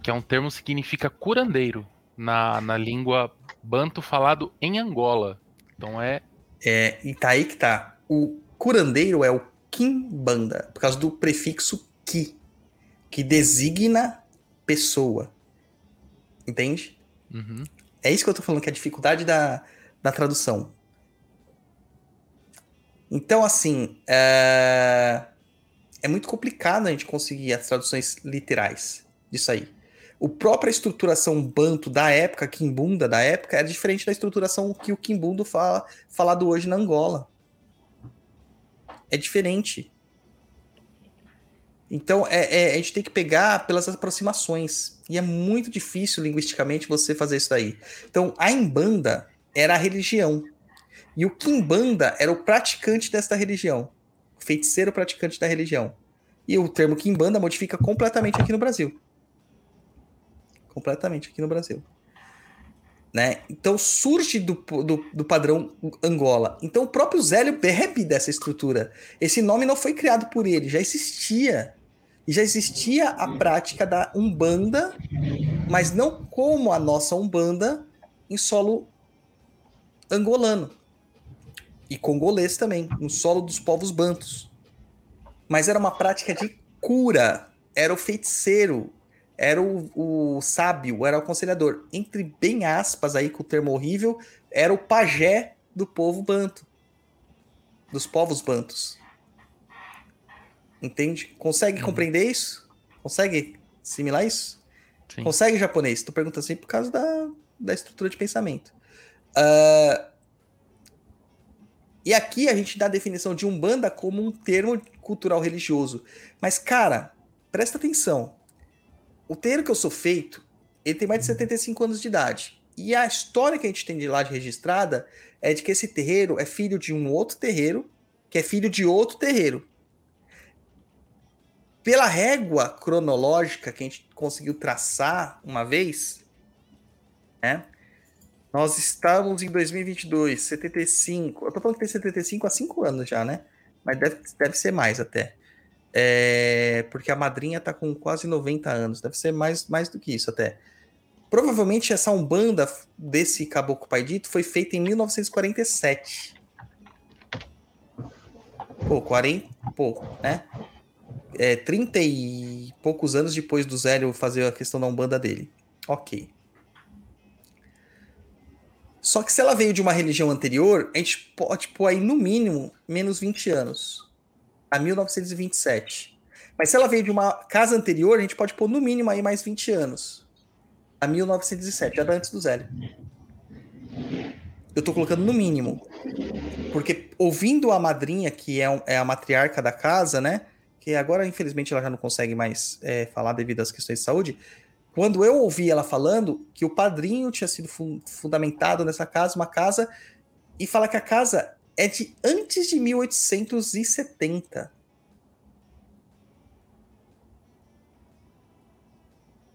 que é um termo que significa curandeiro na, na língua banto falado em Angola. Então é. É, e tá aí que tá. O curandeiro é o kimbanda, por causa do prefixo ki, que designa pessoa. Entende? Uhum. É isso que eu tô falando, que é a dificuldade da, da tradução. Então, assim, é... é muito complicado a gente conseguir as traduções literais disso aí. O própria estruturação banto da época, Kimbunda da época, é diferente da estruturação que o Kimbundo fala falado hoje na Angola. É diferente. Então, é, é, a gente tem que pegar pelas aproximações. E é muito difícil linguisticamente você fazer isso daí. Então, a Imbanda era a religião. E o Kimbanda era o praticante desta religião. O feiticeiro praticante da religião. E o termo Kimbanda modifica completamente aqui no Brasil. Completamente aqui no Brasil. Né? Então surge do, do, do, padrão Angola. Então o próprio Zélio bebe dessa estrutura. Esse nome não foi criado por ele, já existia. E já existia a prática da Umbanda, mas não como a nossa Umbanda em solo angolano. E congolês também, no solo dos povos bantos. Mas era uma prática de cura, era o feiticeiro, era o, o sábio, era o aconselhador. Entre bem aspas aí com o termo horrível, era o pajé do povo banto. Dos povos bantos. Entende? Consegue hum. compreender isso? Consegue assimilar isso? Sim. Consegue japonês? Tu pergunta assim por causa da, da estrutura de pensamento. Uh, e aqui a gente dá a definição de umbanda como um termo cultural religioso. Mas, cara, presta atenção. O terreiro que eu sou feito, ele tem mais de 75 anos de idade. E a história que a gente tem de lá de registrada é de que esse terreiro é filho de um outro terreiro, que é filho de outro terreiro pela régua cronológica que a gente conseguiu traçar uma vez, né? Nós estamos em 2022, 75. Eu tô falando que tem 75 há 5 anos já, né? Mas deve, deve ser mais até. É, porque a madrinha tá com quase 90 anos, deve ser mais, mais do que isso até. Provavelmente essa Umbanda desse Caboclo Pai Dito foi feita em 1947. Pô, 40, pô, né? É, 30 e poucos anos depois do Zélio fazer a questão da Umbanda dele. Ok. Só que se ela veio de uma religião anterior, a gente pode pôr aí no mínimo menos 20 anos. A 1927. Mas se ela veio de uma casa anterior, a gente pode pôr no mínimo aí mais 20 anos. A 1907, já antes do Zélio. Eu tô colocando no mínimo. Porque ouvindo a madrinha, que é, um- é a matriarca da casa, né? Que agora, infelizmente, ela já não consegue mais é, falar devido às questões de saúde. Quando eu ouvi ela falando que o padrinho tinha sido fu- fundamentado nessa casa, uma casa, e fala que a casa é de antes de 1870.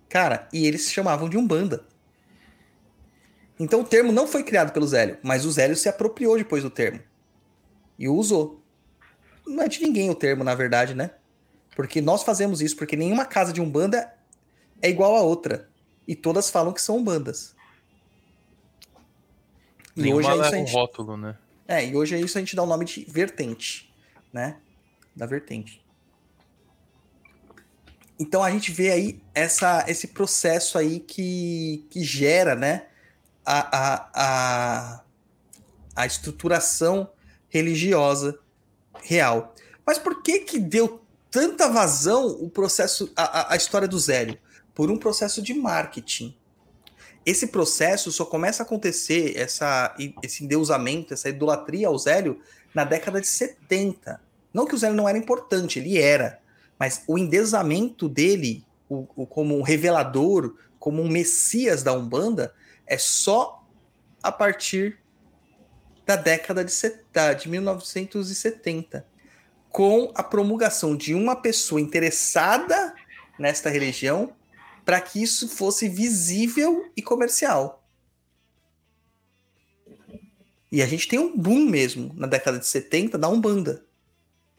Cara, e eles se chamavam de Umbanda. Então o termo não foi criado pelo Zélio, mas o Zélio se apropriou depois do termo. E o usou. Não é de ninguém o termo, na verdade, né? Porque nós fazemos isso, porque nenhuma casa de Umbanda é igual a outra. E todas falam que são Umbandas. E Nenhuma hoje é isso a um gente... rótulo, né? É, e hoje é isso a gente dá o nome de vertente, né? Da vertente. Então a gente vê aí essa, esse processo aí que, que gera, né? A, a, a, a estruturação religiosa real. Mas por que que deu tanta vazão o processo, a, a- história do Zélio? Por um processo de marketing. Esse processo só começa a acontecer, essa, esse endeusamento, essa idolatria ao Zélio, na década de 70. Não que o Zélio não era importante, ele era. Mas o endeusamento dele, o, o- como um revelador, como um messias da Umbanda, é só a partir da década de, de 1970. Com a promulgação de uma pessoa interessada nesta religião para que isso fosse visível e comercial. E a gente tem um boom mesmo na década de 70 da Umbanda,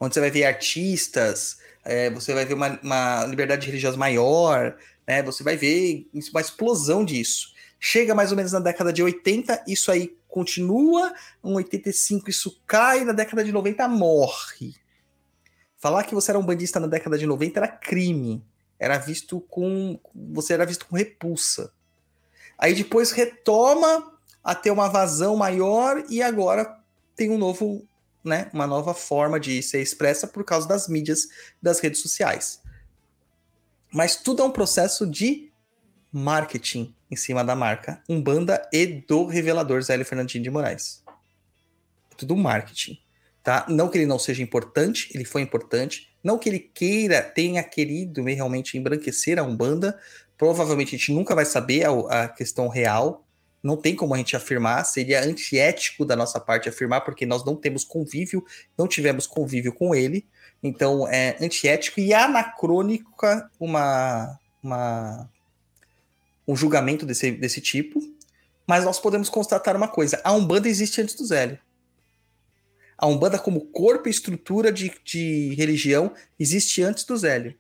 onde você vai ver artistas, é, você vai ver uma, uma liberdade religiosa maior, né? Você vai ver uma explosão disso. Chega mais ou menos na década de 80, isso aí continua, em 85 isso cai, na década de 90 morre. Falar que você era um bandista na década de 90 era crime era visto com você era visto com repulsa. Aí depois retoma a ter uma vazão maior e agora tem um novo, né, uma nova forma de ser expressa por causa das mídias, das redes sociais. Mas tudo é um processo de marketing em cima da marca Umbanda e do revelador Zélio Fernandinho de Moraes. Tudo marketing, tá? Não que ele não seja importante, ele foi importante, não que ele queira, tenha querido realmente embranquecer a Umbanda. Provavelmente a gente nunca vai saber a, a, questão real. Não tem como a gente afirmar. Seria antiético da nossa parte afirmar, porque nós não temos convívio, não tivemos convívio com ele. Então é antiético e anacrônica uma, uma, um julgamento desse, desse tipo. Mas nós podemos constatar uma coisa: a Umbanda existe antes do Zélio a Umbanda como corpo e estrutura de, de religião existe antes do Zélio.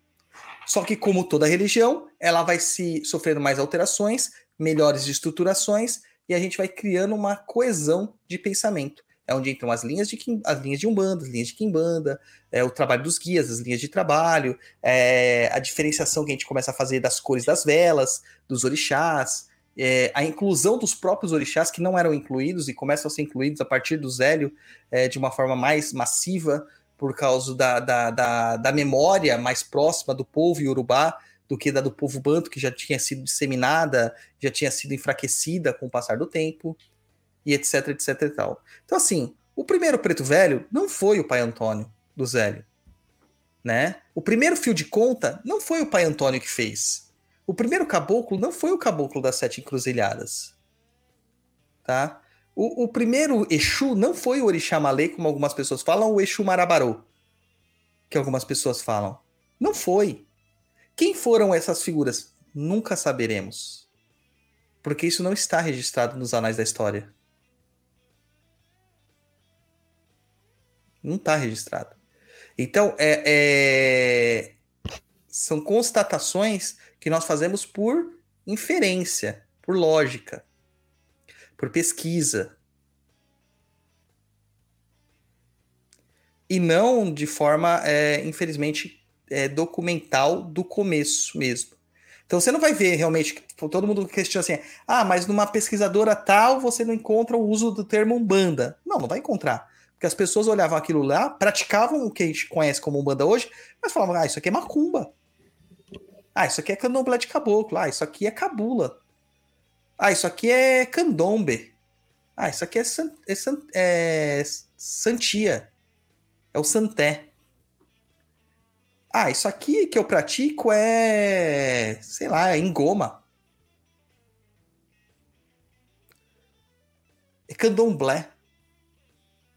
Só que, como toda religião, ela vai se sofrendo mais alterações, melhores estruturações, e a gente vai criando uma coesão de pensamento. É onde entram as linhas de, as linhas de Umbanda, as linhas de Kimbanda, é, o trabalho dos guias, as linhas de trabalho, é, a diferenciação que a gente começa a fazer das cores das velas, dos orixás, é, a inclusão dos próprios orixás que não eram incluídos e começam a ser incluídos a partir do Zélio é, de uma forma mais massiva, por causa da, da, da, da, memória mais próxima do povo iorubá do que da do povo banto, que já tinha sido disseminada, já tinha sido enfraquecida com o passar do tempo, e etc, etc e tal. Então, assim, o primeiro preto velho não foi o pai Antônio do Zélio, né? O primeiro fio de conta não foi o pai Antônio que fez. O primeiro caboclo não foi o caboclo das sete encruzilhadas. Tá? O, o, primeiro Exu não foi o Orixá Malê, como algumas pessoas falam, o Exu Marabarô, que algumas pessoas falam. Não foi. Quem foram essas figuras? Nunca saberemos. Porque isso não está registrado nos anais da história. Não está registrado. Então, é, é, são constatações que nós fazemos por inferência, por lógica, por pesquisa. E não de forma, é, infelizmente, é, documental do começo mesmo. Então você não vai ver realmente, tipo, todo mundo questiona assim, ah, mas numa pesquisadora tal você não encontra o uso do termo umbanda. Não, não vai encontrar. Porque as pessoas olhavam aquilo lá, praticavam o que a gente conhece como umbanda hoje, mas falavam, ah, isso aqui é macumba. Ah, isso aqui é candomblé de caboclo. Ah, isso aqui é cabula. Ah, isso aqui é candombe. Ah, isso aqui é, san, é, san, é santia. É o santé. Ah, isso aqui que eu pratico é, sei lá, é engoma. É candomblé.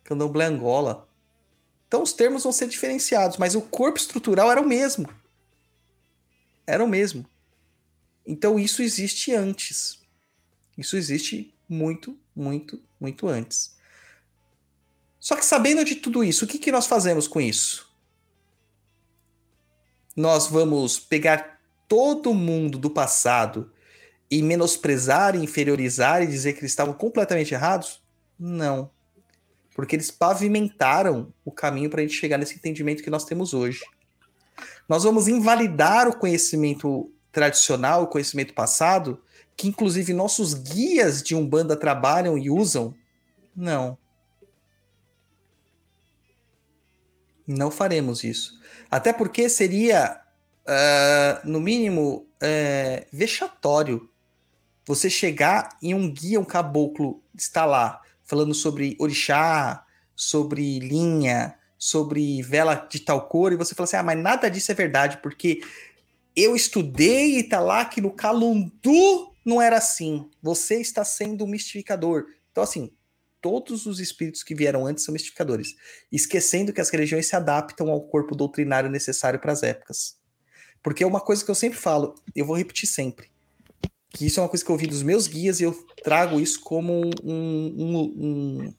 Candomblé Angola. Então os termos vão ser diferenciados, mas o corpo estrutural era o mesmo. Era o mesmo. Então isso existe antes. Isso existe muito, muito, muito antes. Só que sabendo de tudo isso, o que, que nós fazemos com isso? Nós vamos pegar todo mundo do passado e menosprezar, inferiorizar e dizer que eles estavam completamente errados? Não. Porque eles pavimentaram o caminho para a gente chegar nesse entendimento que nós temos hoje. Nós vamos invalidar o conhecimento tradicional, o conhecimento passado, que inclusive nossos guias de Umbanda trabalham e usam? Não. Não faremos isso. Até porque seria, uh, no mínimo, uh, vexatório você chegar em um guia, um caboclo, está lá, falando sobre orixá, sobre linha, sobre vela de tal cor, e você fala assim: ah, mas nada disso é verdade, porque eu estudei e tá lá que no Calundu não era assim. Você está sendo um mistificador. Então, assim, todos os espíritos que vieram antes são mistificadores, esquecendo que as religiões se adaptam ao corpo doutrinário necessário para as épocas. Porque é uma coisa que eu sempre falo, eu vou repetir sempre, que isso é uma coisa que eu ouvi dos meus guias e eu trago isso como um, um, um,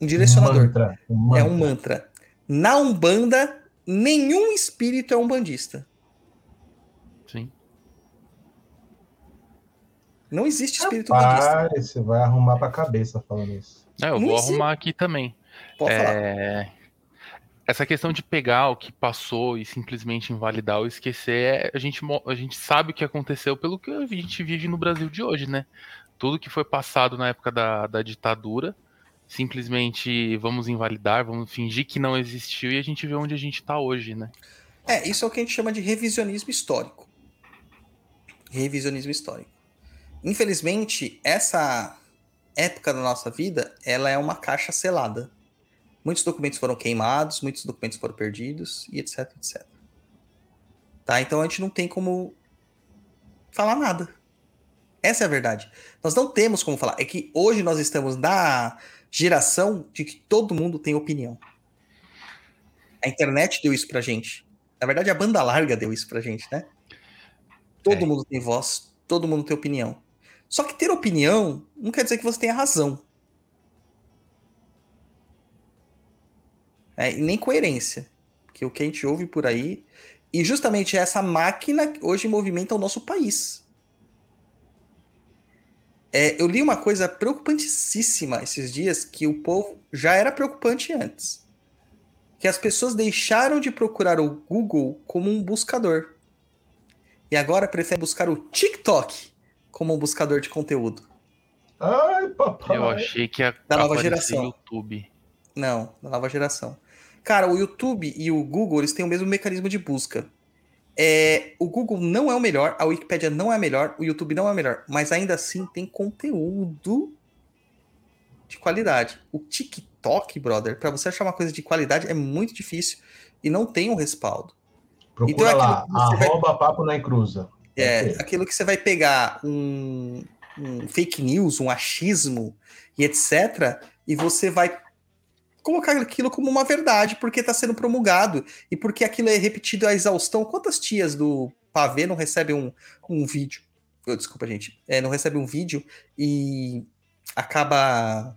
um direcionador. Mantra, um mantra. É um mantra. Na Umbanda, nenhum espírito é um bandista. Não existe espírito Rapaz, budista. Você vai arrumar pra cabeça falando isso. É, eu não vou existe. arrumar aqui também. Pode é... falar. Essa questão de pegar o que passou e simplesmente invalidar ou esquecer, é, a gente, a gente sabe o que aconteceu pelo que a gente vive no Brasil de hoje, né? Tudo que foi passado na época da, da ditadura, simplesmente vamos invalidar, vamos fingir que não existiu e a gente vê onde a gente está hoje, né? É, isso é o que a gente chama de revisionismo histórico. Revisionismo histórico. Infelizmente, essa época da nossa vida, ela é uma caixa selada. Muitos documentos foram queimados, muitos documentos foram perdidos e etc, etc. Tá? Então a gente não tem como falar nada. Essa é a verdade. Nós não temos como falar. É que hoje nós estamos na geração de que todo mundo tem opinião. A internet deu isso pra gente. Na verdade, a banda larga deu isso pra gente, né? Todo é. mundo tem voz, todo mundo tem opinião. Só que ter opinião não quer dizer que você tenha razão. É, e nem coerência. Porque o que a gente ouve por aí. E justamente essa máquina hoje movimenta o nosso país. É, eu li uma coisa preocupantíssima esses dias, que o povo já era preocupante antes. Que as pessoas deixaram de procurar o Google como um buscador. E agora preferem buscar o TikTok como um buscador de conteúdo. Ai, papai. Eu achei que ia da nova geração. YouTube. Não, da nova geração. Cara, o YouTube e o Google, eles têm o mesmo mecanismo de busca. É, o Google não é o melhor, a Wikipedia não é a melhor, o YouTube não é o melhor, mas ainda assim tem conteúdo de qualidade. O TikTok, brother, para você achar uma coisa de qualidade é muito difícil e não tem um respaldo. Procura então, é lá, arroba vai... papo na cruza. É, aquilo que você vai pegar um, um fake news, um achismo e etc., e você vai colocar aquilo como uma verdade porque está sendo promulgado e porque aquilo é repetido à exaustão. Quantas tias do pavê não recebem um, um vídeo? Oh, desculpa, gente. É, não recebem um vídeo e acaba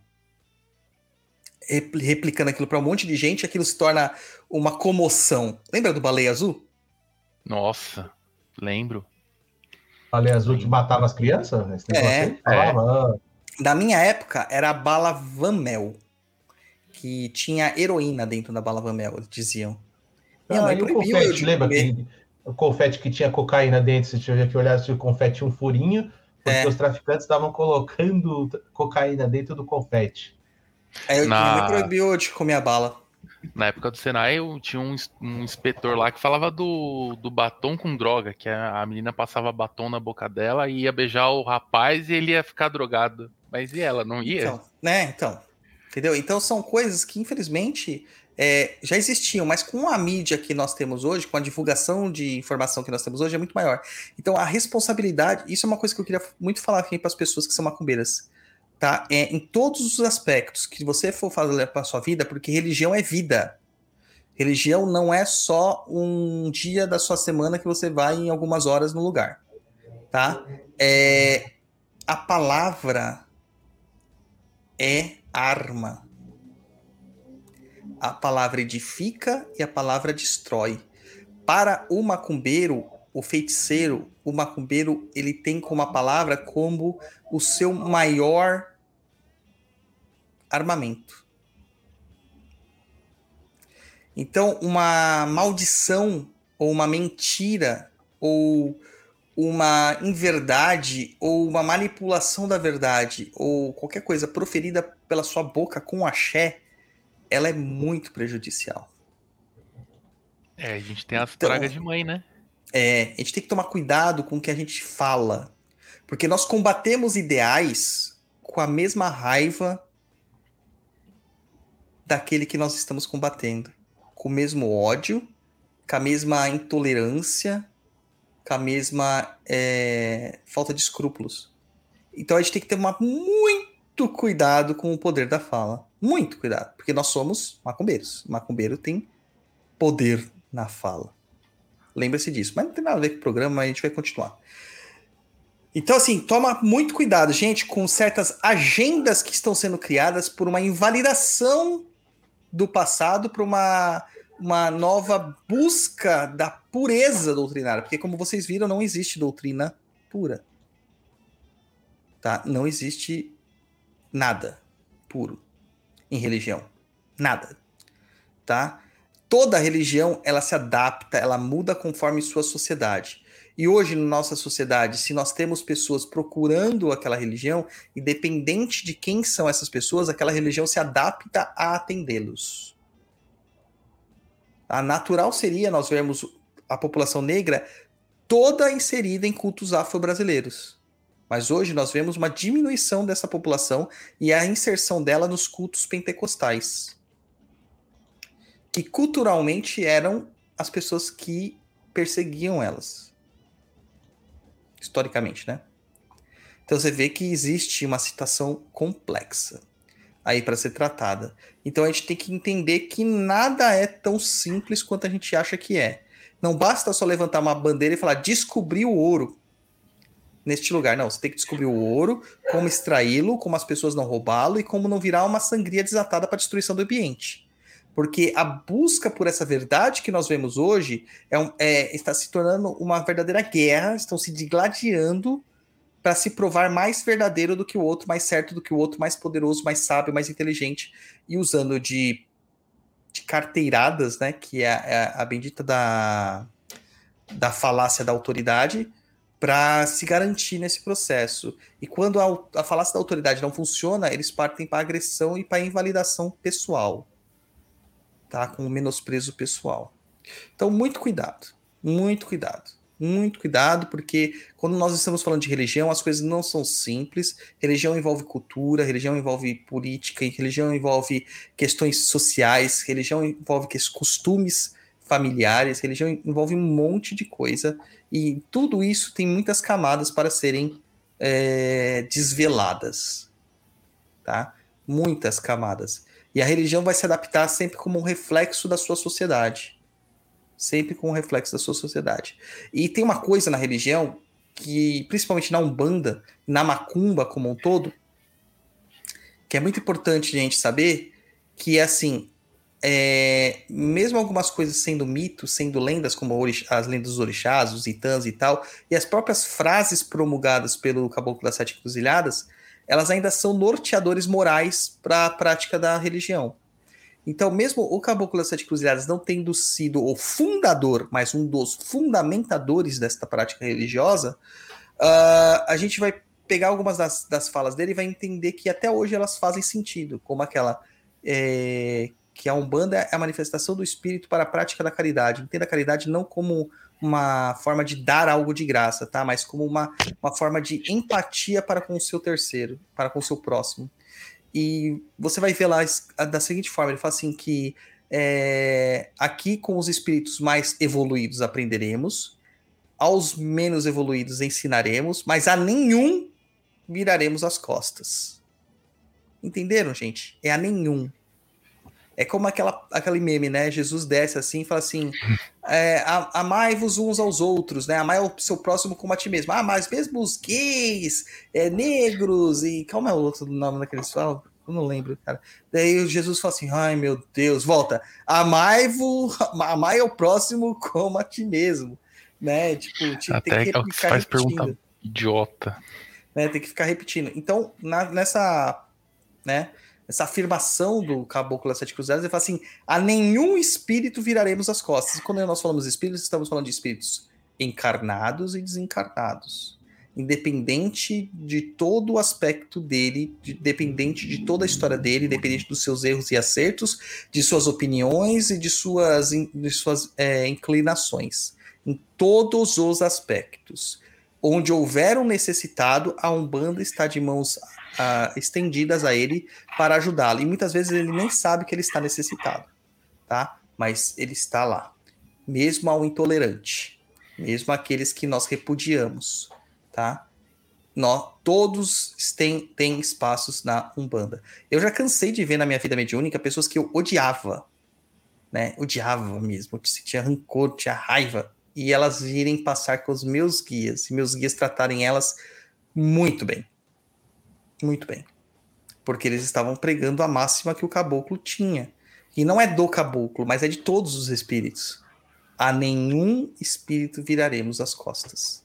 repli- replicando aquilo para um monte de gente, aquilo se torna uma comoção. Lembra do Baleia Azul? Nossa, lembro. Falei azul que matava as crianças? Esse negócio É, aí? Falava, ah, Da minha época, era a bala Van Mel, que tinha heroína dentro da bala Van eles diziam. Minha Ah, mãe e o proibiu eu confete, lembra que o confete que tinha cocaína dentro, você tinha que olhar se o confete tinha um furinho, porque É. os traficantes estavam colocando cocaína dentro do confete. Aí eu, Na- minha mãe proibiu de comer a bala. Na época do Senai, eu tinha um, um inspetor lá que falava do, do batom com droga, que a, a menina passava batom na boca dela e ia beijar o rapaz e ele ia ficar drogado. Mas e ela, não ia? Então, né? Então, entendeu? Então são coisas que, infelizmente, é, já existiam, mas com a mídia que nós temos hoje, com a divulgação de informação que nós temos hoje, é muito maior. Então, a responsabilidade, isso é uma coisa que eu queria muito falar aqui para as pessoas que são macumbeiras. Tá? É, em todos os aspectos que você for fazer para sua vida, porque religião é vida. Religião não é só um dia da sua semana que você vai em algumas horas no lugar. Tá? É, a palavra é arma. A palavra edifica e a palavra destrói. Para o macumbeiro, o feiticeiro, o macumbeiro, ele tem como a palavra como o seu maior armamento. Então, uma maldição ou uma mentira ou uma inverdade ou uma manipulação da verdade ou qualquer coisa proferida pela sua boca com axé, ela é muito prejudicial. É, a gente tem as Então- pragas de mãe, né? É, a gente tem que tomar cuidado com o que a gente fala, porque nós combatemos ideais com a mesma raiva daquele que nós estamos combatendo, com o mesmo ódio, com a mesma intolerância, com a mesma é, falta de escrúpulos. Então a gente tem que tomar muito cuidado com o poder da fala, muito cuidado, porque nós somos macumbeiros. Macumbeiro tem poder na fala. Lembre-se disso. Mas não tem nada a ver com o programa, a gente vai continuar. Então, assim, toma muito cuidado, gente, com certas agendas que estão sendo criadas por uma invalidação do passado para uma, uma nova busca da pureza doutrinária. Porque, como vocês viram, não existe doutrina pura. Tá? Não existe nada puro em religião. Nada. Tá? toda religião ela se adapta, ela muda conforme sua sociedade. E hoje, na nossa sociedade, se nós temos pessoas procurando aquela religião, independente de quem são essas pessoas, aquela religião se adapta a atendê-los. A natural seria nós vermos a população negra toda inserida em cultos afro-brasileiros. Mas hoje nós vemos uma diminuição dessa população e a inserção dela nos cultos pentecostais que culturalmente eram as pessoas que perseguiam elas. Historicamente, né? Então você vê que existe uma situação complexa aí para ser tratada. Então a gente tem que entender que nada é tão simples quanto a gente acha que é. Não basta só levantar uma bandeira e falar descobrir o ouro neste lugar. Não, você tem que descobrir o ouro, como extraí-lo, como as pessoas não roubá-lo e como não virar uma sangria desatada para destruição do ambiente. Porque a busca por essa verdade que nós vemos hoje é um- é- está se tornando uma verdadeira guerra, estão se digladiando para se provar mais verdadeiro do que o outro, mais certo do que o outro, mais poderoso, mais sábio, mais inteligente, e usando de, de carteiradas, né, que é a, é a bendita da, da falácia da autoridade, para se garantir nesse processo. E quando a, a falácia da autoridade não funciona, eles partem para agressão e para invalidação pessoal tá? Com o menosprezo pessoal. Então, muito cuidado, muito cuidado, muito cuidado, porque quando nós estamos falando de religião, as coisas não são simples. Religião envolve cultura, religião envolve política, religião envolve questões sociais, religião envolve costumes familiares, religião envolve um monte de coisa, e tudo isso tem muitas camadas para serem é, desveladas, tá? Muitas camadas. E a religião vai se adaptar sempre como um reflexo da sua sociedade. Sempre com um reflexo da sua sociedade. E tem uma coisa na religião que, principalmente na Umbanda, na Macumba como um todo, que é muito importante a gente saber, que é assim, é, mesmo algumas coisas sendo mitos, sendo lendas, como as lendas dos orixás, os itãs e tal, e as próprias frases promulgadas pelo Caboclo das Sete Cruzilhadas, elas ainda são norteadores morais para a prática da religião. Então, mesmo o Caboclo das Sete Cruzilhadas não tendo sido o fundador, mas um dos fundamentadores desta prática religiosa, uh, a gente vai pegar algumas das, das falas dele e vai entender que até hoje elas fazem sentido, como aquela é, que a Umbanda é a manifestação do espírito para a prática da caridade. Entenda a caridade não como uma forma de dar algo de graça, tá? Mas como uma, uma forma de empatia para com o seu terceiro, para com o seu próximo. E você vai ver lá da seguinte forma: ele fala assim que é, aqui com os espíritos mais evoluídos aprenderemos, aos menos evoluídos ensinaremos, mas a nenhum viraremos as costas. Entenderam, gente? É a nenhum. É como aquela, aquele meme, né? Jesus desce assim e fala assim: é, amai-vos uns aos outros, né? Amai o seu próximo como a ti mesmo. Ah, mas mesmo os gays, é, negros e. Calma, é o outro nome daqueles falam? Eu não lembro, cara. Daí Jesus fala assim: ai meu Deus, volta. Amai-vos, amai o próximo como a ti mesmo. Né? Tipo, tipo Até tem que, que faz repetindo. pergunta idiota. Né? Tem que ficar repetindo. Então, na, nessa. Né? Essa afirmação do Caboclo das Sete Cruzadas, ele fala assim: a nenhum espírito viraremos as costas. Quando nós falamos espíritos, estamos falando de espíritos encarnados e desencarnados. Independente de todo o aspecto dele, de, dependente de toda a história dele, independente dos seus erros e acertos, de suas opiniões e de suas, de suas é, inclinações. Em todos os aspectos. Onde houver um necessitado, a Umbanda está de mãos uh, estendidas a ele para ajudá-lo. E muitas vezes ele nem sabe que ele está necessitado, tá? Mas ele está lá, mesmo ao intolerante, mesmo aqueles que nós repudiamos, tá? Nós, todos têm, têm espaços na Umbanda. Eu já cansei de ver na minha vida mediúnica pessoas que eu odiava, né? Odiava mesmo, tinha rancor, tinha raiva, e elas virem passar com os meus guias, e meus guias tratarem elas muito bem. Muito bem. Porque eles estavam pregando a máxima que o caboclo tinha. E não é do caboclo, mas é de todos os espíritos. A nenhum espírito viraremos as costas.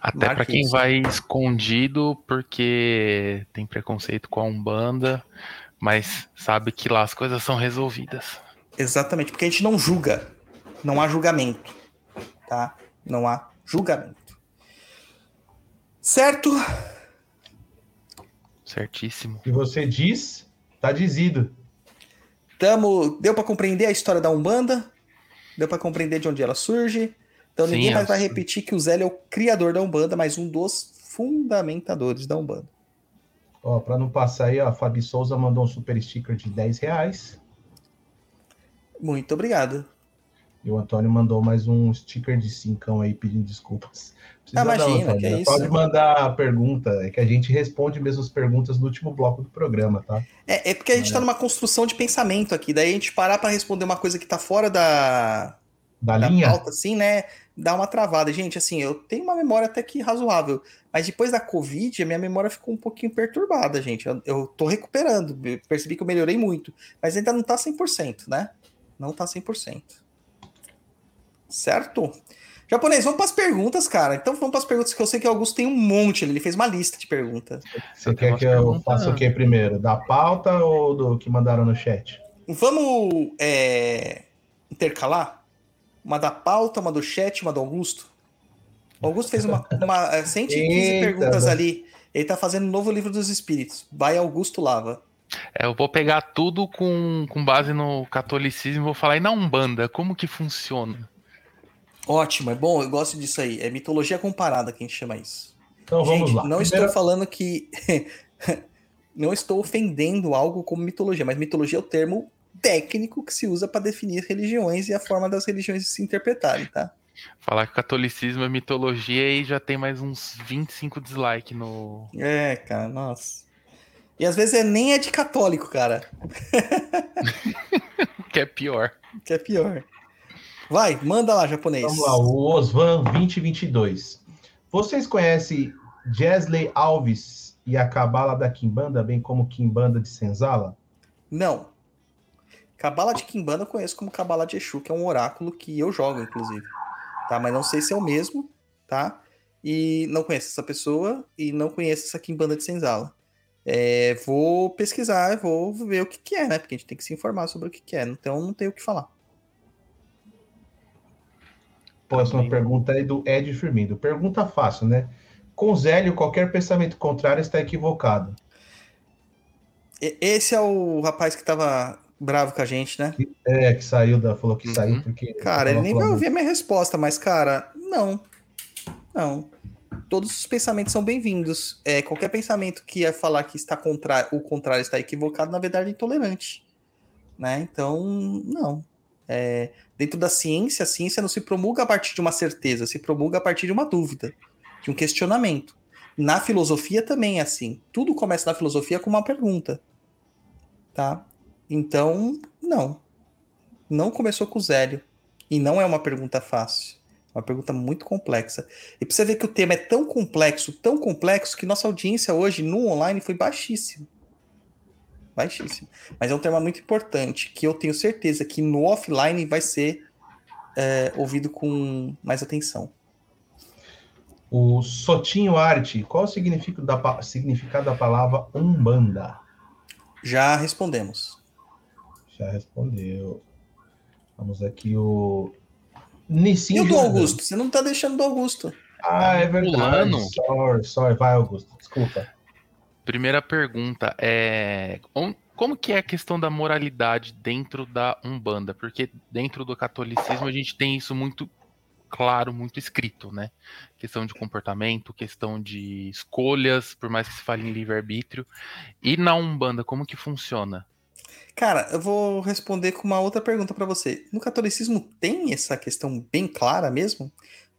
Até para quem vai escondido porque tem preconceito com a Umbanda, mas sabe que lá as coisas são resolvidas. Exatamente, porque a gente não julga. Não há julgamento. Tá? Não há julgamento. Certo? Certíssimo. E você diz, tá dizido. Tamo, deu para compreender a história da Umbanda? Deu para compreender de onde ela surge? Então Sim, ninguém mais vai repetir que o Zé é o criador da Umbanda, mas um dos fundamentadores da Umbanda. Ó, para não passar aí, ó, a Fabi Souza mandou um super sticker de 10 reais. Muito obrigado. E o Antônio mandou mais um sticker de cincão aí pedindo desculpas. Ah, imagina, que é isso. Pode mandar a pergunta, é que a gente responde mesmo as perguntas no último bloco do programa, tá? É, é porque a gente está é. numa construção de pensamento aqui, daí a gente parar para responder uma coisa que está fora da, da, da linha, pauta, assim, né? Dá uma travada. Gente, assim, eu tenho uma memória até que razoável, mas depois da Covid, a minha memória ficou um pouquinho perturbada, gente. Eu, eu tô recuperando, percebi que eu melhorei muito, mas ainda não tá 100%, né? Não tá 100%. Certo? Japonês, vamos para as perguntas, cara. Então vamos para as perguntas que eu sei que o Augusto tem um monte. Ele fez uma lista de perguntas. Você quer que eu faça o que primeiro? Da pauta ou do que mandaram no chat? Vamos é, intercalar? Uma da pauta, uma do chat, uma do Augusto? O Augusto fez uma, uma 115 é, Eita, perguntas né? ali. Ele tá fazendo um novo livro dos espíritos. Vai Augusto Lava. É, eu vou pegar tudo com, com base no catolicismo e vou falar, e na Umbanda, como que funciona? Ótimo, é bom, eu gosto disso aí. É mitologia comparada que a gente chama isso. Então gente, vamos lá. Não Primeira... estou falando que. não estou ofendendo algo como mitologia, mas mitologia é o termo técnico que se usa para definir religiões e a forma das religiões se interpretarem, tá? Falar que catolicismo é mitologia e já tem mais uns 25 dislikes no. É, cara, nossa. E às vezes é, nem é de católico, cara. que é pior. Que é pior. Vai, manda lá, japonês. Vamos lá, o Osvan 2022. Vocês conhecem Jesley Alves e a Cabala da Kimbanda, bem como Kimbanda de Senzala? Não. Cabala de Kimbanda eu conheço como Cabala de Exu, que é um oráculo que eu jogo, inclusive. Tá? Mas não sei se é o mesmo, tá? E não conheço essa pessoa e não conheço essa Kimbanda de Senzala. É, vou pesquisar, vou ver o que, que é, né? Porque a gente tem que se informar sobre o que, que é. Então não tenho o que falar. Próxima pergunta é do Ed Firmino. Pergunta fácil, né? Com Zélio, qualquer pensamento contrário está equivocado. E- Esse é o rapaz que tava bravo com a gente, né? É, que saiu da. Falou que Uhum. saiu porque. Cara, ele nem vai ouvir a minha resposta, mas, cara, não. Não. Todos os pensamentos são bem-vindos. É, qualquer pensamento que ia falar que está contra... o contrário está equivocado, na verdade, é intolerante. Né? Então, não. É, dentro da ciência, a ciência não se promulga a partir de uma certeza, se promulga a partir de uma dúvida, de um questionamento. Na filosofia também é assim. Tudo começa na filosofia com uma pergunta. Tá? Então, não. Não começou com o Zélio. E não é uma pergunta fácil. É uma pergunta muito complexa. E você ver que o tema é tão complexo, tão complexo, que nossa audiência hoje no online foi baixíssima. Baixíssima. Mas é um tema muito importante, que eu tenho certeza que no offline vai ser é, ouvido com mais atenção. O Sotinho Arte, qual o significado da, significado da palavra Umbanda? Já respondemos. Já respondeu. Vamos aqui, o. Nissin E o do. Augusto? Você não tá deixando do Augusto. Ah, é verdade. Sorry, sorry. Vai, Augusto. Desculpa. Primeira pergunta é como que é a questão da moralidade dentro da Umbanda? Porque dentro do catolicismo a gente tem isso muito claro, muito escrito, né? Questão de comportamento, questão de escolhas, por mais que se fale em livre-arbítrio. E na Umbanda, como que funciona? Cara, eu vou responder com uma outra pergunta pra você. No catolicismo tem essa questão bem clara mesmo?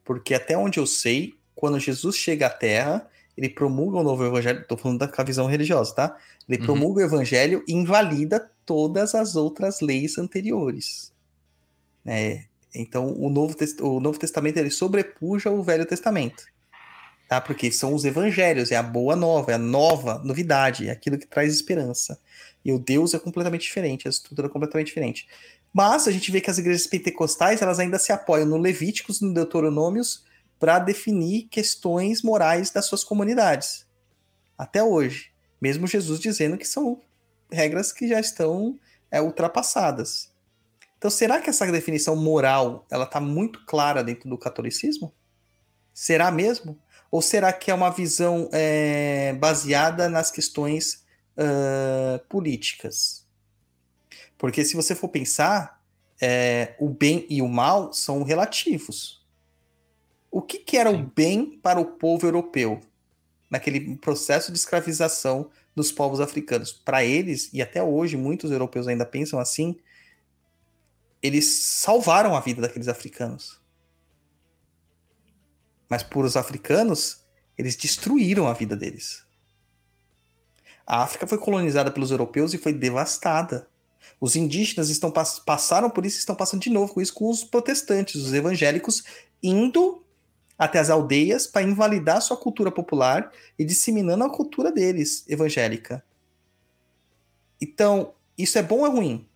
Porque até onde eu sei, quando Jesus chega à Terra, ele promulga o novo evangelho, tô falando da visão religiosa, tá? Ele Uhum. promulga o evangelho e invalida todas as outras leis anteriores. né? Então, o Novo, o Novo Testamento ele sobrepuja o Velho Testamento. Tá? Porque são os evangelhos, é a boa nova, é a nova novidade, é aquilo que traz esperança. E o Deus é completamente diferente, a estrutura é completamente diferente. Mas a gente vê que as igrejas pentecostais, elas ainda se apoiam no Levíticos, no Deuteronômios, para definir questões morais das suas comunidades. Até hoje. Mesmo Jesus dizendo que são regras que já estão é, ultrapassadas. Então, será que essa definição moral ela está muito clara dentro do catolicismo? Será mesmo? Ou será que é uma visão é, baseada nas questões ah, políticas? Porque se você for pensar, é, o bem e o mal são relativos. O que, que era o bem para o povo europeu naquele processo de escravização dos povos africanos? Para eles, e até hoje muitos europeus ainda pensam assim, eles salvaram a vida daqueles africanos. Mas por os africanos, eles destruíram a vida deles. A África foi colonizada pelos europeus e foi devastada. Os indígenas estão pass- passaram por isso e estão passando de novo com isso com os protestantes, os evangélicos, indo até as aldeias para invalidar sua cultura popular e disseminando a cultura deles, evangélica. Então, isso é bom ou é ruim?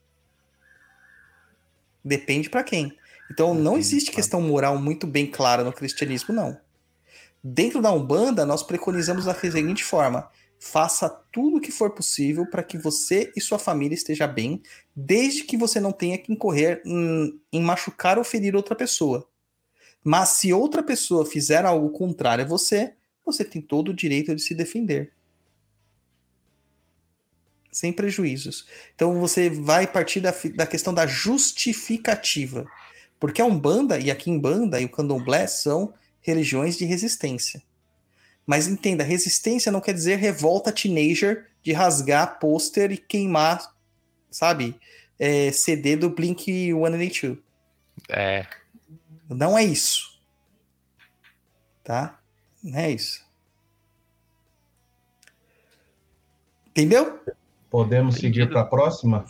Depende para quem. Então, não existe questão moral muito bem clara no cristianismo, não. Dentro da Umbanda, nós preconizamos da seguinte forma: faça tudo o que for possível para que você e sua família esteja bem, desde que você não tenha que incorrer em, em machucar ou ferir outra pessoa. Mas se outra pessoa fizer algo contrário a você, você tem todo o direito de se defender. Sem prejuízos. Então você vai partir da, da questão da justificativa. Porque a Umbanda e a Kimbanda e o Candomblé são religiões de resistência. Mas entenda, resistência não quer dizer revolta teenager de rasgar pôster e queimar, sabe, é, CD do Blink 182. É, Não é isso. Tá? Não é isso. Entendeu? Podemos seguir para a próxima?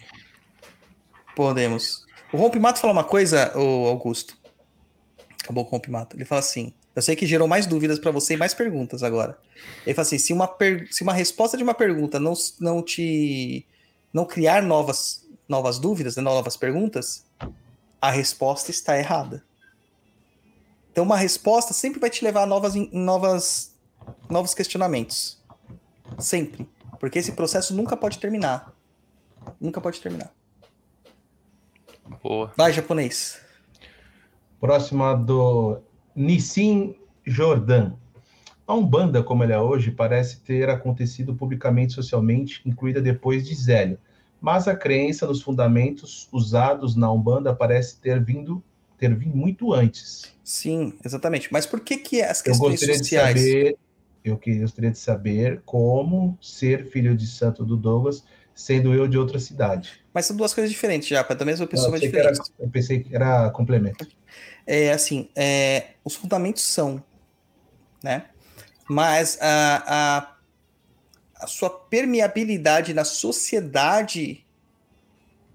Podemos. O Rompimato fala uma coisa, ô Augusto. Acabou com o Rompimato. Ele fala assim: Eu sei que gerou mais dúvidas para você e mais perguntas agora. Ele fala assim: se uma, per- se uma resposta de uma pergunta não, não te. não criar novas novas dúvidas, né, novas perguntas, a resposta está errada. Então, uma resposta sempre vai te levar a novas, novas, novos questionamentos. Sempre. Porque esse processo nunca pode terminar. Nunca pode terminar. Boa. Vai, japonês. Próxima do Nissim Jordan. A Umbanda, como ela é hoje, parece ter acontecido publicamente socialmente, incluída depois de Zélio. Mas a crença nos fundamentos usados na Umbanda parece ter vindo ter vindo muito antes. Sim, exatamente. Mas por que que as Eu questões gostaria sociais... de saber, eu gostaria de saber como ser filho de santo do Douglas, sendo eu de outra cidade. Mas são duas coisas diferentes já, da mesma Eu, pessoa, mas diferentes. eu pensei que era complemento. É assim, é, os fundamentos são, né? Mas a, a, a sua permeabilidade na sociedade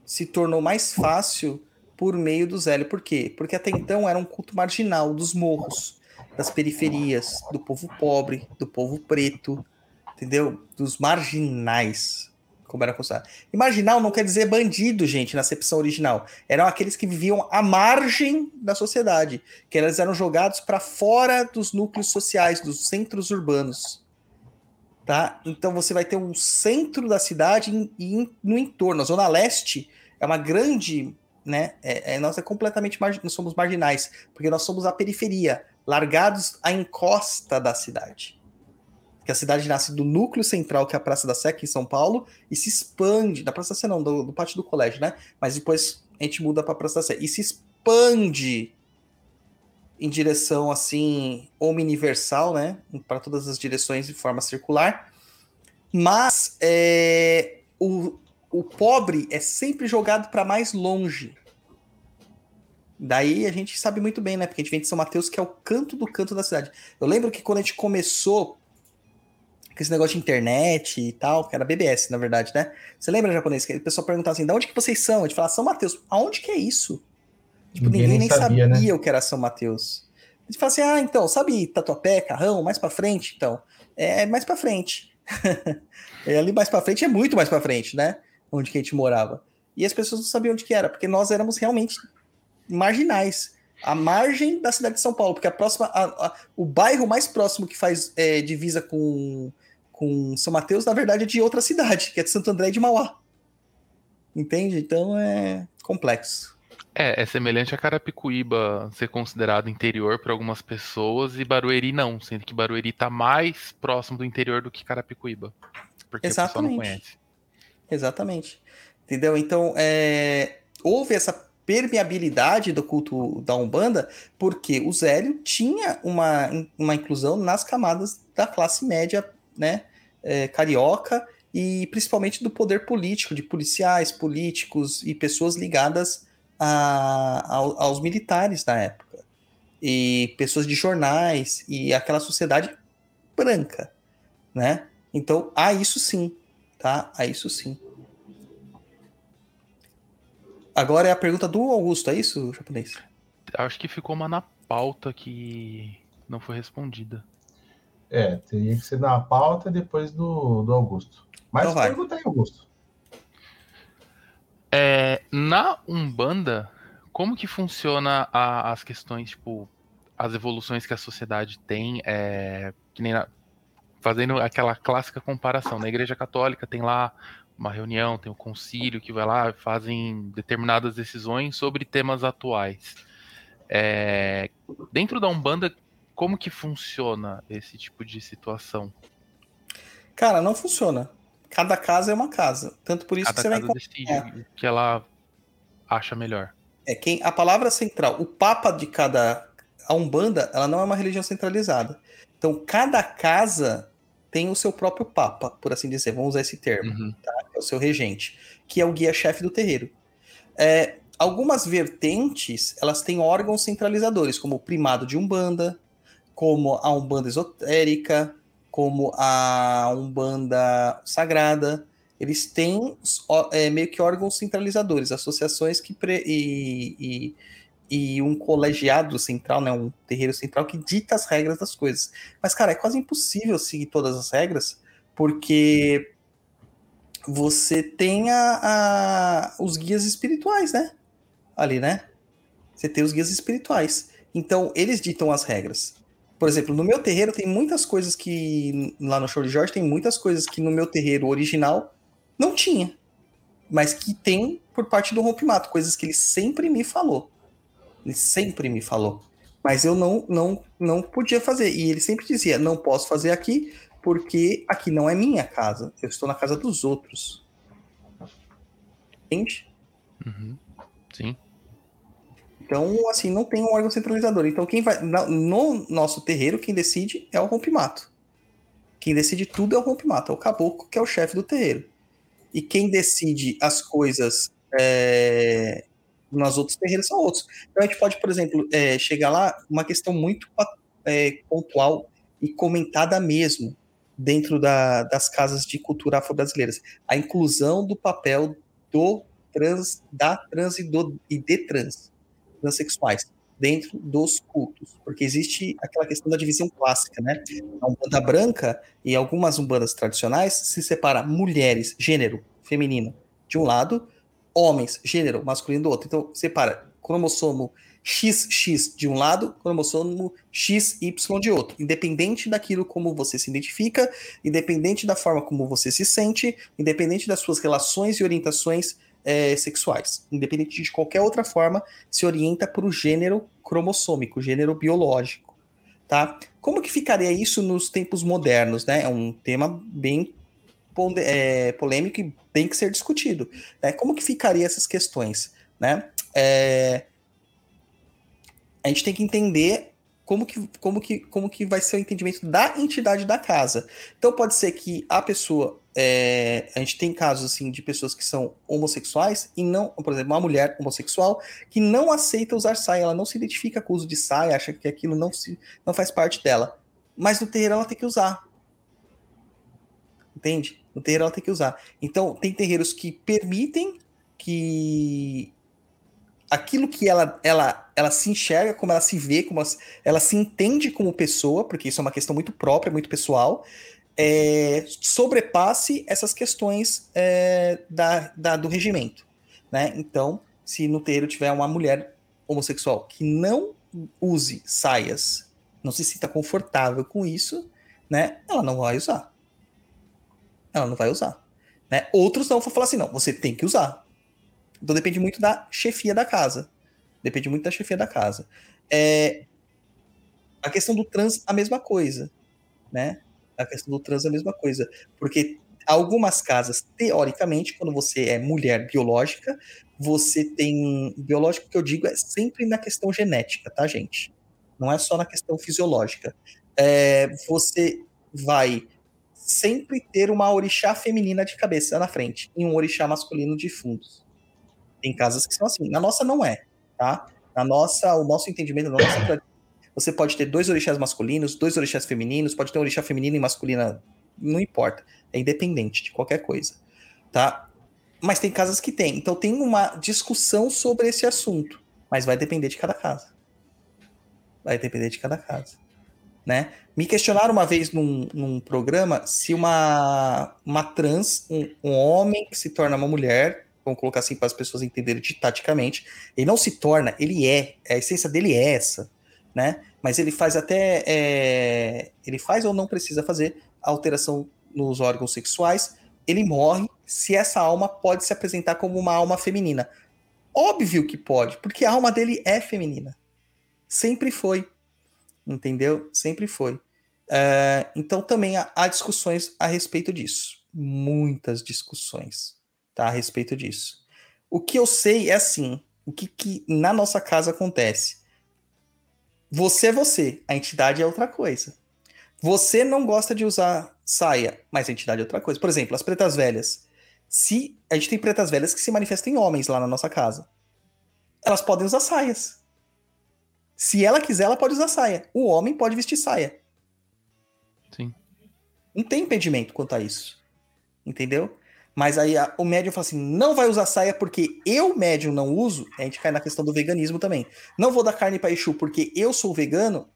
se tornou mais fácil por meio do Zélio. Por quê? Porque até então era um culto marginal dos morros, das periferias, do povo pobre, do povo preto, entendeu? Dos marginais, como era considerado. E marginal não quer dizer bandido, gente, na acepção original. Eram aqueles que viviam à margem da sociedade, que eles eram jogados para fora dos núcleos sociais, dos centros urbanos. Tá? Então você vai ter um centro da cidade e no entorno. A Zona Leste é uma grande. Né? É, é- nós é completamente nós somos marginais, porque nós somos a periferia, largados à encosta da cidade. Que a cidade nasce do núcleo central, que é a Praça da Sé, aqui em São Paulo, e se expande, da Praça da Sé não, do, do pátio do colégio, né? Mas depois a gente muda para a Praça da Sé, e se expande em direção, assim, omniversal, né? Para todas as direções de forma circular. Mas é, o, o pobre é sempre jogado para mais longe. Daí a gente sabe muito bem, né? Porque a gente vem de São Mateus, que é o canto do canto da cidade. Eu lembro que quando a gente começou com esse negócio de internet e tal, que era BBS, na verdade, né? Você lembra, japonês, que o pessoal perguntava assim, de onde que vocês são? A gente falava, São Mateus. Aonde que é isso? Tipo, Ninguém ninguém, nem sabia, sabia, né? o que era São Mateus. A gente fala assim, ah, então, sabe Tatuapé, Carrão, mais pra frente? Então, é mais pra frente. é, ali mais pra frente é muito mais pra frente, né? Onde que a gente morava. E as pessoas não sabiam onde que era, porque nós éramos realmente marginais. A margem da cidade de São Paulo, porque a próxima, a- a- o bairro mais próximo que faz é, divisa com, com São Mateus, na verdade, é de outra cidade, que é de Santo André de Mauá. Entende? Então é complexo. É, é semelhante a Carapicuíba ser considerado interior para algumas pessoas e Barueri não, sendo que Barueri tá mais próximo do interior do que Carapicuíba. Porque o pessoal não Exatamente. conhece. Exatamente. Entendeu? Então, é, houve essa permeabilidade do culto da Umbanda, porque o Zélio tinha uma, uma inclusão nas camadas da classe média, né, é, carioca, e principalmente do poder político, de policiais, políticos e pessoas ligadas a- ao- aos militares na época. E pessoas de jornais, e aquela sociedade branca, né? Então, há isso sim, tá? Há isso sim. Agora é a pergunta do Augusto, é isso, japonês? Acho que ficou uma na pauta que não foi respondida. É, teria que ser na pauta depois do, do Augusto. Mas Então pergunta aí, Augusto. É, na Umbanda, como que funciona a- as questões, tipo, as evoluções que a sociedade tem, é, que nem na- fazendo aquela clássica comparação, na Igreja Católica tem lá uma reunião, tem um concílio que vai lá, fazem determinadas decisões sobre temas atuais. É, dentro da Umbanda, como que funciona esse tipo de situação? Cara, não funciona. Cada casa é uma casa. Tanto por isso Cada que você vai casa decide o que ela acha melhor. É quem a palavra central, o papa de cada a Umbanda, ela não é uma religião centralizada. Então, cada casa tem o seu próprio papa, por assim dizer. Vamos usar esse termo. Uhum. é o seu regente, que é o guia-chefe do terreiro. É, algumas vertentes, elas têm órgãos centralizadores, como o primado de Umbanda, como a Umbanda esotérica, como a Umbanda sagrada. Eles têm é, meio que órgãos centralizadores, associações que pre- e, e, e um colegiado central, né, um terreiro central que dita as regras das coisas. Mas, cara, é quase impossível seguir todas as regras, porque você tem a, a- os guias espirituais, né? Ali, né? Você tem os guias espirituais. Então, eles ditam as regras. Por exemplo, no meu terreiro tem muitas coisas que. Lá no show de Jorge tem muitas coisas que no meu terreiro original não tinha. Mas que tem por parte do rompimato, coisas que ele sempre me falou. Ele sempre me falou. Mas eu não, não, não podia fazer. E ele sempre dizia: não posso fazer aqui, porque aqui não é minha casa. Eu estou na casa dos outros. Entende? Uhum. Sim. Então, assim, não tem um órgão centralizador. Então, quem vai. No nosso terreiro, quem decide é o rompimato. Quem decide tudo é o rompimato, é o caboclo, que é o chefe do terreiro. E quem decide as coisas é, nos outros terreiros são outros. Então, a gente pode, por exemplo, é, chegar lá, uma questão muito é, pontual e comentada mesmo dentro da- das casas de cultura afro-brasileiras. A inclusão do papel do trans, da trans e, do, e de trans transexuais dentro dos cultos, porque existe aquela questão da divisão clássica, né? A Umbanda branca e algumas umbandas tradicionais se separa mulheres, gênero feminino de um lado, homens, gênero masculino do outro. Então separa cromossomo XX de um lado, cromossomo XY de outro, independente daquilo como você se identifica, independente da forma como você se sente, independente das suas relações e orientações eh, sexuais, independente de qualquer outra forma, se orienta para o gênero cromossômico, gênero biológico, tá? Como que ficaria isso nos tempos modernos, né? É um tema bem é, polêmico e tem que ser discutido, né? Como que ficaria essas questões, né? É, a gente tem que entender como que, como, que, como que vai ser o entendimento da entidade da casa. Então pode ser que a pessoa. é, a gente tem casos assim de pessoas que são homossexuais e não, por exemplo, uma mulher homossexual que não aceita usar saia, ela não se identifica com o uso de saia, acha que aquilo não, se, não faz parte dela. Mas no terreiro ela tem que usar. Entende? No terreiro ela tem que usar. Então, tem terreiros que permitem que aquilo que ela, ela, ela se enxerga, como ela se vê, como ela, ela se entende como pessoa, porque isso é uma questão muito própria, muito pessoal, é, sobrepasse essas questões é, da, da- do regimento. Né? Então, se no terreiro tiver uma mulher homossexual que não use saias, não se sinta confortável com isso, né? ela não vai usar. Ela não vai usar. Né? Outros não vão falar assim, não, você tem que usar. Então depende muito da chefia da casa. Depende muito da chefia da casa. É, a questão do trans, a mesma coisa. Né? A questão do trans é a mesma coisa. Porque algumas casas, teoricamente, quando você é mulher biológica, você tem. Biológico que eu digo é sempre na questão genética, tá, gente? Não é só na questão fisiológica. É, você vai sempre ter uma orixá feminina de cabeça na frente e um orixá masculino de fundos. Tem casas que são assim. Na nossa não é, tá? Na nossa, o nosso entendimento, nossa você pode ter dois orixás masculinos, dois orixás femininos, pode ter um orixá feminino e masculina, não importa. É independente de qualquer coisa, tá? Mas tem casas que tem. Então tem uma discussão sobre esse assunto, mas vai depender de cada casa. Vai depender de cada casa, né? Me questionaram uma vez num, num programa se uma, uma trans, um, um homem que se torna uma mulher, vamos colocar assim para as pessoas entenderem taticamente, ele não se torna, ele é, a essência dele é essa, né? Mas ele faz até, é, ele faz ou não precisa fazer alteração nos órgãos sexuais, ele morre se essa alma pode se apresentar como uma alma feminina. Óbvio que pode, porque a alma dele é feminina. Sempre foi. Entendeu? Sempre foi. É, então também há, há discussões a respeito disso. Muitas discussões tá, a respeito disso. O que eu sei é assim: o que, que na nossa casa acontece? Você é você, a entidade é outra coisa. Você não gosta de usar saia, mas a entidade é outra coisa. Por exemplo, as pretas velhas. Se a gente tem pretas velhas que se manifestam em homens lá na nossa casa, elas podem usar saias. Se ela quiser, ela pode usar saia. O homem pode vestir saia. Sim. Não tem impedimento quanto a isso. Entendeu? Mas aí a- o médium fala assim: não vai usar saia porque eu, médium, não uso. A gente cai na questão do veganismo também. Não vou dar carne para Exu porque eu sou vegano.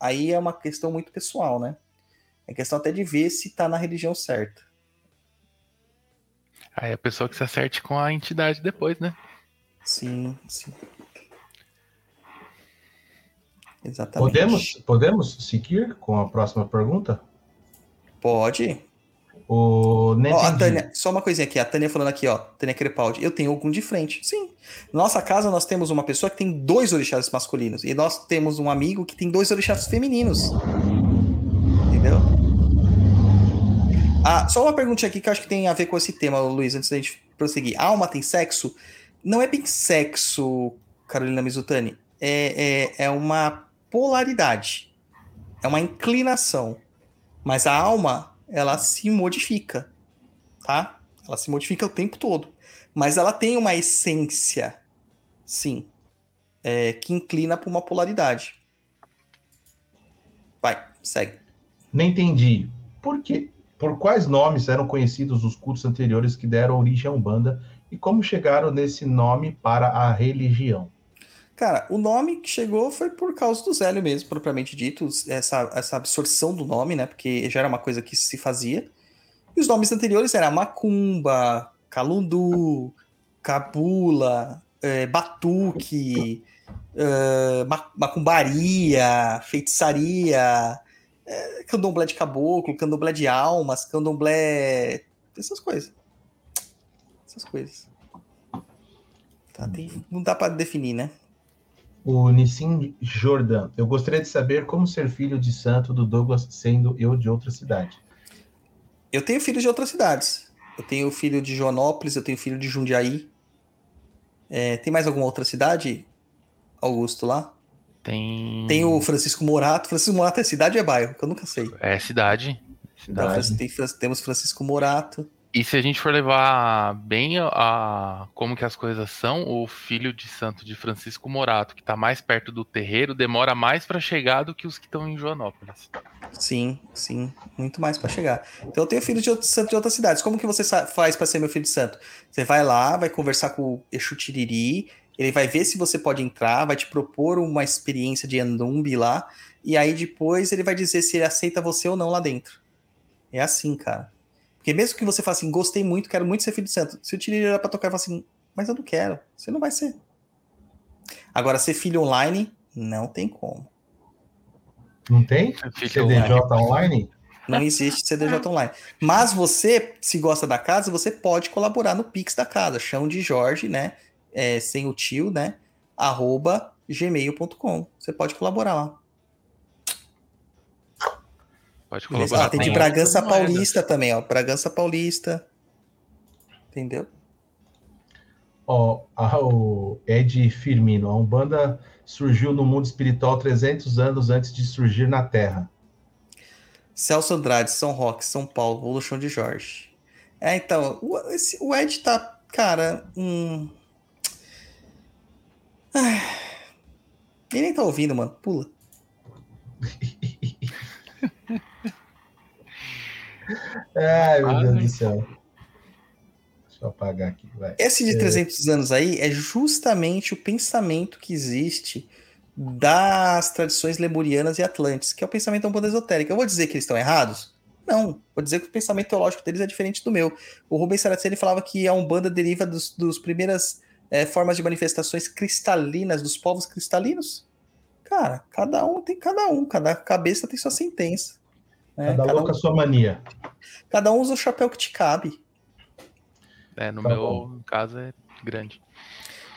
Aí é uma questão muito pessoal, né? É questão até de ver se tá na religião certa. Aí a pessoa que se acerte com a entidade depois, né? Sim, sim. Exatamente. Podemos, podemos seguir com a próxima pergunta? Pode. O Ó, a. Tânia, só uma coisinha aqui, a Tânia falando aqui, ó, Tânia Crepaldi, eu tenho algum de frente. Sim. Na nossa casa nós temos uma pessoa que tem dois orixás masculinos e nós temos um amigo que tem dois orixás femininos. Entendeu? Ah, só uma perguntinha aqui que eu acho que tem a ver com esse tema, Luiz, antes da gente prosseguir. Alma tem sexo? Não é bem sexo, Carolina Mizutani. É, é, é uma polaridade. É uma inclinação. Mas a alma, ela se modifica, tá? Ela se modifica o tempo todo. Mas ela tem uma essência, sim, é, que inclina para uma polaridade. Vai, segue. Nem entendi. Por quê? Por quais nomes eram conhecidos os cultos anteriores que deram origem à Umbanda e como chegaram nesse nome para a religião? Cara, o nome que chegou foi por causa do Zélio mesmo, propriamente dito, essa, essa absorção do nome, né? Porque já era uma coisa que se fazia. E os nomes anteriores eram Macumba, Calundu, Cabula, eh, Batuque, ma- Macumbaria, Feitiçaria, eh, Candomblé de Caboclo, Candomblé de Almas, Candomblé. Essas coisas. Essas coisas. Tá, tem- não dá pra definir, né? O Nissim Jordan. Eu gostaria de saber como ser filho de santo do Douglas, sendo eu de outra cidade. Eu tenho filhos de outras cidades. Eu tenho filho de Joanópolis, eu tenho filho de Jundiaí. É, tem mais alguma outra cidade, Augusto, lá? Tem. Tem o Francisco Morato. Francisco Morato é cidade ou é bairro? Que eu nunca sei. É cidade. Então, cidade. Fran- tem temos Francisco Morato. E se a gente for levar bem a, como que as coisas são, o filho de santo de Francisco Morato, que tá mais perto do terreiro, demora mais para chegar do que os que estão em Joanópolis. Sim, sim. Muito mais para chegar. Então eu tenho filho de outro santo de outras cidades. Como que você faz para ser meu filho de santo? Você vai lá, vai conversar com o Exu Tiriri, ele vai ver se você pode entrar, vai te propor uma experiência de Andumbi lá, e aí depois ele vai dizer se ele aceita você ou não lá dentro. É assim, cara. Porque mesmo que você fale assim, gostei muito, quero muito ser filho de santo. Se o Tiriri olhar pra tocar e falar assim, mas eu não quero, você não vai ser. Agora, ser filho online, não tem como. Não tem? Filho CDJ online? Não existe CDJ online. Mas você, se gosta da casa, você pode colaborar no Pix da casa, chão de Jorge, né? É, sem o tio, né? Arroba gmail.com. Você pode colaborar lá. Pode colaborar. Ah, tem de Bragança. Paulista também, ó. Bragança Paulista. Entendeu? Ó, a- o Ed Firmino. A Umbanda surgiu no mundo espiritual 300 anos antes de surgir na Terra. Celso Andrade, São Roque, São Paulo, Chão de Jorge. É, então, o, esse- o Ed tá, cara, hum... Ai. Ele nem tá ouvindo, mano. Pula. Ai, meu Ah, Deus né? do céu. Deixa eu apagar aqui, vai. Esse de É. 300 anos aí é justamente o pensamento que existe das tradições lemurianas e atlantes, que é o pensamento da Umbanda esotérica. Eu vou dizer que eles estão errados? Não. Vou dizer que o pensamento teológico deles é diferente do meu. O Rubens Saraceni falava que a Umbanda deriva dos, dos primeiras eh, formas de manifestações cristalinas, dos povos cristalinos. Cara, cada um tem cada um, cada cabeça tem sua sentença. Né? Cada Cada, louca um, a sua mania. cada um usa o chapéu que te cabe. É, no Tá meu bom. caso é grande.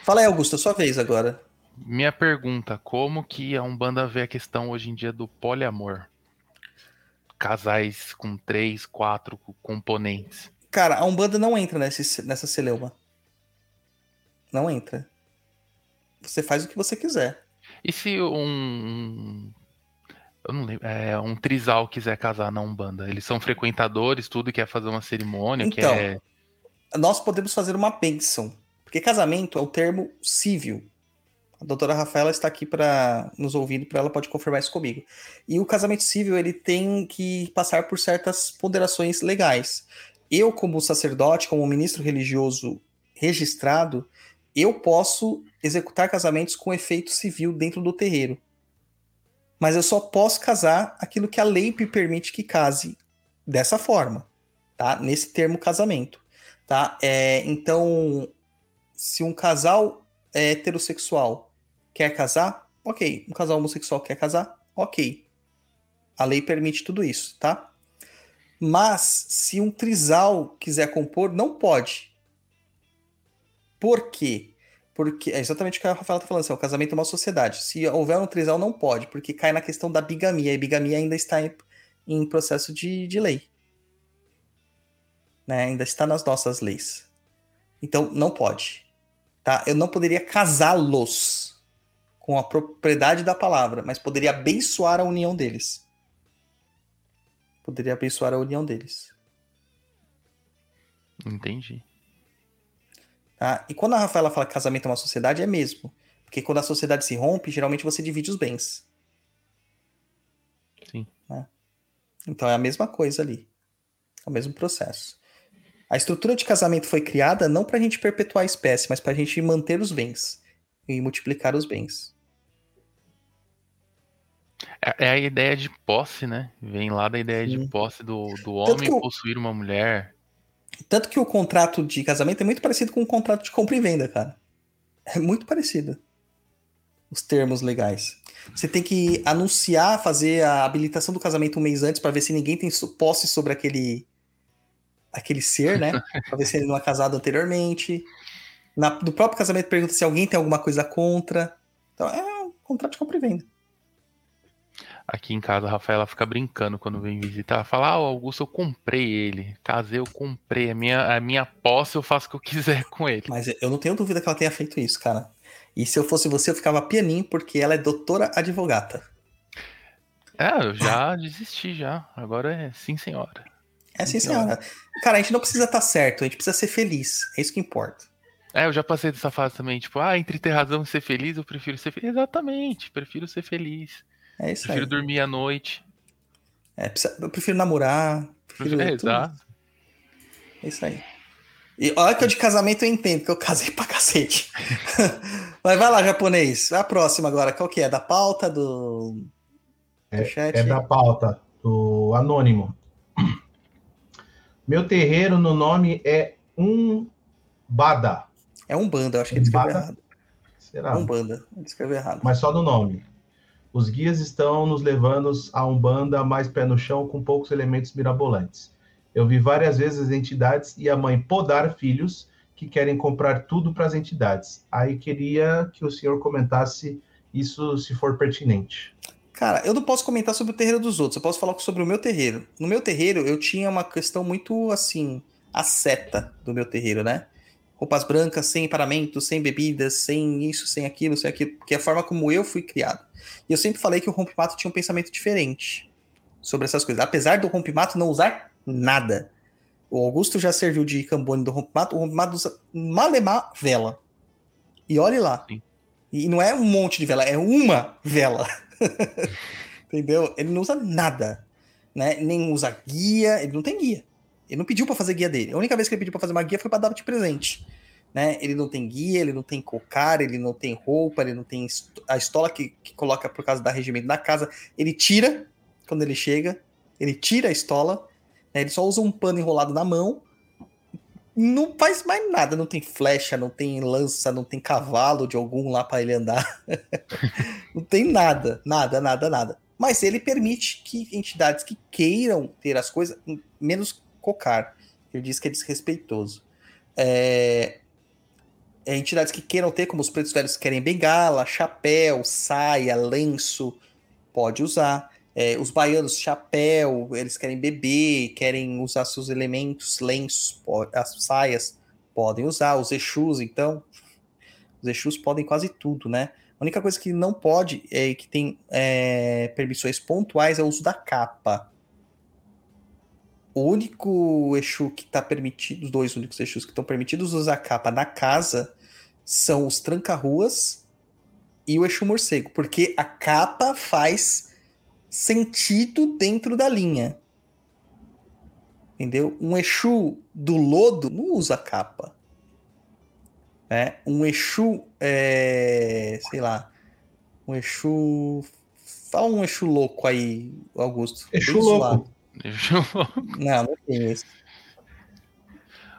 Fala aí, Augusto, sua vez agora. Minha pergunta, como que a Umbanda vê a questão hoje em dia do poliamor? Casais com três, quatro componentes. Cara, a Umbanda não entra nesse, nessa celeuma. Não entra. Você faz o que você quiser. E se um. Eu não lembro. É, um trisal quiser casar na Umbanda? Eles são frequentadores, tudo, quer fazer uma cerimônia, Então, quer. Nós podemos fazer uma bênção. Porque casamento é o termo civil. A doutora Rafaela está aqui para nos ouvir, para ela pode confirmar isso comigo. E o casamento civil, ele tem que passar por certas ponderações legais. Eu, como sacerdote, como ministro religioso registrado, eu posso executar casamentos com efeito civil dentro do terreiro. Mas eu só posso casar aquilo que a lei me permite que case dessa forma, tá? Nesse termo casamento. Tá? É, então, se um casal heterossexual quer casar, ok. Um casal homossexual quer casar, ok. A lei permite tudo isso, tá? Mas se um trisal quiser compor, não pode. Por quê? Porque é exatamente o que a Rafaela está falando, assim, o casamento é uma sociedade. Se houver um trisal, não pode, porque cai na questão da bigamia, e bigamia ainda está em, em processo de, de lei. Né? Ainda está nas nossas leis. Então, não pode. Tá? Eu não poderia casá-los com a propriedade da palavra, mas poderia abençoar a união deles. Poderia abençoar a união deles. Entendi. Tá? E quando a Rafaela fala que casamento é uma sociedade, é mesmo. Porque quando a sociedade se rompe, geralmente você divide os bens. Sim. Né? Então é a mesma coisa ali. É o mesmo processo. A estrutura de casamento foi criada não para a gente perpetuar a espécie, mas para a gente manter os bens e multiplicar os bens. É, é a ideia de posse, né? Vem lá da ideia de Sim. posse do, do homem o- possuir uma mulher. Tanto que o contrato de casamento é muito parecido com o contrato de compra e venda, cara. É muito parecido. Os termos legais. Você tem que anunciar, fazer a habilitação do casamento um mês antes para ver se ninguém tem posse sobre aquele aquele ser, né? Pra ver se ele não é casado anteriormente. Na, no próprio casamento pergunta se alguém tem alguma coisa contra. Então é um contrato de compra e venda. Aqui em casa, a Rafaela fica brincando quando vem visitar. Fala: Ah, o Augusto, eu comprei ele. Casei, eu comprei. A minha, a minha posse, eu faço o que eu quiser com ele. Mas eu não tenho dúvida que ela tenha feito isso, cara. E se eu fosse você, eu ficava pianinho, porque ela é doutora advogata. É, eu já desisti já. Agora é sim, senhora. É Então, senhora. Cara, a gente não precisa estar certo, a gente precisa ser feliz. É isso que importa. É, eu já passei dessa fase também. Tipo, ah, entre ter razão e ser feliz, eu prefiro ser feliz. Exatamente, prefiro ser feliz. É isso Prefiro aí. dormir à noite. É, eu prefiro namorar. Prefiro É, exato. É isso aí. E olha que eu de casamento eu entendo, que eu casei pra cacete. Mas vai lá, japonês. A próxima agora, qual que é? Da pauta, do, do chat? É da pauta, do Anônimo. Meu terreiro no nome é Umbada. É um banda, eu acho que ele escreveu errado. Será? É um banda, ele escreveu errado. Mas só no nome. Os guias estão nos levando a Umbanda mais pé no chão, com poucos elementos mirabolantes. Eu vi várias vezes as entidades e a mãe podar filhos que querem comprar tudo para as entidades. Aí queria que o senhor comentasse isso, se for pertinente. Cara, eu não posso comentar sobre o terreiro dos outros, eu posso falar sobre o meu terreiro. No meu terreiro, eu tinha uma questão muito assim, a seta do meu terreiro, né? Roupas brancas, sem paramento, sem bebidas, sem isso, sem aquilo, sem aquilo, porque é a forma como eu fui criado. E eu sempre falei que o rompimato tinha um pensamento diferente sobre essas coisas. Apesar do rompimato não usar nada. O Augusto já serviu de cambone do rompimato, o rompimato usa malemar vela. E olhe lá. Sim. E não é um monte de vela, é uma vela. Entendeu? Ele não usa nada, né? Nem usa guia, ele não tem guia. Ele não pediu pra fazer guia dele. A única vez que ele pediu pra fazer uma guia foi pra dar de presente, né? Ele não tem guia, ele não tem cocar, ele não tem roupa, ele não tem a estola que, que coloca por causa da regimento na casa, ele tira quando ele chega, ele tira a estola, né? Ele só usa um pano enrolado na mão. Não faz mais nada, não tem flecha, não tem lança, não tem cavalo de algum lá pra ele andar. Não tem nada, nada, nada, nada. Mas ele permite que entidades que queiram ter as coisas, menos cocar. Ele diz que é desrespeitoso. É, é, entidades que queiram ter, como os pretos velhos querem bengala, chapéu, saia, lenço, pode usar. É, os baianos, chapéu, eles querem beber, querem usar seus elementos, lenços, as saias, podem usar. Os Exus, então, os Exus podem quase tudo, né? A única coisa que não pode, é que tem é, permissões pontuais, é o uso da capa. O único Exu que está permitido, os dois únicos Exus que estão permitidos usar capa na casa são os tranca-ruas e o Exu morcego, porque a capa faz sentido dentro da linha. Entendeu? Um Exu do lodo não usa capa. Né? Um Exu, é, sei lá, um Exu. Fala um Exu louco aí, Augusto. Exu louco. Zoado. Deixa eu- Não, não tem esse.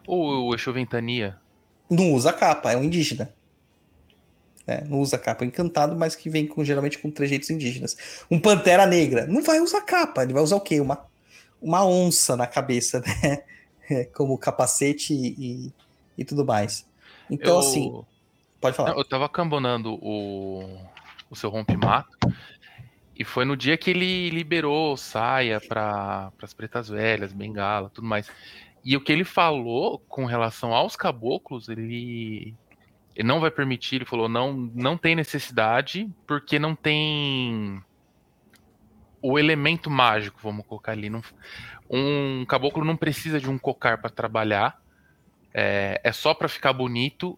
Ou o Exu Ventania? Não usa capa, é um indígena. É, não usa capa, encantado, mas que vem com, geralmente com trejeitos indígenas. Um Pantera Negra não vai usar capa, ele vai usar o quê? Uma, uma onça na cabeça, né? Como capacete e, e tudo mais. Então, Eu- assim, pode falar. Eu tava cambonando o, o seu rompe-mato. E foi no dia que ele liberou saia para as pretas velhas, bengala, tudo mais. E o que ele falou com relação aos caboclos, ele, ele não vai permitir, ele falou, não, não tem necessidade, porque não tem o elemento mágico, vamos colocar ali. Não- um caboclo não precisa de um cocar para trabalhar, é, é só para ficar bonito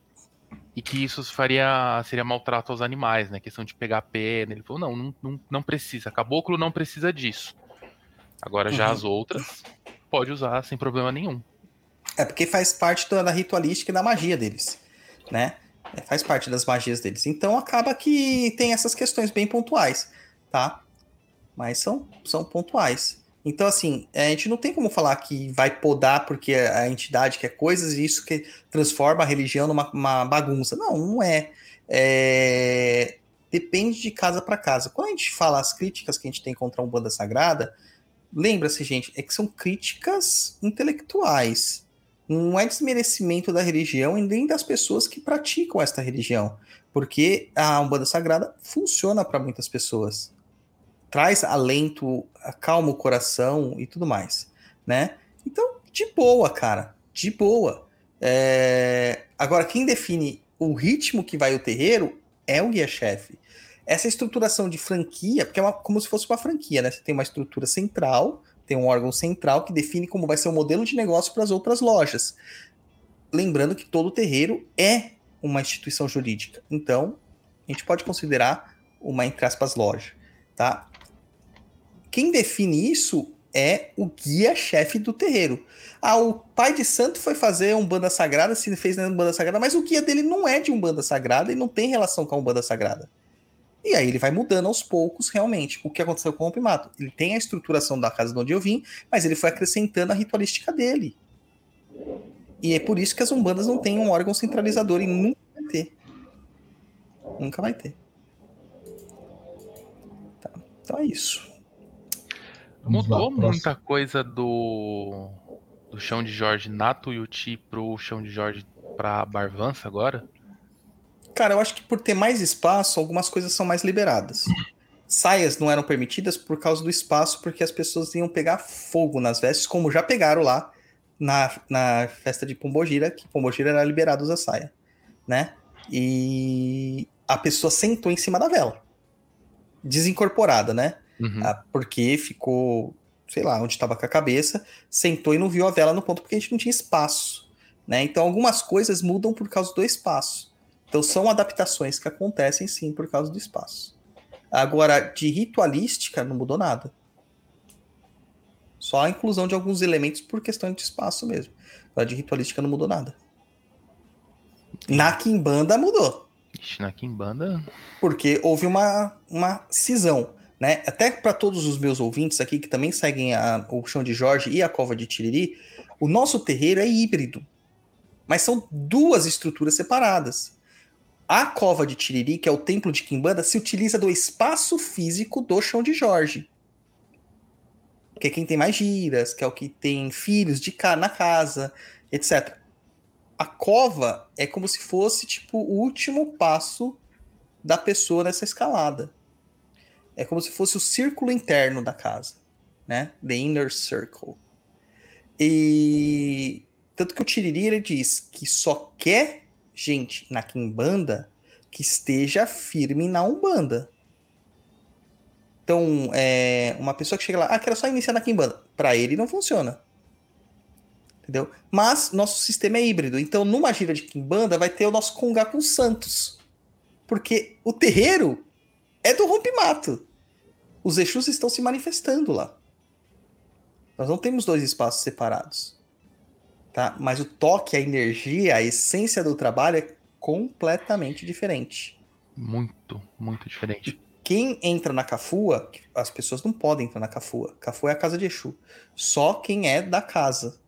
e que isso faria seria maltrato aos animais, né? Questão de pegar pena. Ele falou: não, não, não, precisa. Caboclo não precisa disso. Agora já Uhum. as outras pode usar sem problema nenhum. É porque faz parte da, da ritualística e da magia deles, né? É, faz parte das magias deles. Então acaba que tem essas questões bem pontuais, tá? Mas são, são pontuais. Então, assim, a gente não tem como falar que vai podar porque a entidade quer coisas e isso que transforma a religião numa uma bagunça. Não, não é. É, Depende de casa para casa. Quando a gente fala as críticas que a gente tem contra a Umbanda Sagrada, lembra-se, gente, é que são críticas intelectuais não é desmerecimento da religião e nem das pessoas que praticam esta religião, porque a Umbanda Sagrada funciona para muitas pessoas. Traz alento, acalma o coração e tudo mais, né? Então, de boa, cara, de boa. É, Agora, quem define o ritmo que vai o terreiro é o guia-chefe. Essa estruturação de franquia, porque é uma- como se fosse uma franquia, né? Você tem uma estrutura central, tem um órgão central que define como vai ser o modelo de negócio para as outras lojas. Lembrando que todo terreiro é uma instituição jurídica. Então, a gente pode considerar uma, entre aspas, loja, tá? Quem define isso é o guia-chefe do terreiro. Ah, o pai de santo foi fazer um banda sagrada, se fez um banda sagrada, mas o guia dele não é de um banda sagrada e não tem relação com a Umbanda Sagrada. E aí ele vai mudando aos poucos, realmente. O que aconteceu com o Rompimato? Ele tem a estruturação da casa de onde eu vim, mas ele foi acrescentando a ritualística dele. E é por isso que as umbandas não têm um órgão centralizador e nunca vai ter. Nunca vai ter. Tá, Então é isso. Vamos lá, Mudou próximo. muita coisa do, do chão de Jorge na Tuiuti pro chão de Jorge pra Barvança agora? Cara, eu acho que por ter mais espaço, algumas coisas são mais liberadas. Saias não eram permitidas por causa do espaço, porque as pessoas iam pegar fogo nas vestes, como já pegaram lá na, na festa de Pombogira, que Pombogira era liberado usar saia, né? E a pessoa sentou em cima da vela. Desincorporada, né? Uhum. Ah, porque ficou, sei lá, onde estava com a cabeça, sentou e não viu a vela no ponto porque a gente não tinha espaço, né? Então algumas coisas mudam por causa do espaço. Então são adaptações que acontecem sim por causa do espaço. Agora, de ritualística não mudou nada. Só a inclusão de alguns elementos por questão de espaço mesmo. Agora, de ritualística não mudou nada. Na Kimbanda mudou Ixi, na Kimbanda. porque houve uma, uma cisão, né? Até para todos os meus ouvintes aqui que também seguem a- o chão de Jorge e a cova de Tiriri, o nosso terreiro é híbrido, mas são duas estruturas separadas. A cova de Tiriri, que é o templo de Quimbanda, se utiliza do espaço físico do chão de Jorge. Que é quem tem mais giras, que é o que tem filhos de ca na casa, etc. A cova é como se fosse tipo o último passo da pessoa nessa escalada. É como se fosse o círculo interno da casa, né? The inner circle. E tanto que o Tiriri ele diz que só quer gente na Kimbanda que esteja firme na Umbanda. Então, é, uma pessoa que chega lá, ah, quero só iniciar na Kimbanda. Para ele não funciona. Entendeu? Mas nosso sistema é híbrido. Então, numa gira de Kimbanda, vai ter o nosso Congá com Santos. Porque o terreiro é do rompimato. Os Exus estão se manifestando lá. Nós não temos dois espaços separados. Tá? Mas o toque, a energia, a essência do trabalho é completamente diferente. Muito, muito diferente. Quem entra na Cafua, as pessoas não podem entrar na Cafua. Cafua é a casa de Exu. Só quem é da casa.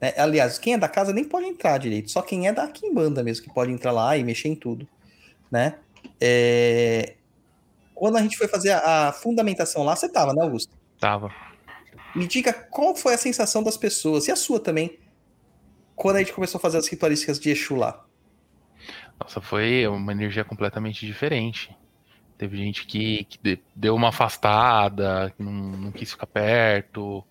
né? Aliás, quem é da casa nem pode entrar direito, só quem é da Kimbanda mesmo que pode entrar lá e mexer em tudo, né? É, Quando a gente foi fazer a, a fundamentação lá, você tava, né, Augusto? Tava. Me diga qual foi a sensação das pessoas, e a sua também, quando a gente começou a fazer as ritualísticas de Exu lá. Nossa, foi uma energia completamente diferente. Teve gente que, que de- deu uma afastada, que não, não quis ficar perto.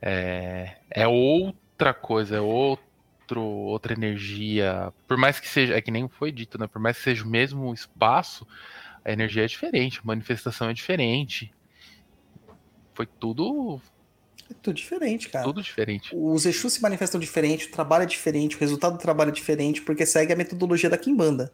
É, é outra coisa, é outro, outra energia. Por mais que seja, é que nem foi dito, né? Por mais que seja o mesmo espaço, a energia é diferente, a manifestação é diferente. Foi tudo, É tudo diferente, cara. tudo diferente. Os Exus se manifestam diferente, o trabalho é diferente, o resultado do trabalho é diferente, porque segue a metodologia da Kimbanda.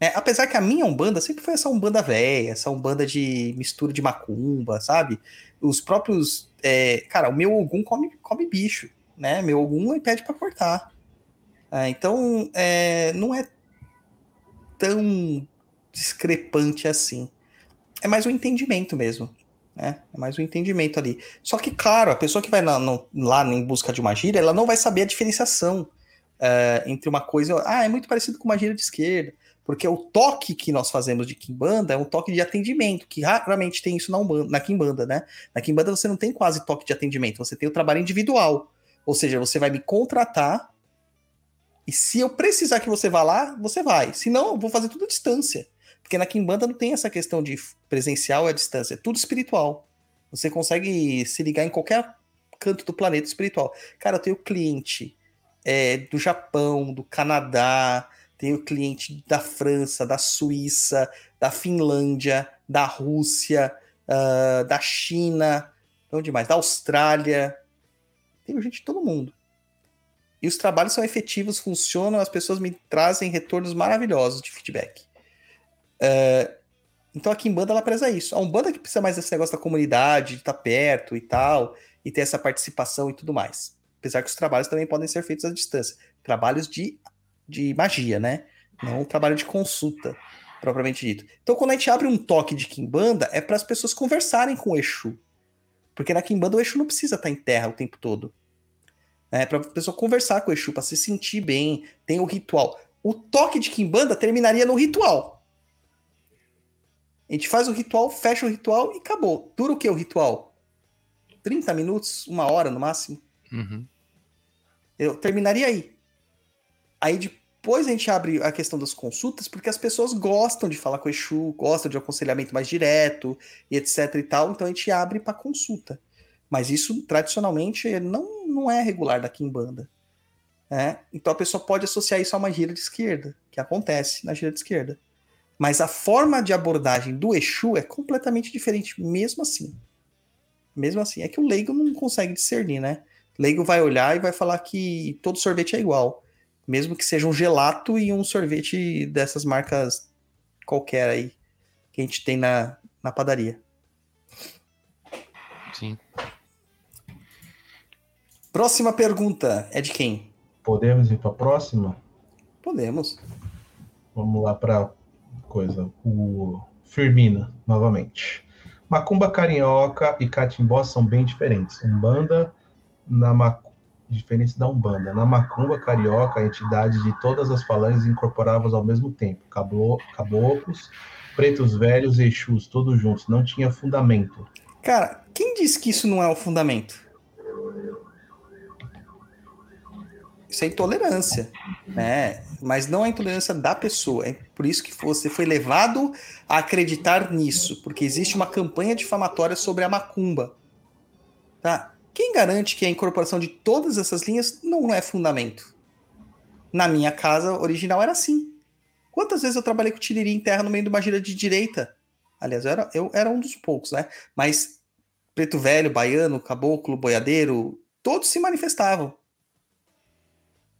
É, apesar que a minha Umbanda sempre foi essa Umbanda velha, essa Umbanda de mistura de macumba, sabe? Os próprios. é, cara, o meu Ogum come, come bicho, né? Meu Ogum ele pede pra cortar. É, então, é, não é tão discrepante assim. É mais um entendimento mesmo. Né? É mais um entendimento ali. Só que, claro, a pessoa que vai na- no- lá em busca de uma gíria, ela não vai saber a diferenciação é, entre uma coisa. Ah, é muito parecido com uma gíria de esquerda. Porque o toque que nós fazemos de Kimbanda é um toque de atendimento, que raramente tem isso na, Umbanda, na Kimbanda, né? Na Kimbanda você não tem quase toque de atendimento, você tem o trabalho individual. Ou seja, você vai me contratar e se eu precisar que você vá lá, você vai. Se não, eu vou fazer tudo à distância. Porque na Kimbanda não tem essa questão de presencial e à distância, é tudo espiritual. Você consegue se ligar em qualquer canto do planeta espiritual. Cara, eu tenho cliente é, do Japão, do Canadá, tenho cliente da França, da Suíça, da Finlândia, da Rússia, ah, da China, onde mais? Da Austrália. Tenho gente de todo mundo. E os trabalhos são efetivos, funcionam, as pessoas me trazem retornos maravilhosos de feedback. É, então a Kimbanda ela preza isso. A Umbanda que precisa mais desse negócio da comunidade, de estar perto e tal, e ter essa participação e tudo mais. Apesar que os trabalhos também podem ser feitos à distância. Trabalhos de, de magia, né? Não um trabalho de consulta, propriamente dito. Então quando a gente abre um toque de Kimbanda, é para as pessoas conversarem com o Exu. Porque na Kimbanda o Exu não precisa estar em terra o tempo todo. É para a pessoa conversar com o Exu, para se sentir bem. Tem o ritual. O toque de Kimbanda terminaria no ritual. A gente faz o ritual, fecha o ritual e acabou. Dura o que o ritual? 30 minutos, uma hora no máximo. Uhum. Eu terminaria aí. Aí depois a gente abre a questão das consultas, porque as pessoas gostam de falar com o Exu, gostam de um aconselhamento mais direto e etc e tal, então a gente abre para consulta. Mas isso, tradicionalmente, não, não é regular da Kimbanda. né? Então a pessoa pode associar isso a uma gira de esquerda, que acontece na gira de esquerda. Mas a forma de abordagem do Exu é completamente diferente, mesmo assim. Mesmo assim. É que o leigo não consegue discernir, né? O leigo vai olhar e vai falar que todo sorvete é igual. Mesmo que seja um gelato e um sorvete dessas marcas qualquer aí que a gente tem na, na padaria. Sim. Próxima pergunta é de quem? Podemos ir para a próxima? Podemos. Vamos lá para coisa. O Firmina, novamente. Macumba carioca e catimbó são bem diferentes. Umbanda na mac... diferença da Umbanda. Na macumba carioca, a entidade de todas as falanges incorporadas ao mesmo tempo. Caboclos, pretos velhos e exus, todos juntos. Não tinha fundamento. Cara, quem disse que isso não é o fundamento? Isso é intolerância, né? Mas não é intolerância da pessoa. É por isso que você foi levado a acreditar nisso, porque existe uma campanha difamatória sobre a macumba. Tá? Quem garante que a incorporação de todas essas linhas não é fundamento? Na minha casa original era assim. Quantas vezes eu trabalhei com tiriri em terra no meio de uma gira de direita? Aliás, eu era, eu era um dos poucos, né? Mas preto velho, baiano, caboclo, boiadeiro, todos se manifestavam.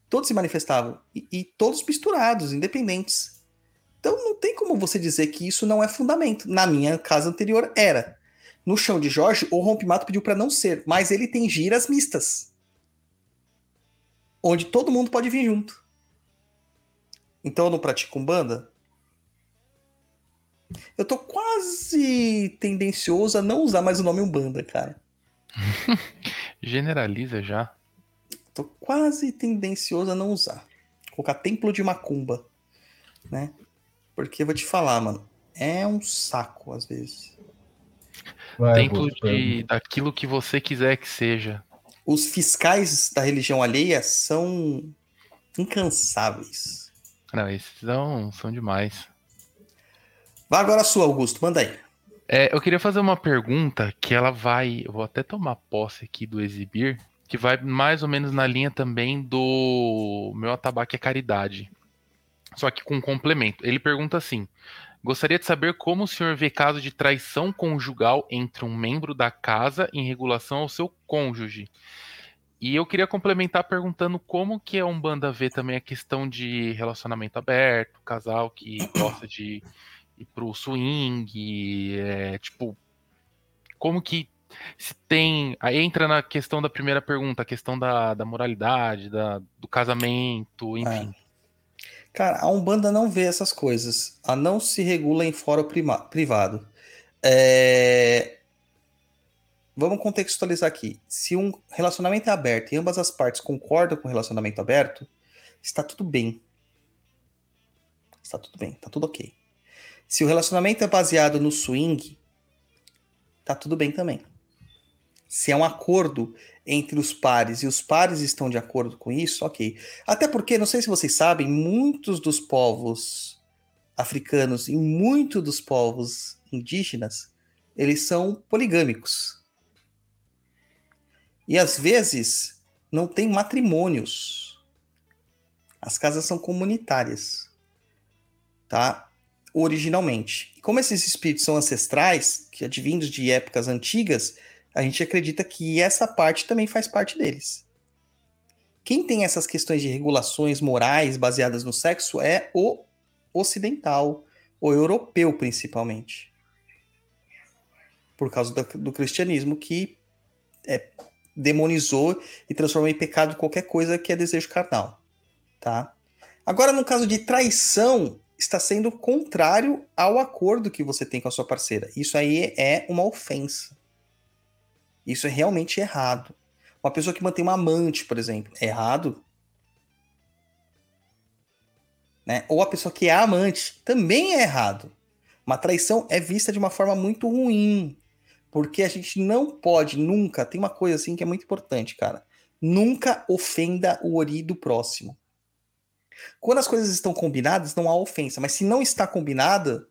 Todos se manifestavam. E, e todos misturados, independentes. Então não tem como você dizer que isso não é fundamento. Na minha casa anterior era. No chão de Jorge, o rompimato pediu para não ser, mas ele tem giras mistas. Onde todo mundo pode vir junto. Então eu não pratico umbanda? Eu tô quase tendencioso a não usar mais o nome Umbanda, cara. Generaliza já. Tô quase tendencioso a não usar. Colocar templo de macumba, né? Porque eu vou te falar, mano, é um saco às vezes. Vai, Templo de daquilo que você quiser que seja. Os fiscais da religião alheia são incansáveis. Não, esses são, são demais. Vai agora a sua, Augusto, manda aí. É, eu queria fazer uma pergunta que ela vai. Eu vou até tomar posse aqui do exibir, que vai mais ou menos na linha também do meu atabaque é caridade. Só que com um complemento. Ele pergunta assim: Gostaria de saber como o senhor vê caso de traição conjugal entre um membro da casa em regulação ao seu cônjuge. E eu queria complementar perguntando como que a Umbanda vê também a questão de relacionamento aberto, casal que gosta de ir pro swing, é, tipo, como que se tem. Aí entra na questão da primeira pergunta, a questão da, da moralidade, da, do casamento, enfim. Cara, a Umbanda não vê essas coisas. Ela não se regula em fórum prima- privado. É, Vamos contextualizar aqui. Se um relacionamento é aberto e ambas as partes concordam com o relacionamento aberto, está tudo bem. Está tudo bem, está tudo ok. Se o relacionamento é baseado no swing, tá tudo bem também. Se é um acordo entre os pares e os pares estão de acordo com isso, ok. Até porque, não sei se vocês sabem, muitos dos povos africanos e muitos dos povos indígenas, eles são poligâmicos. E às vezes não tem matrimônios. As casas são comunitárias. Tá? Originalmente. Como esses espíritos são ancestrais, que advindos de épocas antigas, a gente acredita que essa parte também faz parte deles. Quem tem essas questões de regulações morais baseadas no sexo é o ocidental, o europeu principalmente. Por causa do, do cristianismo que é, demonizou e transformou em pecado qualquer coisa que é desejo carnal. Tá? Agora, no caso de traição, está sendo contrário ao acordo que você tem com a sua parceira. Isso aí é uma ofensa. Isso é realmente errado. Uma pessoa que mantém uma amante, por exemplo, é errado. Né? Ou a pessoa que é amante, também é errado. Uma traição é vista de uma forma muito ruim. Porque a gente não pode nunca. Tem uma coisa assim que é muito importante, cara. Nunca ofenda o ori do próximo. Quando as coisas estão combinadas, não há ofensa. Mas se não está combinada,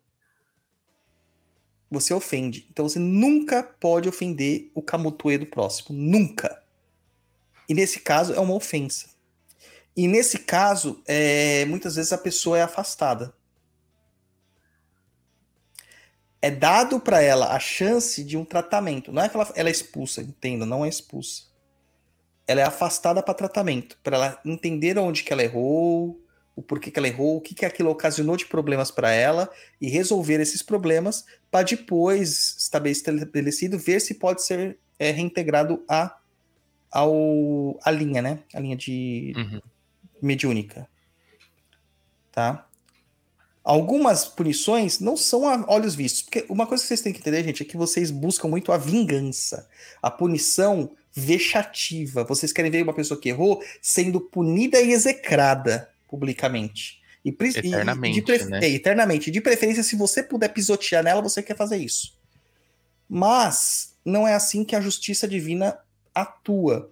você ofende. Então você nunca pode ofender o camutue do próximo. Nunca. E nesse caso é uma ofensa. E nesse caso, é, muitas vezes a pessoa é afastada. É dado para ela a chance de um tratamento. Não é que ela, ela é expulsa, entenda, não é expulsa. Ela é afastada para tratamento, para ela entender onde que ela errou, o porquê que ela errou, o que, que aquilo ocasionou de problemas para ela e resolver esses problemas para depois, estabelecido, ver se pode ser é, reintegrado a, ao, a linha, né? A linha de Uhum. mediúnica. Tá? Algumas punições não são a olhos vistos. Porque uma coisa que vocês têm que entender, gente, é que vocês buscam muito a vingança. A punição vexativa. Vocês querem ver uma pessoa que errou sendo punida e execrada publicamente. E, pri- e- Eternamente, de né? é, eternamente. De preferência, se você puder pisotear nela, você quer fazer isso. Mas não é assim que a justiça divina atua.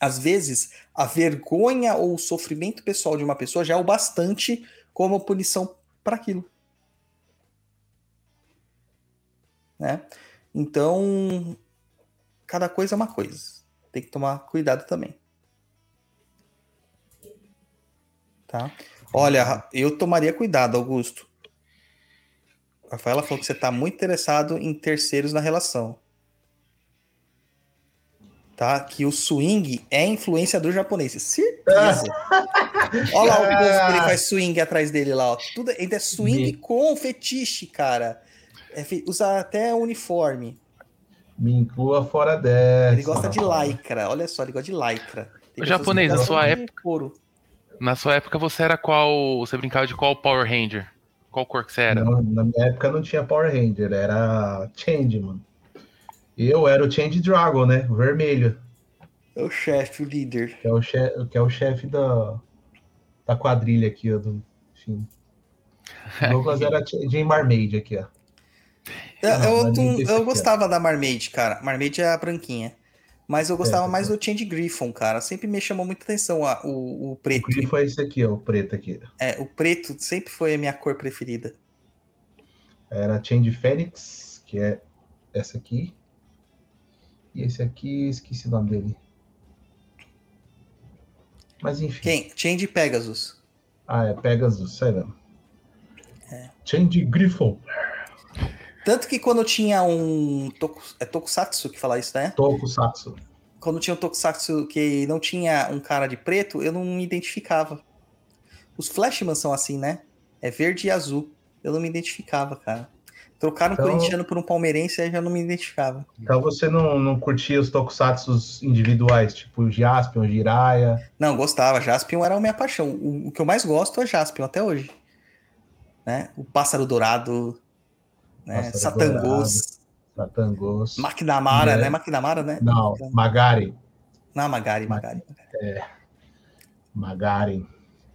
Às vezes, a vergonha ou o sofrimento pessoal de uma pessoa já é o bastante como punição para aquilo. Né? Então, cada coisa é uma coisa. Tem que tomar cuidado também. Tá? Olha, eu tomaria cuidado, Augusto. A Rafaela falou que você está muito interessado em terceiros na relação. Tá? Que o swing é influenciador japonês. Certeza. Olha lá o povo que ele faz swing atrás dele lá. Ó. Tudo ainda é swing Me- com fetiche, cara. É fe- usa até uniforme. Me inclua fora dessa. Ele gosta de lycra. Olha só, ele gosta de lycra. Tem Ô, japonês, na sua de couro. Na sua época você era qual. Você brincava de qual Power Ranger? Qual cor que você era? Não, na minha época não tinha Power Ranger, era Change, mano. Eu era o Change Dragon, né? O vermelho. É o chefe, o líder. Que é o chefe, que é o chefe da, da quadrilha aqui, ó. Do, enfim. Douglas era de Marmaid aqui, ó. Eu, Não, eu, nem eu aqui, ó. gostava da Marmaid, cara. Marmaid é a branquinha. Mas eu gostava É, mais é. do Change Griffon, cara. Sempre me chamou muita atenção a- o, o O preto. grifo é esse aqui, ó, o preto aqui. É, o preto sempre foi a minha cor preferida. Era Change Fênix, que é essa aqui. E esse aqui, esqueci o nome dele. Mas enfim. Quem? Change Pegasus. Ah, é Pegasus, sei lá. É. Change Griffon. Tanto que quando tinha um. Toku, é Tokusatsu que fala isso, né? Tokusatsu. Quando tinha um Tokusatsu que não tinha um cara de preto, eu não me identificava. Os Flashman são assim, né? É verde e azul. Eu não me identificava, cara. Trocaram um Então- corintiano por um palmeirense e já não me identificava. Então você não, não curtia os tokusatsus individuais, tipo Jaspion, Jiraiya. Não, gostava. Jaspion era a minha paixão. O, o que eu mais gosto é Jaspion até hoje. Né? O Pássaro Dourado, né? Satangos, Satangos. Maquinamara, É. né? Maquinamara, né? Não, Magari. Não, Magari, Magari. Magari.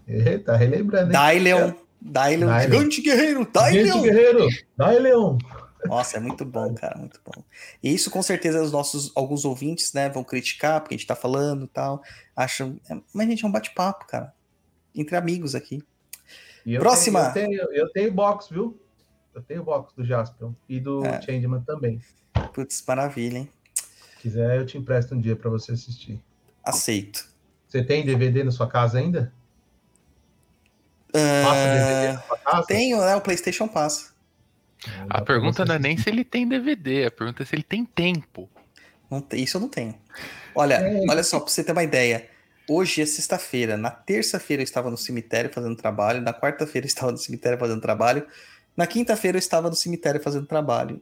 Eita, relembrando? Daileon. Daileon, Daileon. gigante guerreiro, Daileon. guerreiro! Dai, Leão! Nossa, é muito bom, cara, muito bom. E isso com certeza os nossos alguns ouvintes, né, vão criticar porque a gente tá falando e tal, acham, é, mas gente, é um bate-papo, cara. Entre amigos aqui. Eu Próxima. Tenho, eu, tenho, eu tenho box, viu? Eu tenho box do Jaspion e do É. Changeman também. Putz, maravilha, hein? Se quiser, eu te empresto um dia pra você assistir. Aceito. Você tem DVD na sua casa ainda? Passa DVD na sua casa? tenho, né, o PlayStation Pass. Então, A pergunta não é nem se ele tem DVD, a pergunta é se ele tem tempo. Não isso eu não tenho. Olha, É. olha só, pra você ter uma ideia. Hoje é sexta-feira. Na terça-feira eu estava no cemitério fazendo trabalho. Na quarta-feira eu estava no cemitério fazendo trabalho. Na quinta-feira eu estava no cemitério fazendo trabalho.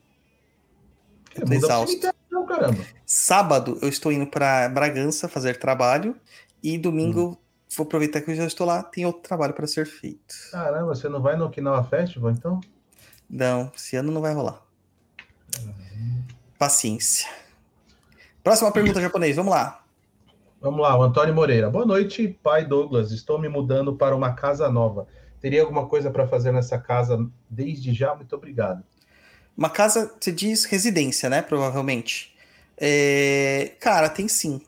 É, tô exausto. cemitério, não, caramba. Sábado eu estou indo para Bragança fazer trabalho. E domingo, vou aproveitar que eu já estou lá, tem outro trabalho para ser feito. Caramba, você não vai no Okinawa Festival, então? Não, esse ano não vai rolar. Paciência. Próxima pergunta, japonês, vamos lá. Vamos lá, o Antônio Moreira. Boa noite, pai Douglas. Estou me mudando para uma casa nova. Teria alguma coisa para fazer nessa casa desde já? Muito obrigado. Uma casa, você diz residência, né? Provavelmente. É, Cara, tem sim.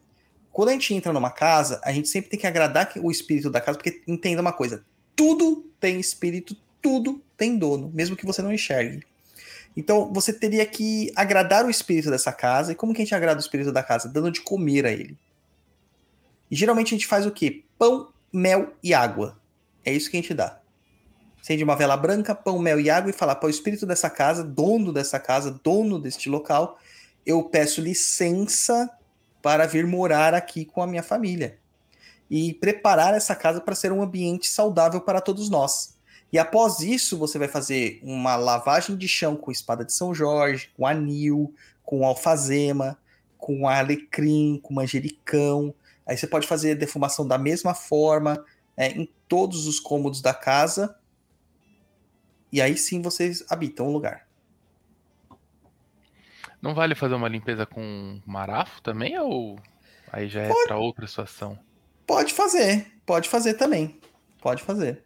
Quando a gente entra numa casa, a gente sempre tem que agradar o espírito da casa, porque entenda uma coisa: tudo tem espírito, tudo tem dono, mesmo que você não enxergue. Então, você teria que agradar o espírito dessa casa. E como que a gente agrada o espírito da casa? Dando de comer a ele. E geralmente a gente faz o quê? Pão, mel e água. É isso que a gente dá. Acende uma vela branca, pão, mel e água e falar para o espírito dessa casa, dono dessa casa, dono deste local, eu peço licença para vir morar aqui com a minha família. E preparar essa casa para ser um ambiente saudável para todos nós. E após isso, você vai fazer uma lavagem de chão com espada de São Jorge, com anil, com alfazema, com alecrim, com manjericão. Aí você pode fazer a defumação da mesma forma é, todos os cômodos da casa. E aí sim vocês habitam o lugar. Não vale fazer uma limpeza com marafo também? Ou aí já é pra outra situação? Pode fazer, pode fazer também. Pode fazer.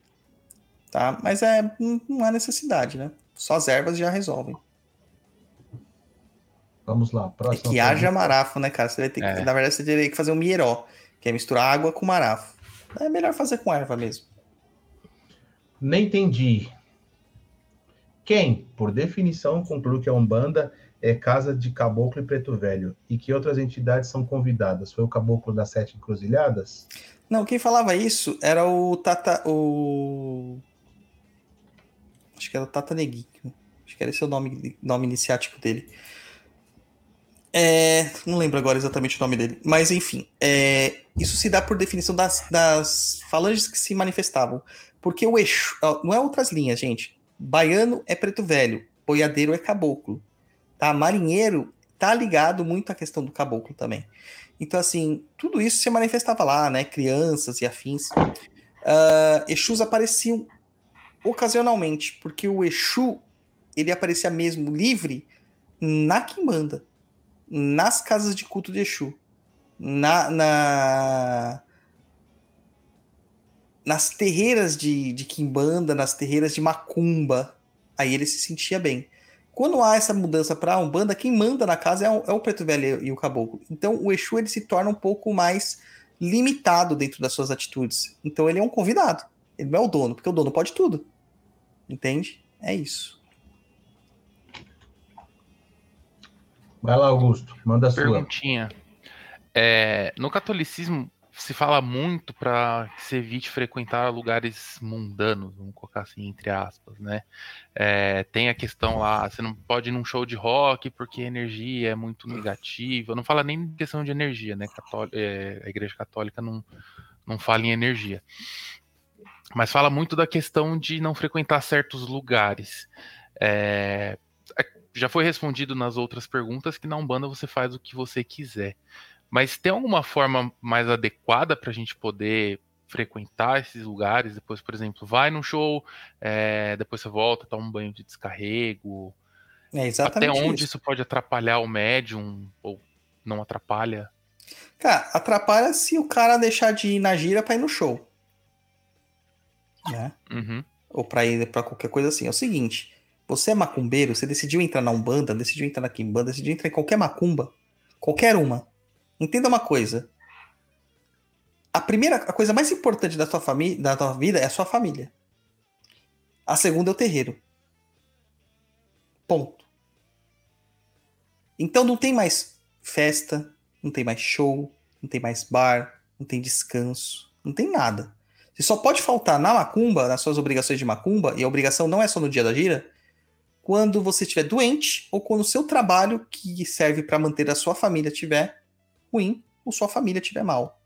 Tá? Mas é, não- há necessidade, né? Só as ervas já resolvem. Vamos lá, É próxima. que haja pergunta. marafo, né, cara? Você vai ter que, É. Na verdade, você teria que fazer um mieró, que é misturar água com marafo. É melhor fazer com erva mesmo. Nem entendi. Quem, por definição, conclui que a Umbanda é casa de caboclo e preto velho e que outras entidades são convidadas? Foi o caboclo das sete encruzilhadas? Não, quem falava isso era o Tata. O. Acho que era o Tata Neguinho. Acho que era esse o nome, nome iniciático dele. É, não lembro agora exatamente o nome dele. Mas, enfim. é, isso se dá por definição das, das falanges que se manifestavam. Porque o Exu. Não é outras linhas, gente. Baiano é preto velho. Boiadeiro é caboclo. Tá? Marinheiro tá ligado muito à questão do caboclo também. Então, assim, tudo isso se manifestava lá, né? Crianças e afins. Ah, Exus apareciam ocasionalmente, porque o Exu, ele aparecia mesmo livre na Quimbanda, nas casas de culto de Exu. na, na nas terreiras de, de Kimbanda, nas terreiras de Macumba, aí ele se sentia bem. Quando há essa mudança para a Umbanda, quem manda na casa é o, é o preto velho e o caboclo. Então o Exu ele se torna um pouco mais limitado dentro das suas atitudes. Então ele é um convidado. Ele não é o dono, porque o dono pode tudo. Entende? É isso. Vai lá, Augusto. Manda a sua. Perguntinha. É, no catolicismo se fala muito para que se evite frequentar lugares mundanos, vamos colocar assim, entre aspas, né? É, tem a questão lá, você não pode ir num show de rock porque a energia é muito negativa. Não fala nem questão de energia, né? É, a Igreja Católica não, não fala em energia. Mas fala muito da questão de não frequentar certos lugares. É, já foi respondido nas outras perguntas que na Umbanda você faz o que você quiser. Mas tem alguma forma mais adequada para a gente poder frequentar esses lugares? Depois, por exemplo, vai num show, é, depois você volta, toma um banho de descarrego. É exatamente Até onde isso. isso pode atrapalhar o médium ou não atrapalha? Cara, atrapalha se o cara deixar de ir na gira para ir no show. Né? Uhum. Ou para ir para qualquer coisa assim. É o seguinte, você é macumbeiro, você decidiu entrar na Umbanda, decidiu entrar na Kimbanda, decidiu entrar em qualquer macumba, qualquer uma. Entenda uma coisa. A primeira, a coisa mais importante da tua família, da tua vida é a sua família. A segunda é o terreiro. Ponto. Então não tem mais festa, não tem mais show, não tem mais bar, não tem descanso, não tem nada. Você só pode faltar na macumba, nas suas obrigações de macumba, e a obrigação não é só no dia da gira, quando você estiver doente ou quando o seu trabalho que serve para manter a sua família estiver ruim ou sua família estiver mal.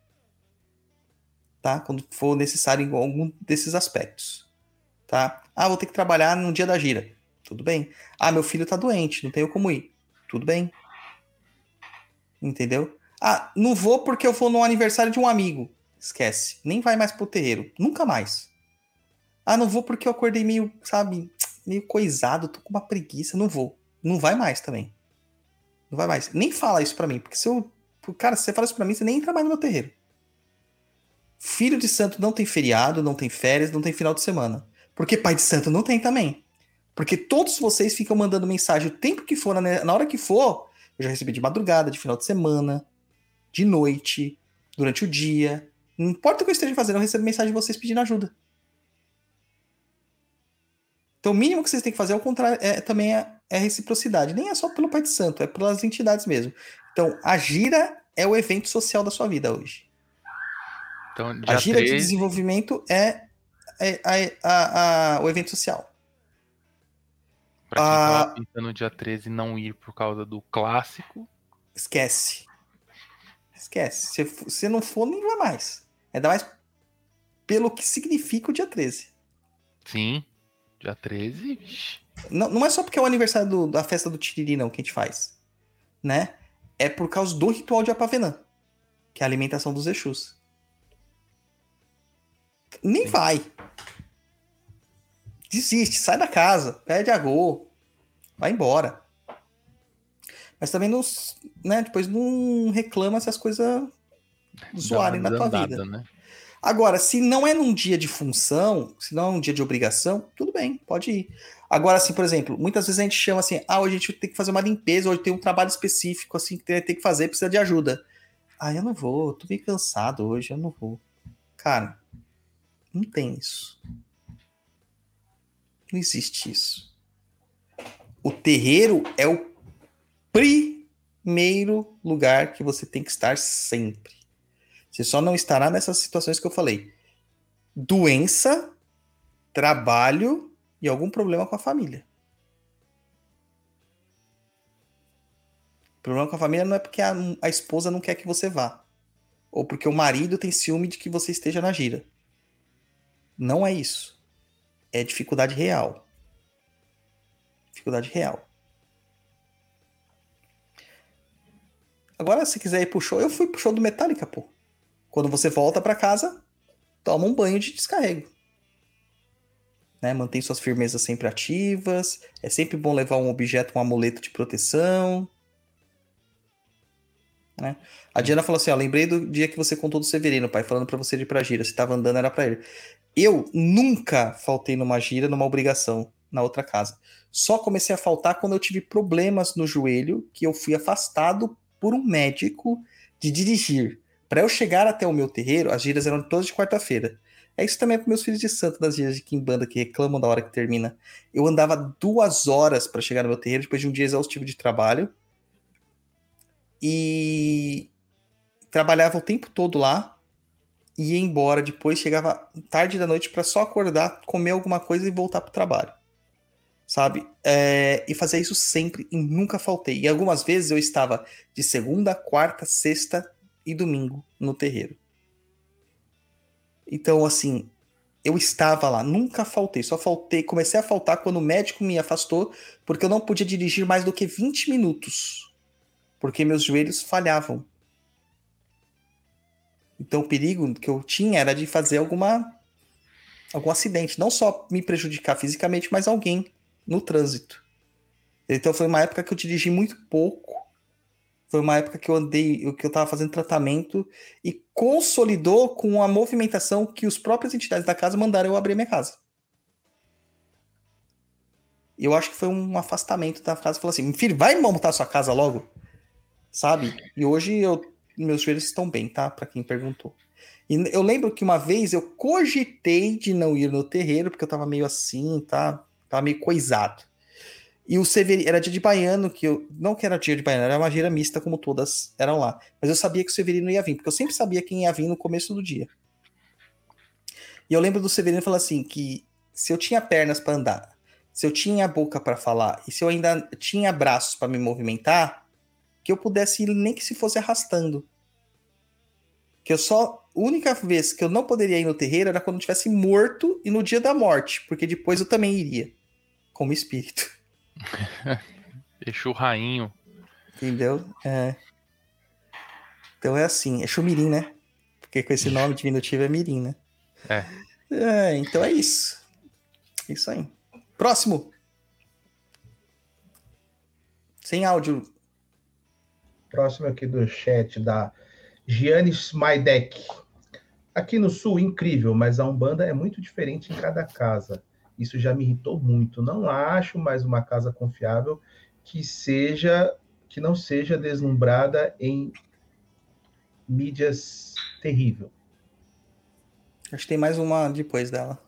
Tá? Quando for necessário em algum desses aspectos. Tá? Ah, vou ter que trabalhar no dia da gira. Tudo bem. Ah, meu filho tá doente, não tenho como ir. Tudo bem. Entendeu? Ah, não vou porque eu vou no aniversário de um amigo. Esquece. Nem vai mais pro terreiro. Nunca mais. Ah, não vou porque eu acordei meio, sabe, meio coisado, tô com uma preguiça. Não vou. Não vai mais também. Não vai mais. Nem fala isso pra mim, porque se eu. Cara, se você fala isso pra mim, você nem entra mais no meu terreiro. Filho de santo não tem feriado, não tem férias, não tem final de semana. Porque pai de santo não tem também. Porque todos vocês ficam mandando mensagem o tempo que for, na na hora que for. Eu já recebi de madrugada, de final de semana, de noite, durante o dia. Não importa o que eu esteja fazendo, eu recebo mensagem de vocês pedindo ajuda. Então, o mínimo que vocês têm que fazer é o contrário, é, também é, é reciprocidade. Nem é só pelo Pai de Santo, é pelas entidades mesmo. Então, a gira é o evento social da sua vida hoje. Então, A gira de 13, desenvolvimento é, é- a- a- o evento social. pra quem Ah. tava pensando no dia 13 não ir por causa do clássico, Esquece. Esquece. Se se não for, nem vai mais. Ainda mais pelo que significa o dia 13. sim, dia 13, vixi. Não, não é só porque é o aniversário do- da festa do Tiriri, não, que a gente faz. Né? É por causa do ritual de Apavenã, que é a alimentação dos Exus. Nem Sim. vai. Desiste, sai da casa, pede a go, vai embora. Mas também não, né, depois não reclama se as coisas zoarem na tua vida. Né? Agora, se não é num dia de função, se não é um dia de obrigação, tudo bem, pode ir. Agora, assim, por exemplo, muitas vezes a gente chama assim, ah, hoje a gente tem que fazer uma limpeza, hoje tem um trabalho específico, assim, que tem, que fazer, precisa de ajuda. Ah, eu não vou, tô meio cansado hoje, eu não vou. Cara, não tem isso. Não existe isso. O terreiro é o primeiro lugar que você tem que estar sempre. Você só não estará nessas situações que eu falei. Doença, trabalho e algum problema com a família. Problema com a família não é porque a, a esposa não quer que você vá. Ou porque o marido tem ciúme de que você esteja na gira. Não é isso. É dificuldade real. Dificuldade real. Agora, se quiser ir pro show, eu fui pro show do Metallica, pô. Quando você volta para casa, toma um banho de descarrego. Né? Mantém suas firmezas sempre ativas. É sempre bom levar um objeto, um amuleto de proteção. né? A Diana falou assim: ó, lembrei do dia que você contou do Severino, pai, falando pra você ir pra gira. Se tava andando, era pra ele. Eu nunca faltei numa gira, numa obrigação, na outra casa. Só comecei a faltar quando eu tive problemas no joelho, que eu fui afastado por um médico de dirigir. Pra eu chegar até o meu terreiro, as giras eram todas de quarta-feira. É isso também para meus filhos de santo das giras de Kimbanda que reclamam da hora que termina. Eu andava duas horas para chegar no meu terreiro depois de um dia exaustivo de trabalho e trabalhava o tempo todo lá ia embora depois, chegava tarde da noite para só acordar, comer alguma coisa e voltar pro trabalho. Sabe? É, e fazia isso sempre e nunca faltei. E algumas vezes eu estava de segunda, quarta, sexta e domingo no terreiro. Então, assim, eu estava lá, nunca faltei, só faltei, comecei a faltar quando o médico me afastou, porque eu não podia dirigir mais do que 20 minutos, porque meus joelhos falhavam. Então, o perigo que eu tinha era de fazer alguma algum acidente, não só me prejudicar fisicamente, mas alguém no trânsito. Então, foi uma época que eu dirigi muito pouco foi uma época que eu andei, que eu estava fazendo tratamento e consolidou com a movimentação que os próprios entidades da casa mandaram eu abrir minha casa. Eu acho que foi um afastamento da casa. Falou assim, filho, vai montar sua casa logo, sabe? E hoje eu, meus joelhos estão bem, tá? Para quem perguntou. E eu lembro que uma vez eu cogitei de não ir no terreiro, porque eu tava meio assim, tá? Tava meio coisado. E o Severino, era dia de baiano, que eu, não que era dia de baiano, era uma gira mista como todas eram lá. Mas eu sabia que o Severino ia vir, porque eu sempre sabia quem ia vir no começo do dia. E eu lembro do Severino falar assim, que se eu tinha pernas para andar, se eu tinha boca para falar, e se eu ainda tinha braços para me movimentar, que eu pudesse ir nem que se fosse arrastando. Que eu só. A única vez que eu não poderia ir no terreiro era quando eu estivesse morto e no dia da morte, porque depois eu também iria, como espírito. Exu rainho. Entendeu? É. Então é assim, é Chumirim, né? Porque com esse nome diminutivo é Mirim, né? É. é. Então é isso. Isso aí. Próximo. Sem áudio. Próximo aqui do chat da Gianni Smaidek. Aqui no sul, incrível, mas a Umbanda é muito diferente em cada casa. Isso já me irritou muito. Não acho mais uma casa confiável que seja que não seja deslumbrada em mídias terrível. Acho que tem mais uma depois dela.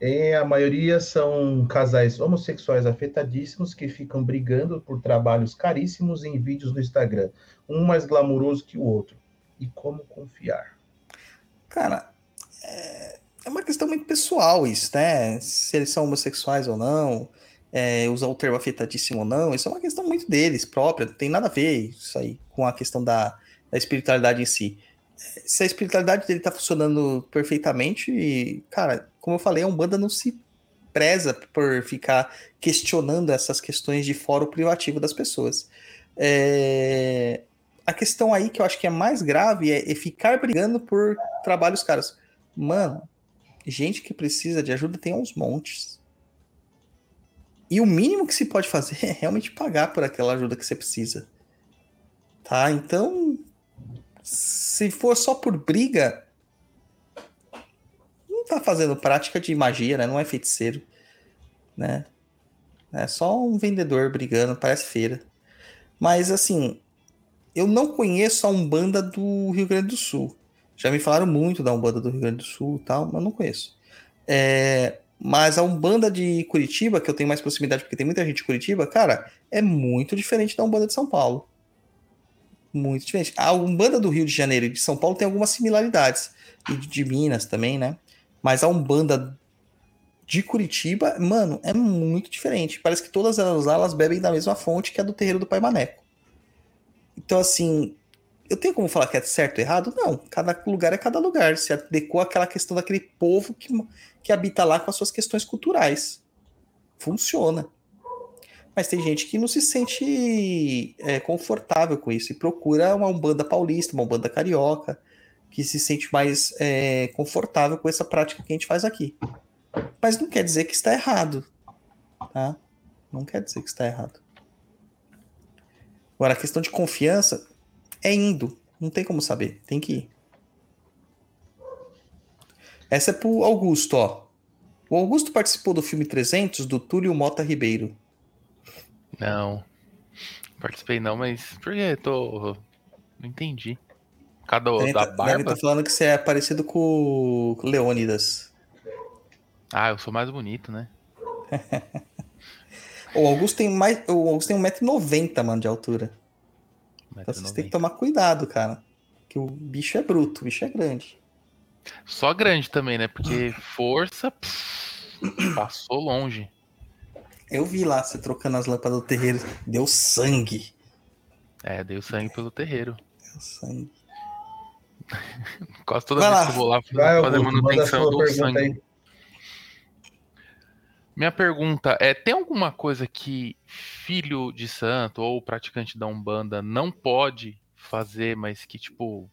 É, a maioria são casais homossexuais afetadíssimos que ficam brigando por trabalhos caríssimos em vídeos no Instagram, um mais glamuroso que o outro. E como confiar? Cara, é, é uma questão muito pessoal isso, né? Se eles são homossexuais ou não, é, usar o termo afetadíssimo ou não, isso é uma questão muito deles, própria, não tem nada a ver isso aí com a questão da, da espiritualidade em si. Se a espiritualidade dele tá funcionando perfeitamente, e, cara, como eu falei, a Umbanda não se preza por ficar questionando essas questões de o privativo das pessoas. É... A questão aí que eu acho que é mais grave é, é ficar brigando por trabalhos caros. Mano, gente que precisa de ajuda tem aos montes. E o mínimo que se pode fazer é realmente pagar por aquela ajuda que você precisa. Tá? Então, se for só por briga, não tá fazendo prática de magia, né? Não é feiticeiro, né? É só um vendedor brigando, parece feira. Mas assim, eu não conheço a Umbanda do Rio Grande do Sul. Já me falaram muito da Umbanda do Rio Grande do Sul e tal, mas não conheço. É, mas a Umbanda de Curitiba, que eu tenho mais proximidade porque tem muita gente de Curitiba, cara, é muito diferente da Umbanda de São Paulo. Muito diferente. A Umbanda do Rio de Janeiro e de São Paulo tem algumas similaridades. E de Minas também, né? Mas a Umbanda de Curitiba, mano, é muito diferente. Parece que todas elas lá, elas bebem da mesma fonte que a do terreiro do Pai Maneco. Então, assim, eu tenho como falar que é certo ou errado? Não. Cada lugar é cada lugar. Se adequou àquela questão daquele povo que, que habita lá com as suas questões culturais. Funciona. Mas tem gente que não se sente é, confortável com isso e procura uma Umbanda paulista, uma Umbanda carioca, que se sente mais é, confortável com essa prática que a gente faz aqui. Mas não quer dizer que está errado. Tá? Não quer dizer que está errado. Agora, a questão de confiança, é indo. Não tem como saber. Tem que ir. Essa é pro Augusto, ó. O Augusto participou do filme 300 do Túlio Mota Ribeiro. Não. Participei não, mas por que? Tô. Não entendi. Cada Deve da tá, deve barba? tá falando que você é parecido com o Leônidas. Ah, eu sou mais bonito, né? O Augusto tem mais. O Augusto tem 1,90m, mano, de altura. Então vocês têm que 1,90. tomar cuidado, cara. Que o bicho é bruto, o bicho é grande. Só grande também, né? Porque força pff, passou longe. Eu vi lá você trocando as lâmpadas do terreiro. Deu sangue. É, deu sangue pelo terreiro. Deu sangue. Quase toda Vai vez lá. que eu vou lá Vai, fazer a manutenção pergunta sangue. aí. Minha pergunta é: tem alguma coisa que filho de santo ou praticante da Umbanda não pode fazer, mas que, tipo,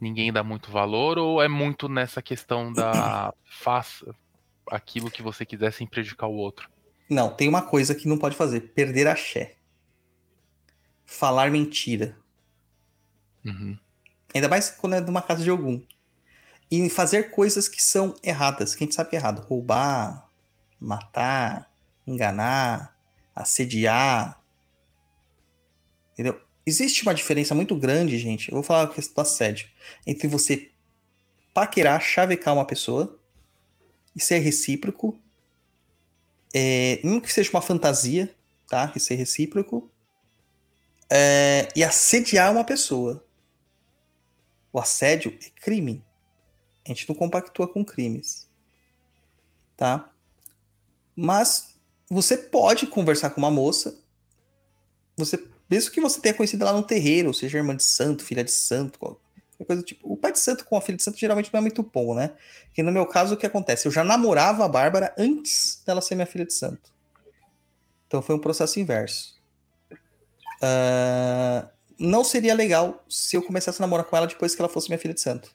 ninguém dá muito valor? Ou é muito nessa questão da faça aquilo que você quiser sem prejudicar o outro? Não, tem uma coisa que não pode fazer: perder a axé. Falar mentira. Uhum. Ainda mais quando é de uma casa de algum. E fazer coisas que são erradas, que a gente sabe que é errado. Roubar, matar, enganar, assediar. Entendeu? Existe uma diferença muito grande, gente. Eu vou falar a questão do assédio. Entre você paquerar, chavecar uma pessoa e ser recíproco. É, mesmo que seja uma fantasia, tá? E ser recíproco. É, e assediar uma pessoa. O assédio é crime. A gente não compactua com crimes. Tá? Mas você pode conversar com uma moça. Você, mesmo que você tenha conhecido ela no terreiro, seja, irmã de santo, filha de santo, qualquer coisa do tipo. O pai de santo com a filha de santo geralmente não é muito bom, né? Que no meu caso, o que acontece? Eu já namorava a Bárbara antes dela ser minha filha de santo. Então foi um processo inverso. Ah, não seria legal se eu começasse a namorar com ela depois que ela fosse minha filha de santo.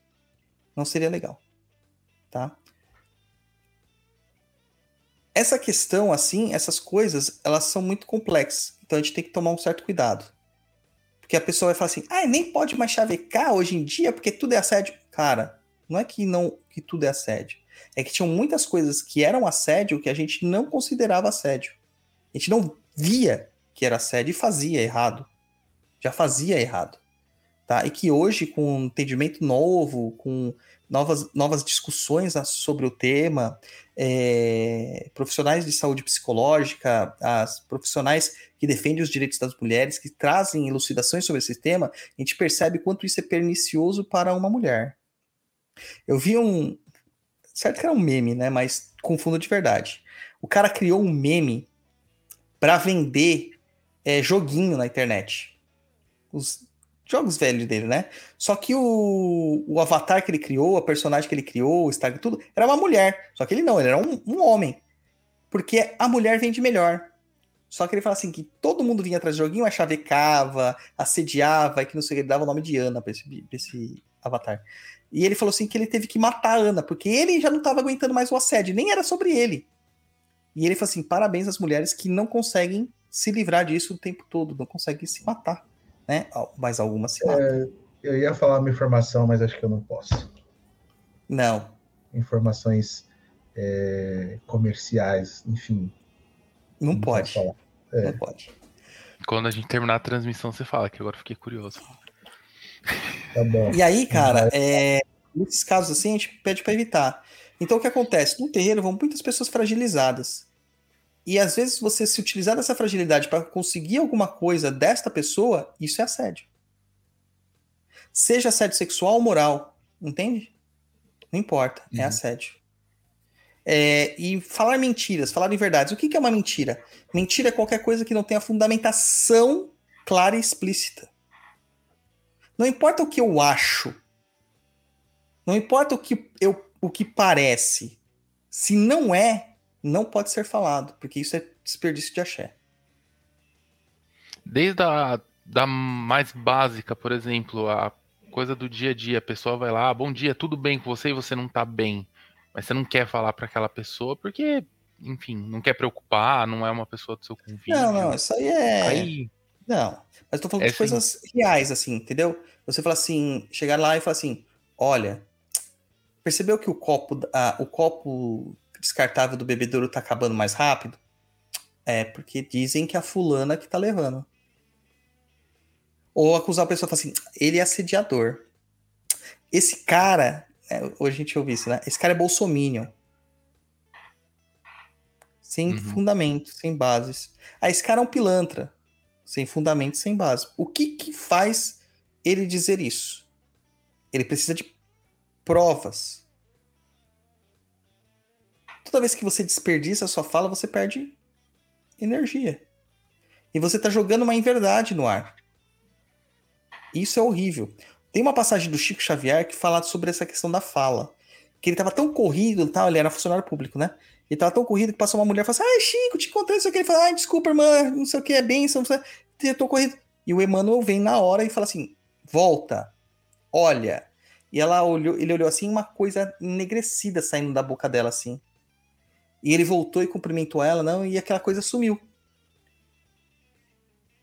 Não seria legal. Tá? Essa questão, assim, essas coisas, elas são muito complexas. Então a gente tem que tomar um certo cuidado. Porque a pessoa vai falar assim: ah, nem pode mais chavecar hoje em dia porque tudo é assédio. Cara, não é que, não, que tudo é assédio. É que tinham muitas coisas que eram assédio que a gente não considerava assédio. A gente não via que era assédio e fazia errado. Já fazia errado. Tá? E que hoje, com um entendimento novo, com novas, novas discussões sobre o tema, é, profissionais de saúde psicológica, as profissionais que defendem os direitos das mulheres, que trazem elucidações sobre esse tema, a gente percebe quanto isso é pernicioso para uma mulher. Eu vi um. Certo que era um meme, né? Mas com fundo de verdade. O cara criou um meme para vender é, joguinho na internet. Os jogos velhos dele, né? Só que o, o avatar que ele criou, a personagem que ele criou, o Instagram, tudo, era uma mulher. Só que ele não, ele era um, um homem. Porque a mulher vende melhor. Só que ele fala assim: que todo mundo vinha atrás do joguinho, chavecava, assediava, e que não sei ele dava o nome de Ana pra esse, pra esse avatar. E ele falou assim que ele teve que matar a Ana, porque ele já não tava aguentando mais o assédio, nem era sobre ele. E ele falou assim: parabéns às mulheres que não conseguem se livrar disso o tempo todo, não conseguem se matar. Né? Mas algumas se matam. Eu ia falar uma informação, mas acho que eu não posso. Não. Informações é, comerciais, enfim. Não não pode. É. Não pode. Quando a gente terminar a transmissão, você fala, que agora eu fiquei curioso. Tá bom. E aí, cara, é, nesses casos assim, a gente pede para evitar. Então, o que acontece? No terreiro vão muitas pessoas fragilizadas. E às vezes você se utilizar dessa fragilidade para conseguir alguma coisa desta pessoa, isso é assédio. Seja assédio sexual ou moral, entende? Não importa, é Uhum. assédio. É, e falar mentiras, falar verdades. O que que é uma mentira? Mentira é qualquer coisa que não tenha fundamentação clara e explícita. Não importa o que eu acho. Não importa o que, eu, o que parece. Se não é, não pode ser falado, porque isso é desperdício de axé. Desde a da mais básica, por exemplo, a coisa do dia a dia, a pessoa vai lá, "Ah, bom dia, tudo bem com você e você não tá bem. Mas você não quer falar para aquela pessoa porque, enfim, não quer preocupar, não é uma pessoa do seu convívio. Não, não, isso aí é. Aí Não, mas tô falando É de coisas reais, assim, entendeu? Você fala assim, chegar lá e falar assim, olha, percebeu que o copo, ah, o copo descartável do bebedouro tá acabando mais rápido? É, porque dizem que é a fulana que tá levando. Ou acusar a pessoa e assim, ele é assediador. Esse cara, é, hoje a gente ouve isso, né? Esse cara é bolsominion. Sem Uhum. fundamento, sem bases. Ah, esse cara é um pilantra. Sem fundamento, sem base. O que que faz ele dizer isso? Ele precisa de provas. Toda vez que você desperdiça a sua fala, você perde energia. E você tá jogando uma inverdade no ar. Isso é horrível. Tem uma passagem do Chico Xavier que fala sobre essa questão da fala. Que ele tava tão corrido tal, ele era funcionário público, né? Ele tava tão corrido que passou uma mulher e falou assim: Ai, Chico, te encontrei, não sei o que. Ele falou: Ai, desculpa, irmã, não sei o que, é bênção, não sei. Eu tô corrido. E o Emmanuel vem na hora e fala assim: Volta, olha. E ela olhou, ele olhou assim, uma coisa enegrecida saindo da boca dela, assim. E ele voltou e cumprimentou ela, não, e aquela coisa sumiu.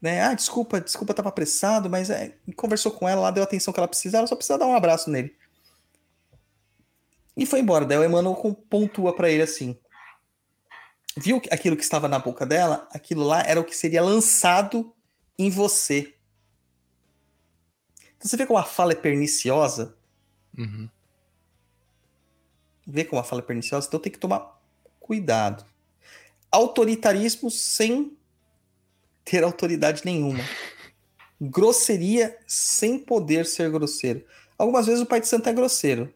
Né? Ah, desculpa, desculpa, tava apressado, mas é, conversou com ela lá, deu a atenção que ela precisava, ela só precisa dar um abraço nele. E foi embora. Daí o Emmanuel pontua pra ele assim: Viu aquilo que estava na boca dela? Aquilo lá era o que seria lançado em você. Então você vê como a fala é perniciosa? Uhum. Vê como a fala é perniciosa? Então tem que tomar cuidado. Autoritarismo sem ter autoridade nenhuma. Grosseria sem poder ser grosseiro. Algumas vezes o pai de santo é grosseiro,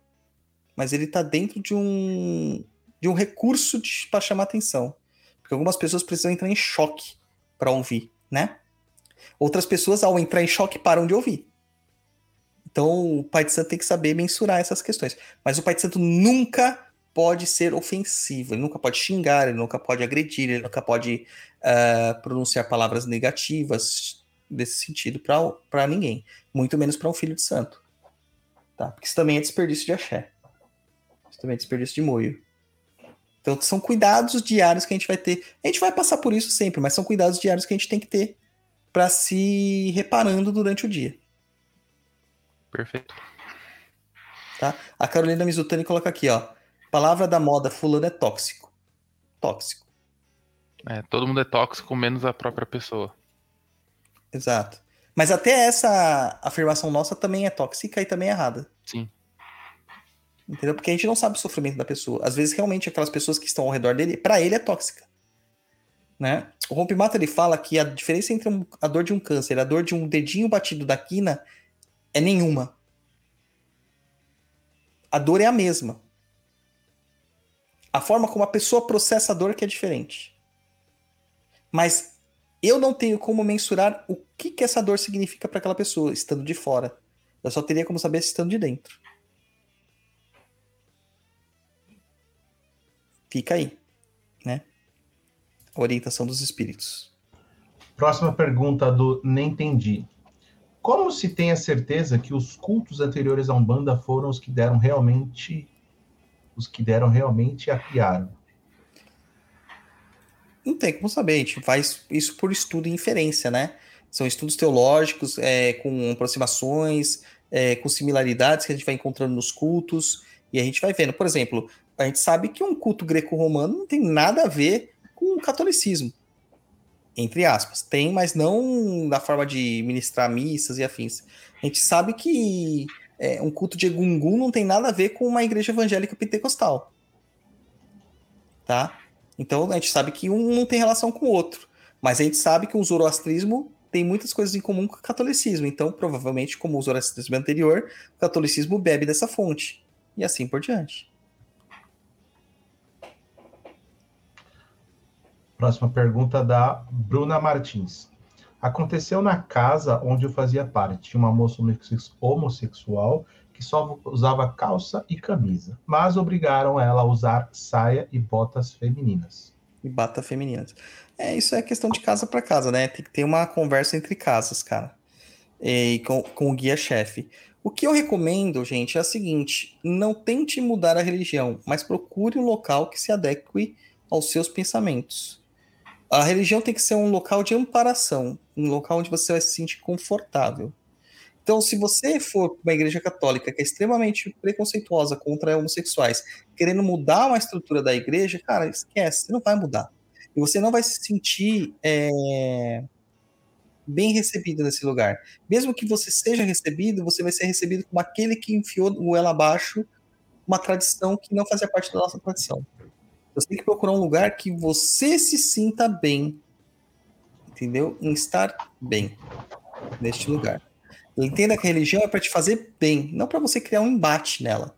mas ele tá dentro de um de um recurso para chamar atenção. Porque algumas pessoas precisam entrar em choque para ouvir, né? Outras pessoas ao entrar em choque param de ouvir. Então o pai de santo tem que saber mensurar essas questões. Mas o pai de santo nunca pode ser ofensivo, ele nunca pode xingar, ele nunca pode agredir, ele nunca pode ah, pronunciar palavras negativas desse sentido para ninguém, muito menos para um filho de santo. Tá? Porque isso também é desperdício de axé. Isso também é desperdício de moio. Então são cuidados diários que a gente vai ter. A gente vai passar por isso sempre, mas são cuidados diários que a gente tem que ter para se reparando durante o dia. Perfeito. Tá? A Carolina Mizutani coloca aqui, ó. Palavra da moda, fulano é tóxico. Tóxico, É, todo mundo é tóxico, menos a própria pessoa. exato. Mas até essa afirmação nossa também é tóxica e também é errada. Sim. Entendeu? Porque a gente não sabe o sofrimento da pessoa. Às vezes, realmente, aquelas pessoas que estão ao redor dele, pra ele é tóxica. Né? O Rompimato ele fala que a diferença entre um- a dor de um câncer e a dor de um dedinho batido da quina é nenhuma. A dor é a mesma. A forma como a pessoa processa a dor que é diferente. Mas eu não tenho como mensurar o que, que essa dor significa para aquela pessoa, estando de fora. Eu só teria como saber estando de dentro. Fica aí, né? A orientação dos espíritos. Próxima pergunta do Nem Entendi. Como se tem a certeza que os cultos anteriores à Umbanda foram os que deram realmente os que deram realmente a criaram? Não tem como saber, a gente faz isso por estudo e inferência, né? São estudos teológicos, é, com aproximações, é, com similaridades que a gente vai encontrando nos cultos, e a gente vai vendo. Por exemplo, a gente sabe que um culto greco-romano não tem nada a ver com o catolicismo. Entre aspas. Tem, mas não na forma de ministrar missas e afins. A gente sabe que é, um culto de Egungun não tem nada a ver com uma igreja evangélica pentecostal. Tá? Então a gente sabe que um não tem relação com o outro. Mas a gente sabe que o zoroastrismo tem muitas coisas em comum com o catolicismo. Então, provavelmente, como o zoroastrismo é anterior, o catolicismo bebe dessa fonte. E assim por diante. Próxima pergunta da Bruna Martins. Aconteceu na casa onde eu fazia parte. Tinha uma moça homossexual que só usava calça e camisa, mas obrigaram ela a usar saia e botas femininas. E bata femininas. É, isso é questão de casa para casa, né? Tem que ter uma conversa entre casas, cara. E com, com o guia-chefe. O que eu recomendo, gente, é o seguinte: não tente mudar a religião, mas procure um local que se adeque aos seus pensamentos. A religião tem que ser um local de amparação, um local onde você vai se sentir confortável. Então, se você for para uma igreja católica que é extremamente preconceituosa contra homossexuais, querendo mudar uma estrutura da igreja, cara, esquece, você não vai mudar. E você não vai se sentir é, bem recebido nesse lugar. Mesmo que você seja recebido, você vai ser recebido como aquele que enfiou o ela abaixo uma tradição que não fazia parte da nossa tradição. Você tem que procurar um lugar que você se sinta bem, entendeu? Em estar bem neste lugar. Entenda que a religião é para te fazer bem, não para você criar um embate nela.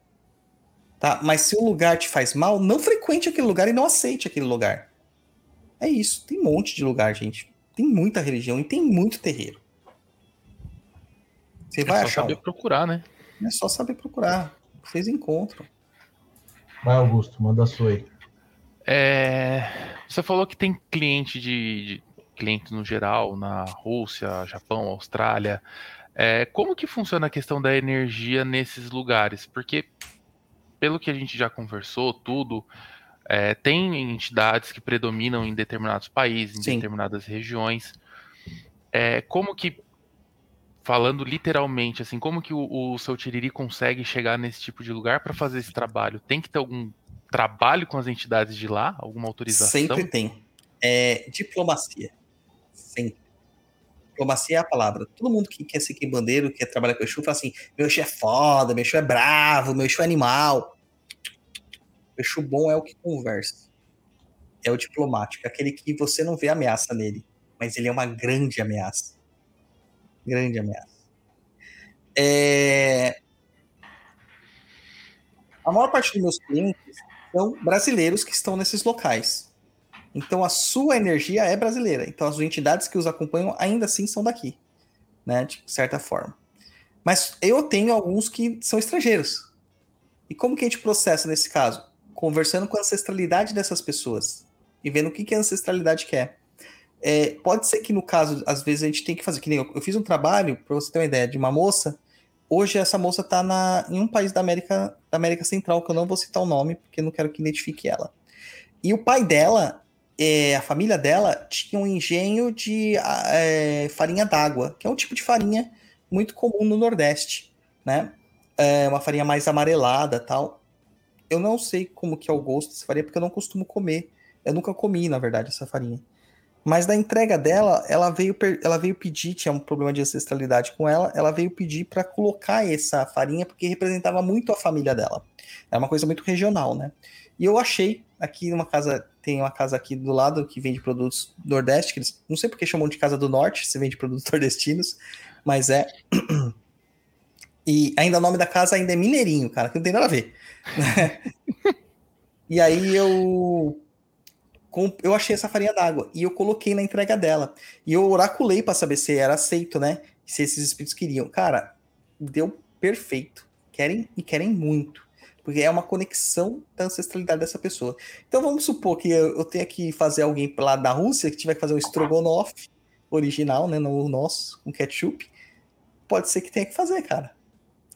Tá? Mas se o lugar te faz mal, não frequente aquele lugar e não aceite aquele lugar. É isso. Tem um monte de lugar, gente. Tem muita religião e tem muito terreiro. Você É vai só achar. saber um. procurar, né? É só saber procurar. Vocês encontram. Vai, Augusto, manda a sua aí. É, Você falou que tem cliente de, de cliente no geral na Rússia, Japão, Austrália. É, como que funciona a questão da energia nesses lugares? Porque pelo que a gente já conversou, tudo é, tem entidades que predominam em determinados países, em Sim. determinadas regiões. É, como que falando literalmente, assim, como que o, o seu Tiriri consegue chegar nesse tipo de lugar para fazer esse trabalho? Tem que ter algum trabalho com as entidades de lá? Alguma autorização? Sempre tem. É diplomacia. Sempre. Diplomacia é a palavra. Todo mundo que quer ser bandeiro, quer trabalhar com o Exu, fala assim: meu Exu é foda, meu Exu é bravo, meu Exu é animal. O Exu bom é o que conversa. É o diplomático, é aquele que você não vê ameaça nele, mas ele é uma grande ameaça. Grande ameaça. É... A maior parte dos meus clientes são brasileiros que estão nesses locais. Então a sua energia é brasileira. Então as entidades que os acompanham ainda assim são daqui, né? De certa forma. Mas eu tenho alguns que são estrangeiros. E como que a gente processa nesse caso? Conversando com a ancestralidade dessas pessoas e vendo o que, que a ancestralidade quer. É, pode ser que no caso, às vezes a gente tem que fazer, que nem eu, eu fiz um trabalho, para você ter uma ideia, de uma moça. Hoje essa moça está em um país da América, da América Central, que eu não vou citar o nome, porque não quero que identifique ela. E o pai dela, é, a família dela, tinha um engenho de é, farinha d'água, que é um tipo de farinha muito comum no Nordeste, né? É uma farinha mais amarelada tal. Eu não sei como que é o gosto dessa farinha, porque eu não costumo comer. Eu nunca comi, na verdade, essa farinha. Mas na entrega dela, ela veio, ela veio pedir, tinha um problema de ancestralidade com ela, ela veio pedir para colocar essa farinha porque representava muito a família dela. É uma coisa muito regional, né? E eu achei aqui numa casa, tem uma casa aqui do lado que vende produtos Nordeste, que eles não sei porque chamam de Casa do Norte, se vende produtos nordestinos, mas é. E ainda o nome da casa ainda é Mineirinho, cara, que não tem nada a ver. e aí eu eu achei essa farinha d'água e eu coloquei na entrega dela. E eu oraculei para saber se era aceito, né? Se esses espíritos queriam. Cara, deu perfeito. Querem e querem muito. Porque é uma conexão da ancestralidade dessa pessoa. Então vamos supor que eu, eu tenha que fazer alguém lá da Rússia que tiver que fazer um estrogonofe original, né? No nosso, com ketchup. Pode ser que tenha que fazer, cara.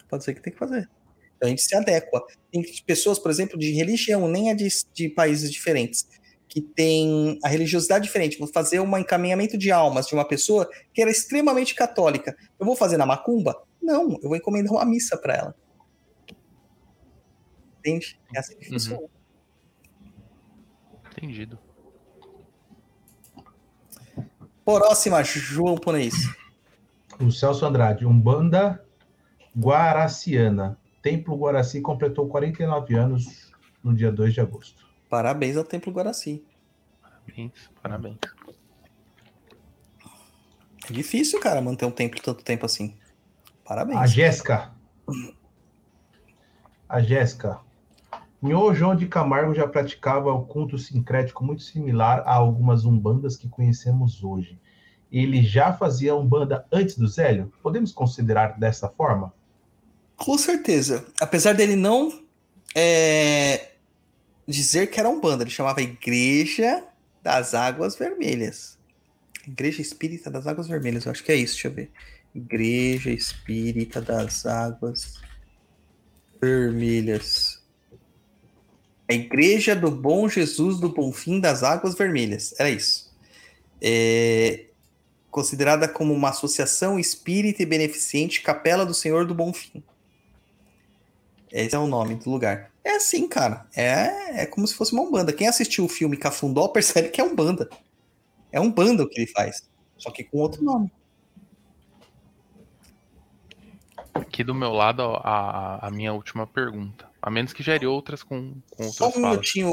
Pode ser que tenha que fazer. Então a gente se adequa. Tem pessoas, por exemplo, de religião, nem é de, de países diferentes que tem a religiosidade diferente, vou fazer um encaminhamento de almas de uma pessoa que era extremamente católica. Eu vou fazer na macumba? Não, eu vou encomendar uma missa para ela. Entende? É assim que funciona. Uhum. Entendido. Próxima, João Ponês. O Celso Andrade, Umbanda Guaraciana. Templo Guaraci completou 49 anos no dia 2 de agosto. Parabéns ao Templo Guaraci. Parabéns, parabéns. É difícil, cara, manter um templo tanto tempo assim. Parabéns. A Jéssica. A Jéssica. Nhô João de Camargo já praticava o culto sincrético muito similar a algumas umbandas que conhecemos hoje. Ele já fazia umbanda antes do Zélio? Podemos considerar dessa forma? Com certeza. Apesar dele não é, dizer que era umbanda, ele chamava Igreja das Águas Vermelhas. Igreja Espírita das Águas Vermelhas, eu acho que é isso, deixa eu ver. Igreja Espírita das Águas Vermelhas. A Igreja do Bom Jesus do Bonfim das Águas Vermelhas. Era isso. É considerada como uma associação espírita e beneficente Capela do Senhor do Bonfim. Esse é o nome do lugar. É assim, cara. É, é como se fosse uma Umbanda. Quem assistiu o filme Cafundó percebe que é Umbanda. É Umbanda o que ele faz. Só que com outro nome. Aqui do meu lado, a, a minha última pergunta. A menos que gere outras com, com Só outras um falas. minutinho,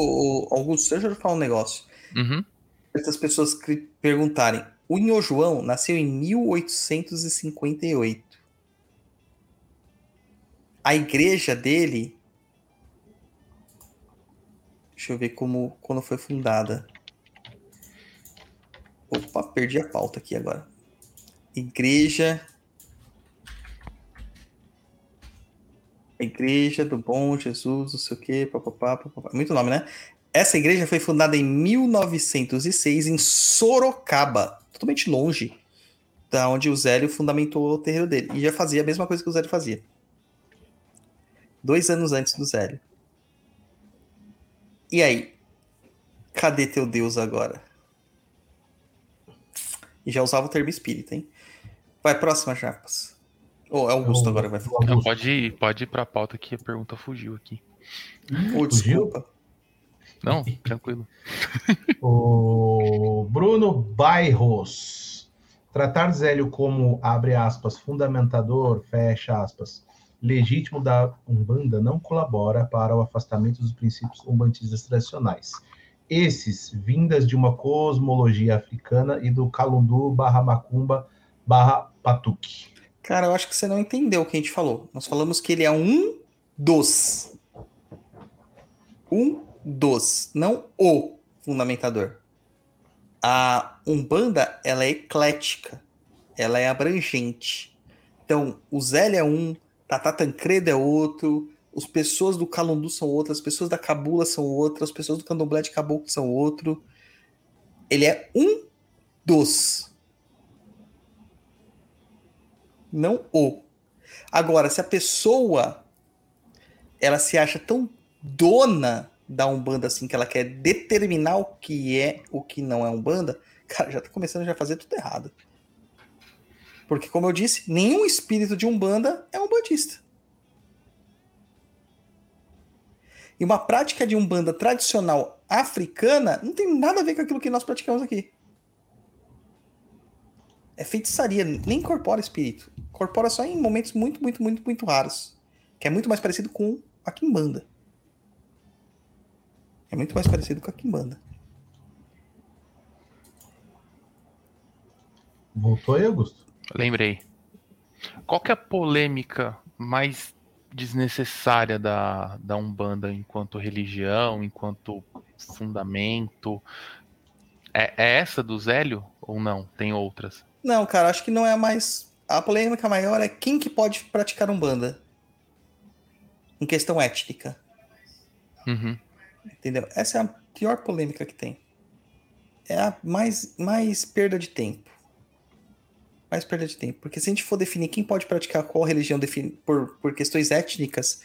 Augusto, deixa eu falar um negócio. Uhum. Essas pessoas perguntarem. O Nho João nasceu em 1858. A igreja dele. Deixa eu ver como quando foi fundada. Opa, perdi a pauta aqui agora. Igreja. Igreja do Bom Jesus, não sei o quê, papapá, papapá. Muito nome, né? Essa igreja foi fundada em 1906 em Sorocaba, totalmente longe da onde o Zélio fundamentou o terreiro dele. E já fazia a mesma coisa que o Zélio fazia. Dois anos antes do Zélio. E aí? Cadê teu Deus agora? E já usava o termo espírita, hein? Vai, próxima, Japas. Ou é Augusto Eu- agora que vai falar. Não, pode ir, pode ir pra pauta que a pergunta fugiu aqui. Ô, desculpa. Não, tranquilo. O Bruno Bairros. Tratar Zélio como, abre aspas, fundamentador, fecha aspas, legítimo da Umbanda não colabora para o afastamento dos princípios umbantistas tradicionais. Esses, vindas de uma cosmologia africana e do Calundu barra Macumba barra Patuque. Cara, eu acho que você não entendeu o que a gente falou. Nós falamos que ele é um dos. Um dos, não o fundamentador. A Umbanda, ela é eclética. Ela é abrangente. Então, o Zélio é um, Tata Tancredo é outro, as pessoas do Calundu são outras, as pessoas da Cabula são outras, as pessoas do Candomblé de Caboclo são outro. Ele é um dos. Não o. Agora, se a pessoa ela se acha tão dona da Umbanda assim que ela quer determinar o que é o que não é Umbanda, cara, já tá começando a fazer tudo errado. Porque, como eu disse, nenhum espírito de Umbanda é umbandista. E uma prática de Umbanda tradicional africana não tem nada a ver com aquilo que nós praticamos aqui. É feitiçaria, nem incorpora espírito. Incorpora só em momentos muito, muito, muito, muito raros. Que é muito mais parecido com a Kimbanda. É muito mais parecido com a Kimbanda. Voltou aí, Augusto? Lembrei. Qual que é a polêmica mais desnecessária da, da Umbanda enquanto religião, enquanto fundamento? É, é essa do Zélio ou não? Tem outras? Não, cara, acho que não é a mais. A polêmica maior é quem que pode praticar Umbanda. Em questão étnica. Uhum. Entendeu? Essa é a pior polêmica que tem. É a mais, mais perda de tempo. Mais perda de tempo. Porque se a gente for definir quem pode praticar qual religião por, por questões étnicas,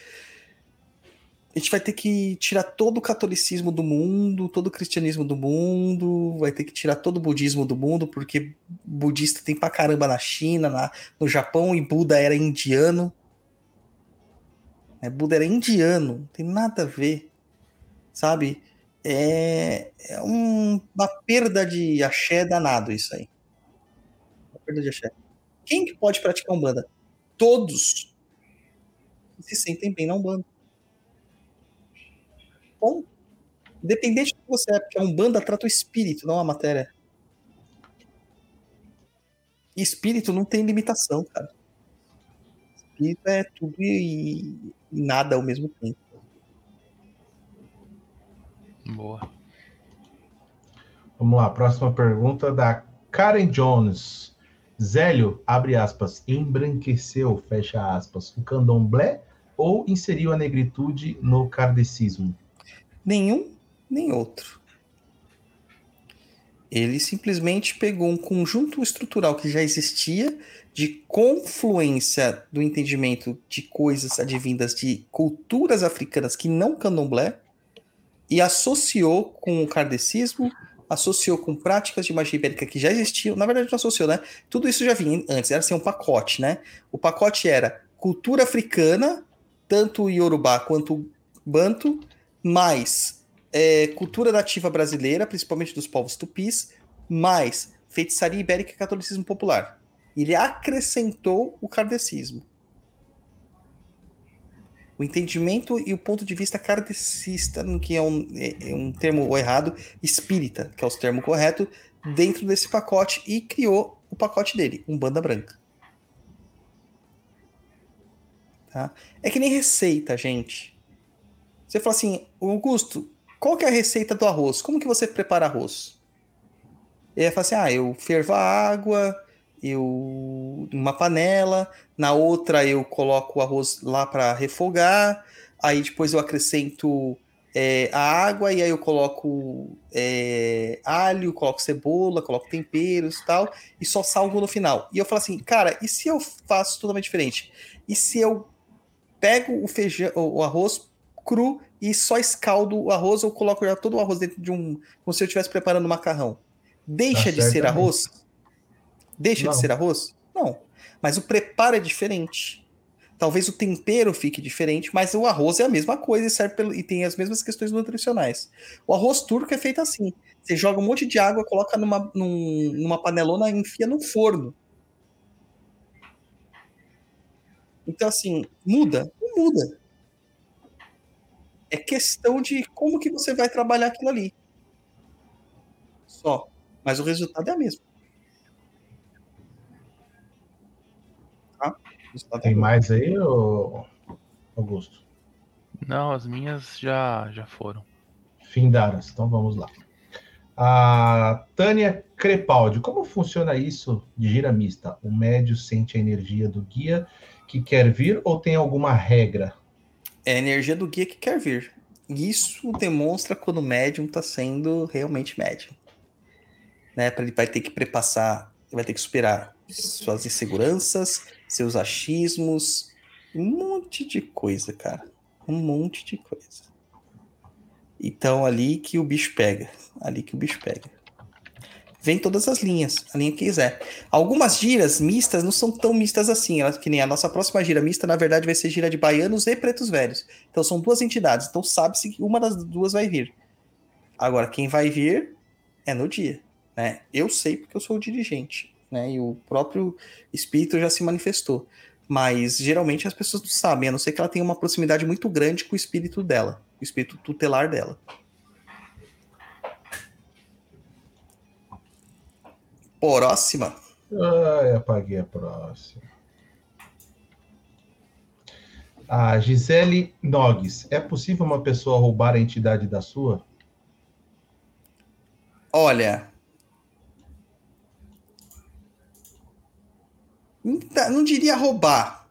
a gente vai ter que tirar todo o catolicismo do mundo, todo o cristianismo do mundo, vai ter que tirar todo o budismo do mundo, porque budista tem pra caramba na China, na, no Japão, e Buda era indiano. É, Buda era indiano, não tem nada a ver sabe? É, é um- uma perda de axé danado isso aí. Perda de axé. Quem que pode praticar Umbanda? Todos que se sentem bem na Umbanda. Bom, independente do que você é, porque a Umbanda trata o espírito, não a matéria. E espírito não tem limitação, cara. Espírito é tudo e, e nada ao mesmo tempo. Boa. Vamos lá, próxima pergunta da Karen Jones. Zélio, abre aspas, embranqueceu, fecha aspas, o candomblé ou inseriu a negritude no kardecismo? Nenhum, nem outro. Ele simplesmente pegou um conjunto estrutural que já existia de confluência do entendimento de coisas advindas de culturas africanas que não candomblé e associou com o kardecismo, associou com práticas de magia ibérica que já existiam. Na verdade, não associou, né? Tudo isso já vinha antes, era assim um pacote, né? O pacote era cultura africana, tanto Yorubá quanto Banto, mais é, cultura nativa brasileira, principalmente dos povos tupis, mais feitiçaria ibérica e catolicismo popular. Ele acrescentou o kardecismo. O entendimento e o ponto de vista kardecista, que é um, é, é um termo errado, espírita, que é o termo correto, dentro desse pacote e criou o pacote dele, um banda branca. Tá? É que nem receita, gente. Você fala assim, Augusto, qual que é a receita do arroz? Como que você prepara arroz? Ele fala assim, ah, eu fervo a água, eu uma panela, na outra eu coloco o arroz lá para refogar, aí depois eu acrescento é, a água e aí eu coloco é, alho, coloco cebola, coloco temperos e tal, e só salgo no final. E eu falo assim, cara, e se eu faço totalmente diferente? E se eu pego o feijão, o arroz cru e só escaldo o arroz ou coloco já todo o arroz dentro de um, como se eu estivesse preparando um macarrão? Deixa tá de ser arroz? Deixa Não. de ser arroz? Não. Mas o preparo é diferente. Talvez o tempero fique diferente, mas o arroz é a mesma coisa e, serve pelo, e tem as mesmas questões nutricionais. O arroz turco é feito assim: você joga um monte de água, coloca numa, num, numa panelona e enfia no forno. Então, assim, muda? Não muda. É questão de como que você vai trabalhar aquilo ali. Só. Mas o resultado é o mesmo. Tem mais aí, Augusto? Não, as minhas já, já foram. Findaras, então vamos lá. A Tânia Crepaldi, como funciona isso de gira mista? O médio sente a energia do guia que quer vir ou tem alguma regra? É a energia do guia que quer vir. Isso demonstra quando o médium está sendo realmente médium. Né? Ele vai ter que prepassar, vai ter que superar suas inseguranças, seus achismos, um monte de coisa, cara. Um monte de coisa. Então, ali que o bicho pega. Ali que o bicho pega. Vem todas as linhas, a linha que quiser. Algumas giras mistas não são tão mistas assim, elas, que nem a nossa próxima gira mista, na verdade, vai ser gira de baianos e pretos velhos. Então são duas entidades, então sabe-se que uma das duas vai vir. Agora, quem vai vir é no dia. Né? Eu sei porque eu sou o dirigente né? E o próprio espírito já se manifestou. Mas geralmente as pessoas não sabem, a não ser que ela tenha uma proximidade muito grande com o espírito dela, o espírito tutelar dela. Próxima. Ai, apaguei a próxima. A Gisele Nogues. É possível uma pessoa roubar a entidade da sua? Olha, Não diria roubar,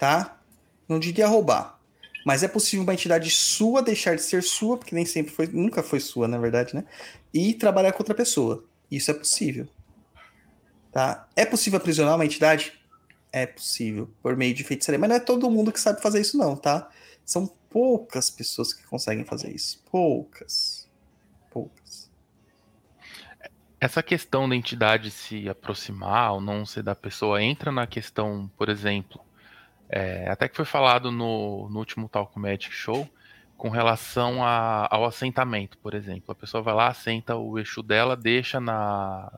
tá? Não diria roubar. Mas é possível uma entidade sua deixar de ser sua, porque nem sempre foi, nunca foi sua, na verdade, né? E trabalhar com outra pessoa. Isso é possível. Tá? É possível aprisionar uma entidade? É possível, por meio de feitiçaria. Mas não é todo mundo que sabe fazer isso, não, tá? São poucas pessoas que conseguem fazer isso. Poucas. Poucas. Essa questão da entidade se aproximar ou não ser da pessoa entra na questão, por exemplo, é, até que foi falado no, no último Talk Magic Show, com relação a, ao assentamento, por exemplo. A pessoa vai lá, assenta o eixo dela, deixa na,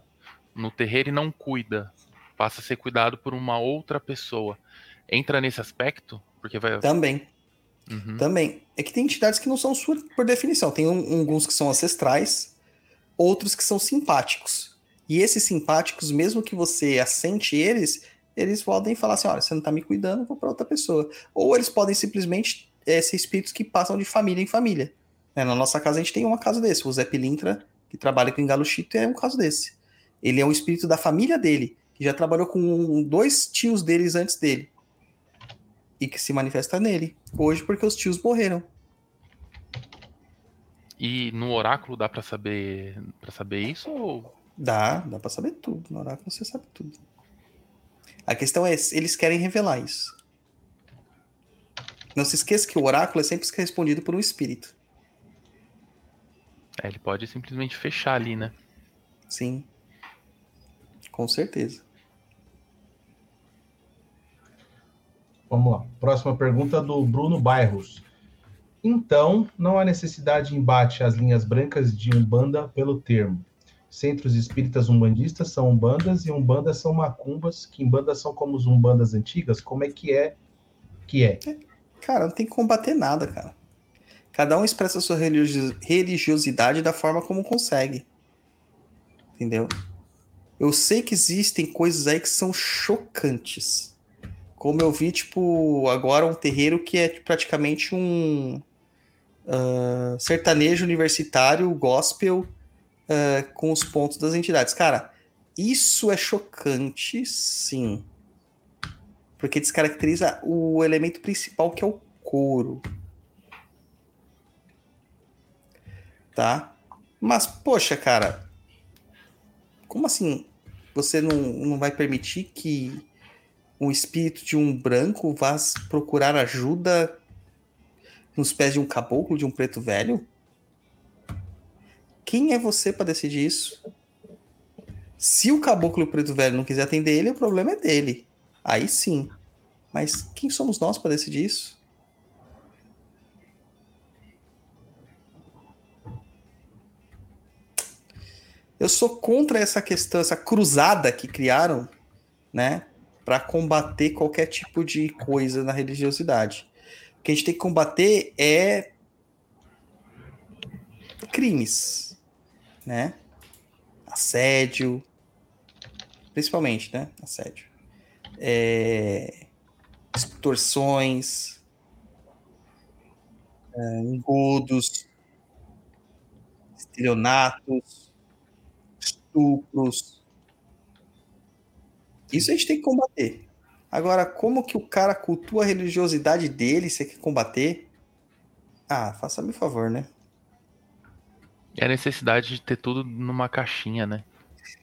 no terreiro e não cuida. Passa a ser cuidado por uma outra pessoa. Entra nesse aspecto? Porque vai. Também. Uhum. Também. É que tem entidades que não são suas por definição. Tem alguns que são ancestrais, outros que são simpáticos. E esses simpáticos, mesmo que você assente eles, eles podem falar assim: olha, você não está me cuidando, vou para outra pessoa. Ou eles podem simplesmente é, ser espíritos que passam de família em família. Né? Na nossa casa a gente tem um caso desse. O Zé Pilintra, que trabalha com Engalo Chito, é um caso desse. Ele é um espírito da família dele, que já trabalhou com dois tios deles antes dele. E que se manifesta nele. Hoje, porque os tios morreram. E no oráculo dá para saber para saber isso ou dá, dá para saber tudo. No oráculo você sabe tudo. A questão é, eles querem revelar isso. Não se esqueça que o oráculo é sempre respondido por um espírito. É, ele pode simplesmente fechar ali, né? Sim. Com certeza. Vamos lá. Próxima pergunta do Bruno Bairros. Então, não há necessidade de embate às linhas brancas de Umbanda pelo termo. Centros espíritas umbandistas são umbandas e umbandas são macumbas, que umbandas são como os umbandas antigas. Como é que é que é? Cara, não tem que combater nada, cara. Cada um expressa sua religio- religiosidade da forma como consegue. Entendeu? Eu sei que existem coisas aí que são chocantes. Como eu vi, tipo, agora um terreiro que é praticamente um ah, sertanejo universitário, gospel, ah, com os pontos das entidades. Cara, isso é chocante, sim. Porque descaracteriza o elemento principal, que é o couro. Tá? Mas, poxa, cara, como assim você não, não vai permitir que um espírito de um branco vá procurar ajuda nos pés de um caboclo, de um preto velho? Quem é você para decidir isso? Se o caboclo e o preto velho não quiser atender ele, o problema é dele. Aí sim. Mas quem somos nós para decidir isso? Eu sou contra essa questão, essa cruzada que criaram, né, para combater qualquer tipo de coisa na religiosidade. Que a gente tem que combater é crimes, né? Assédio, principalmente, né? Assédio. É... Extorsões, é, engodos, estelionatos, estupros. Isso a gente tem que combater. Agora, como que o cara cultua a religiosidade dele, você quer combater? Ah, faça-me favor, né? É a necessidade de ter tudo numa caixinha, né?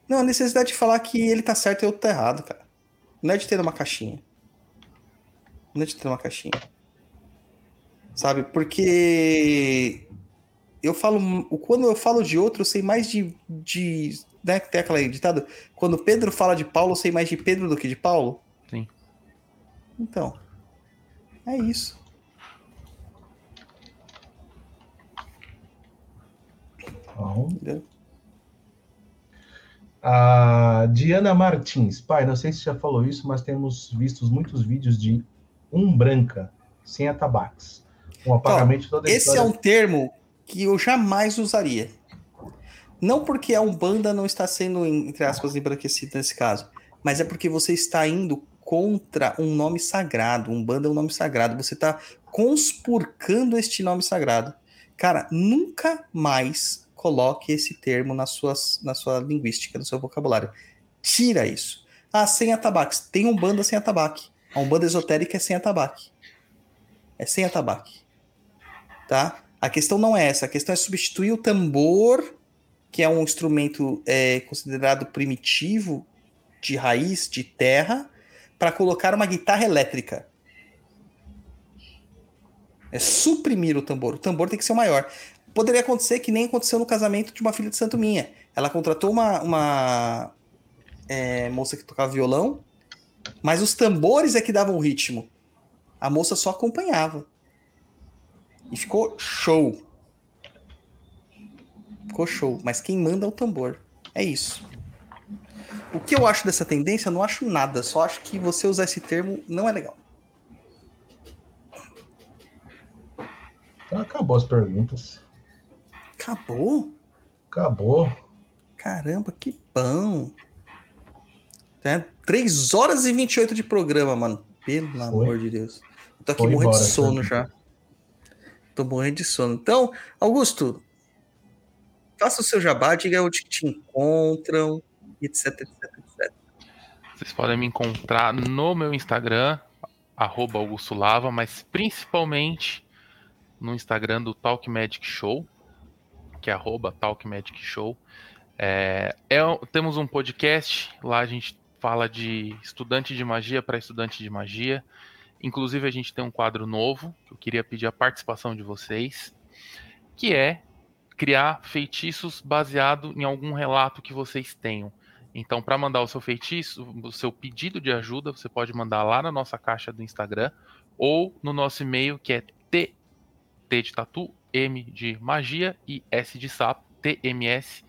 Não, a necessidade de falar que ele tá certo e eu tô errado, cara. Não é de ter uma caixinha. Não é de ter uma caixinha. Sabe? Porque eu falo. Quando eu falo de outro, eu sei mais de. de né, tem aquela ditado. Quando Pedro fala de Paulo, eu sei mais de Pedro do que de Paulo. Então. É isso. Bom. A Diana Martins, pai, não sei se já falou isso, mas temos visto muitos vídeos de um branca sem atabaques. Um apagamento de toda Esse é história. um termo que eu jamais usaria. Não porque a Umbanda não está sendo, entre aspas, embranquecida nesse caso, mas é porque você está indo contra um nome sagrado. Umbanda é um nome sagrado. Você está conspurcando este nome sagrado. Cara, nunca mais coloque esse termo na sua, na sua linguística, no seu vocabulário. Tira isso. Ah, sem atabaques. Tem Umbanda sem atabaque. A Umbanda esotérica é sem atabaque. É sem atabaque tá? A questão não é essa, a questão é substituir o tambor, que é um instrumento é, considerado primitivo, de raiz, de terra, para colocar uma guitarra elétrica. É suprimir o tambor. O tambor tem que ser maior. Poderia acontecer que nem aconteceu no casamento de uma filha de santo minha. Ela contratou uma, uma é, moça que tocava violão, mas os tambores é que davam o ritmo. A moça só acompanhava. E ficou show. Ficou show. Mas quem manda é o tambor. É isso. O que eu acho dessa tendência, eu não acho nada. Só acho que você usar esse termo não é legal. Acabou as perguntas. Acabou? Acabou. Caramba, que bom. É, 3 horas e 28 de programa, mano. Pelo amor de Deus. Eu tô aqui Foi morrendo de embora, sono foi. já. Tô morrendo de sono. Então, Augusto, faça o seu jabá, diga onde te encontram, etc, etc, etc. Vocês podem me encontrar no meu Instagram, arroba Augusto Lava, mas principalmente no Instagram do Talk Magic Show, que é arroba Talk Magic Show. É, é temos um podcast, lá a gente fala de estudante de magia para estudante de magia. Inclusive, a gente tem um quadro novo, que eu queria pedir a participação de vocês, que é criar feitiços baseado em algum relato que vocês tenham. Então, para mandar o seu feitiço, o seu pedido de ajuda, você pode mandar lá na nossa caixa do Instagram ou no nosso e-mail que é t, t de tatu, m de magia e s de sapo, tms,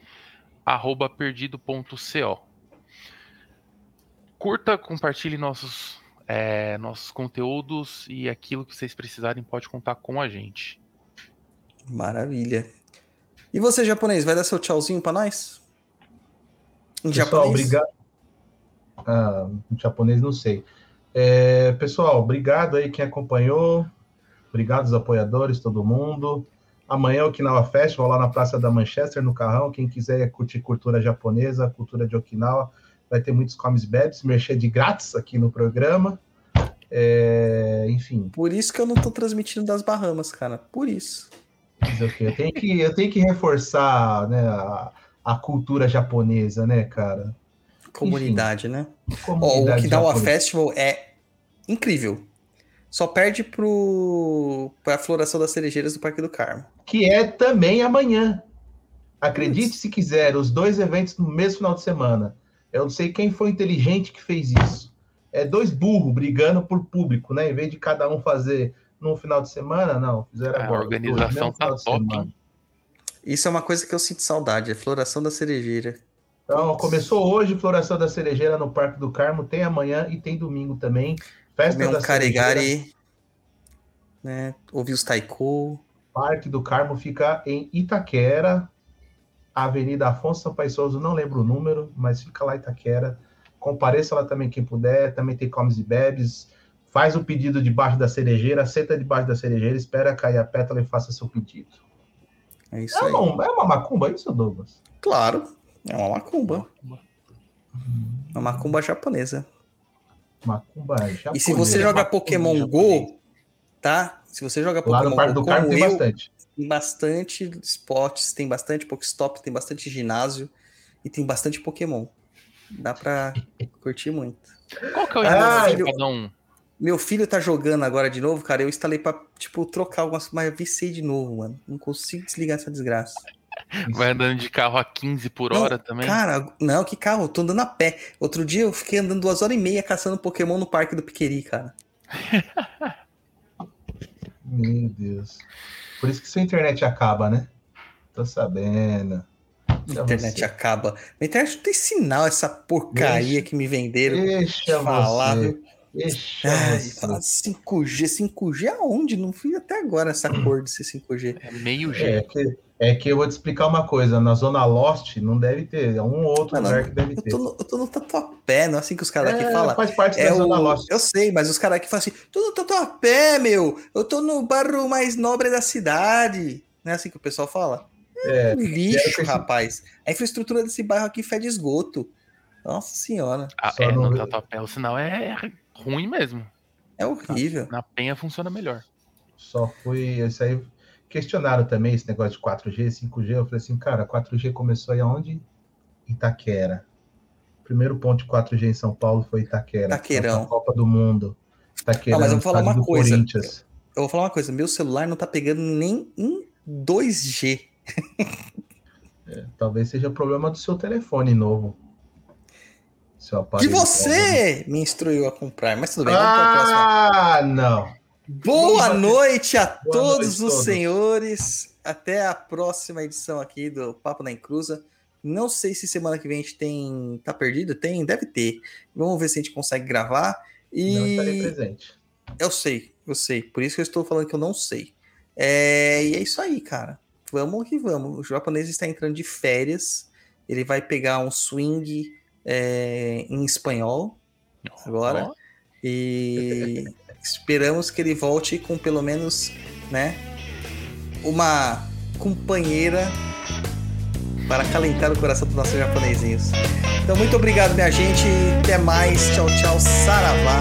arroba perdido.co. Curta, compartilhe nossos, é, nossos conteúdos e aquilo que vocês precisarem pode contar com a gente. Maravilha. E você, japonês, vai dar seu tchauzinho pra nós? Em Pessoal, japonês? obrigado. Ah, em japonês não sei. É, pessoal, obrigado aí quem acompanhou. Obrigado aos apoiadores, todo mundo. Amanhã é o Okinawa Festival lá na Praça da Manchester, no Carrão. Quem quiser curtir cultura japonesa, cultura de Okinawa, vai ter muitos comes bebes, merchan de grátis aqui no programa. É, enfim, Por isso que eu não tô transmitindo das Bahamas, cara. Por isso. eu tenho que, eu tenho que reforçar né, a, a cultura japonesa, né, cara? Comunidade, né? Ó, o Comunidade Okinawa japonesa. Festival é incrível. Só perde pro pra floração das cerejeiras do Parque do Carmo. que é também amanhã. Acredite se quiser, os dois eventos no mesmo final de semana. Eu não sei quem foi inteligente que fez isso. É dois burros brigando por público, né? Em vez de cada um fazer num final de semana, não. Fizeram A agora. organização dois, mesmo tá top, semana. Isso é uma coisa que eu sinto saudade, é floração da cerejeira. Então, começou hoje Floração da Cerejeira no Parque do Carmo, tem amanhã e tem domingo também. Festa Comer da um Cerejeira, carigari, né? Ouvir os taiko. Parque do Carmo fica em Itaquera, Avenida Afonso Sampaioso, não lembro o número, mas fica lá em Itaquera. Compareça lá também quem puder, também tem comes e bebes. Faz o pedido debaixo da cerejeira, senta debaixo da cerejeira, espera cair a pétala e faça seu pedido. É isso É aí. uma, é uma macumba isso, Douglas? Claro, é uma macumba. Uma macumba japonesa. Macumba E se você japonesa. joga Pokémon. Go, tá? Se você joga Lá Pokémon no Parque Go do Carmo tem eu, bastante. tem bastante spots, tem bastante Pokéstop, tem bastante ginásio e tem bastante Pokémon. Dá pra curtir muito. Qual que é o Ah, ginásio de eu- cada um? Meu filho tá jogando agora de novo, cara. Eu instalei pra, tipo, trocar algumas, mas eu viciei de novo, mano. Não consigo desligar essa desgraça. Vai andando de carro a 15 por Não, hora também? Cara, não, que carro, eu tô andando a pé. Outro dia eu fiquei andando duas horas e meia caçando Pokémon no Parque do Piqueri, cara. Meu Deus. Por isso que sua internet acaba, né? Tô sabendo. A Pra internet você. acaba. A internet não tem sinal, essa porcaria Deixa- que me venderam. Deixa falar, você. Deixa Ai, você. fala 5G, 5G aonde? Não fui até agora essa cor desse 5G. É meio É G. que, é que eu vou te explicar uma coisa. Na Zona Lost não deve ter. É um ou outro Mano, lugar que deve Eu ter. tô no, eu tô no tatuapé, não é assim que os caras aqui É, falam. faz parte É da Zona o... Lost. Eu sei, mas os caras aqui falam assim: tô no tatuapé, meu. Eu tô no bairro mais nobre da cidade. Não é assim que o pessoal fala? É, Um lixo, é, eu rapaz. A infraestrutura desse bairro aqui fede esgoto. Nossa senhora, Ah, é, no- no Tatuapé o sinal é ruim mesmo. é horrível. Na Penha funciona melhor. Só foi. Isso aí. Questionaram também esse negócio de 4G, 5G. Eu falei assim, cara, 4G começou aí aonde? Itaquera. Primeiro ponto de 4G em São Paulo foi Itaquera. Itaquerão. Na Copa do Mundo. Itaquera. Ah, mas eu vou falar uma coisa. Eu vou falar uma coisa: meu celular não tá pegando nem em 2G. Talvez seja problema do seu telefone novo. Seu aparelho Que você me instruiu a comprar. Mas tudo bem. Ah, não. Boa Vamos- noite a Boa todos noite, os todos. senhores. Até a próxima edição aqui do Papo na Encruza. Não sei se semana que vem a gente tem. Tá perdido? Tem? Deve ter. Vamos ver se a gente consegue gravar. Não estarei E presente. eu sei, eu sei. Por isso que eu estou falando que eu não sei. É... E é isso aí, cara. Vamos que vamos. O japonês está entrando de férias. Ele vai pegar um swing é, em espanhol agora. Ó, E esperamos que ele volte com pelo menos, né, uma companheira para acalentar o coração dos nossos japonesinhos. Então, muito obrigado, minha gente. Até mais. Tchau, tchau. Saravá.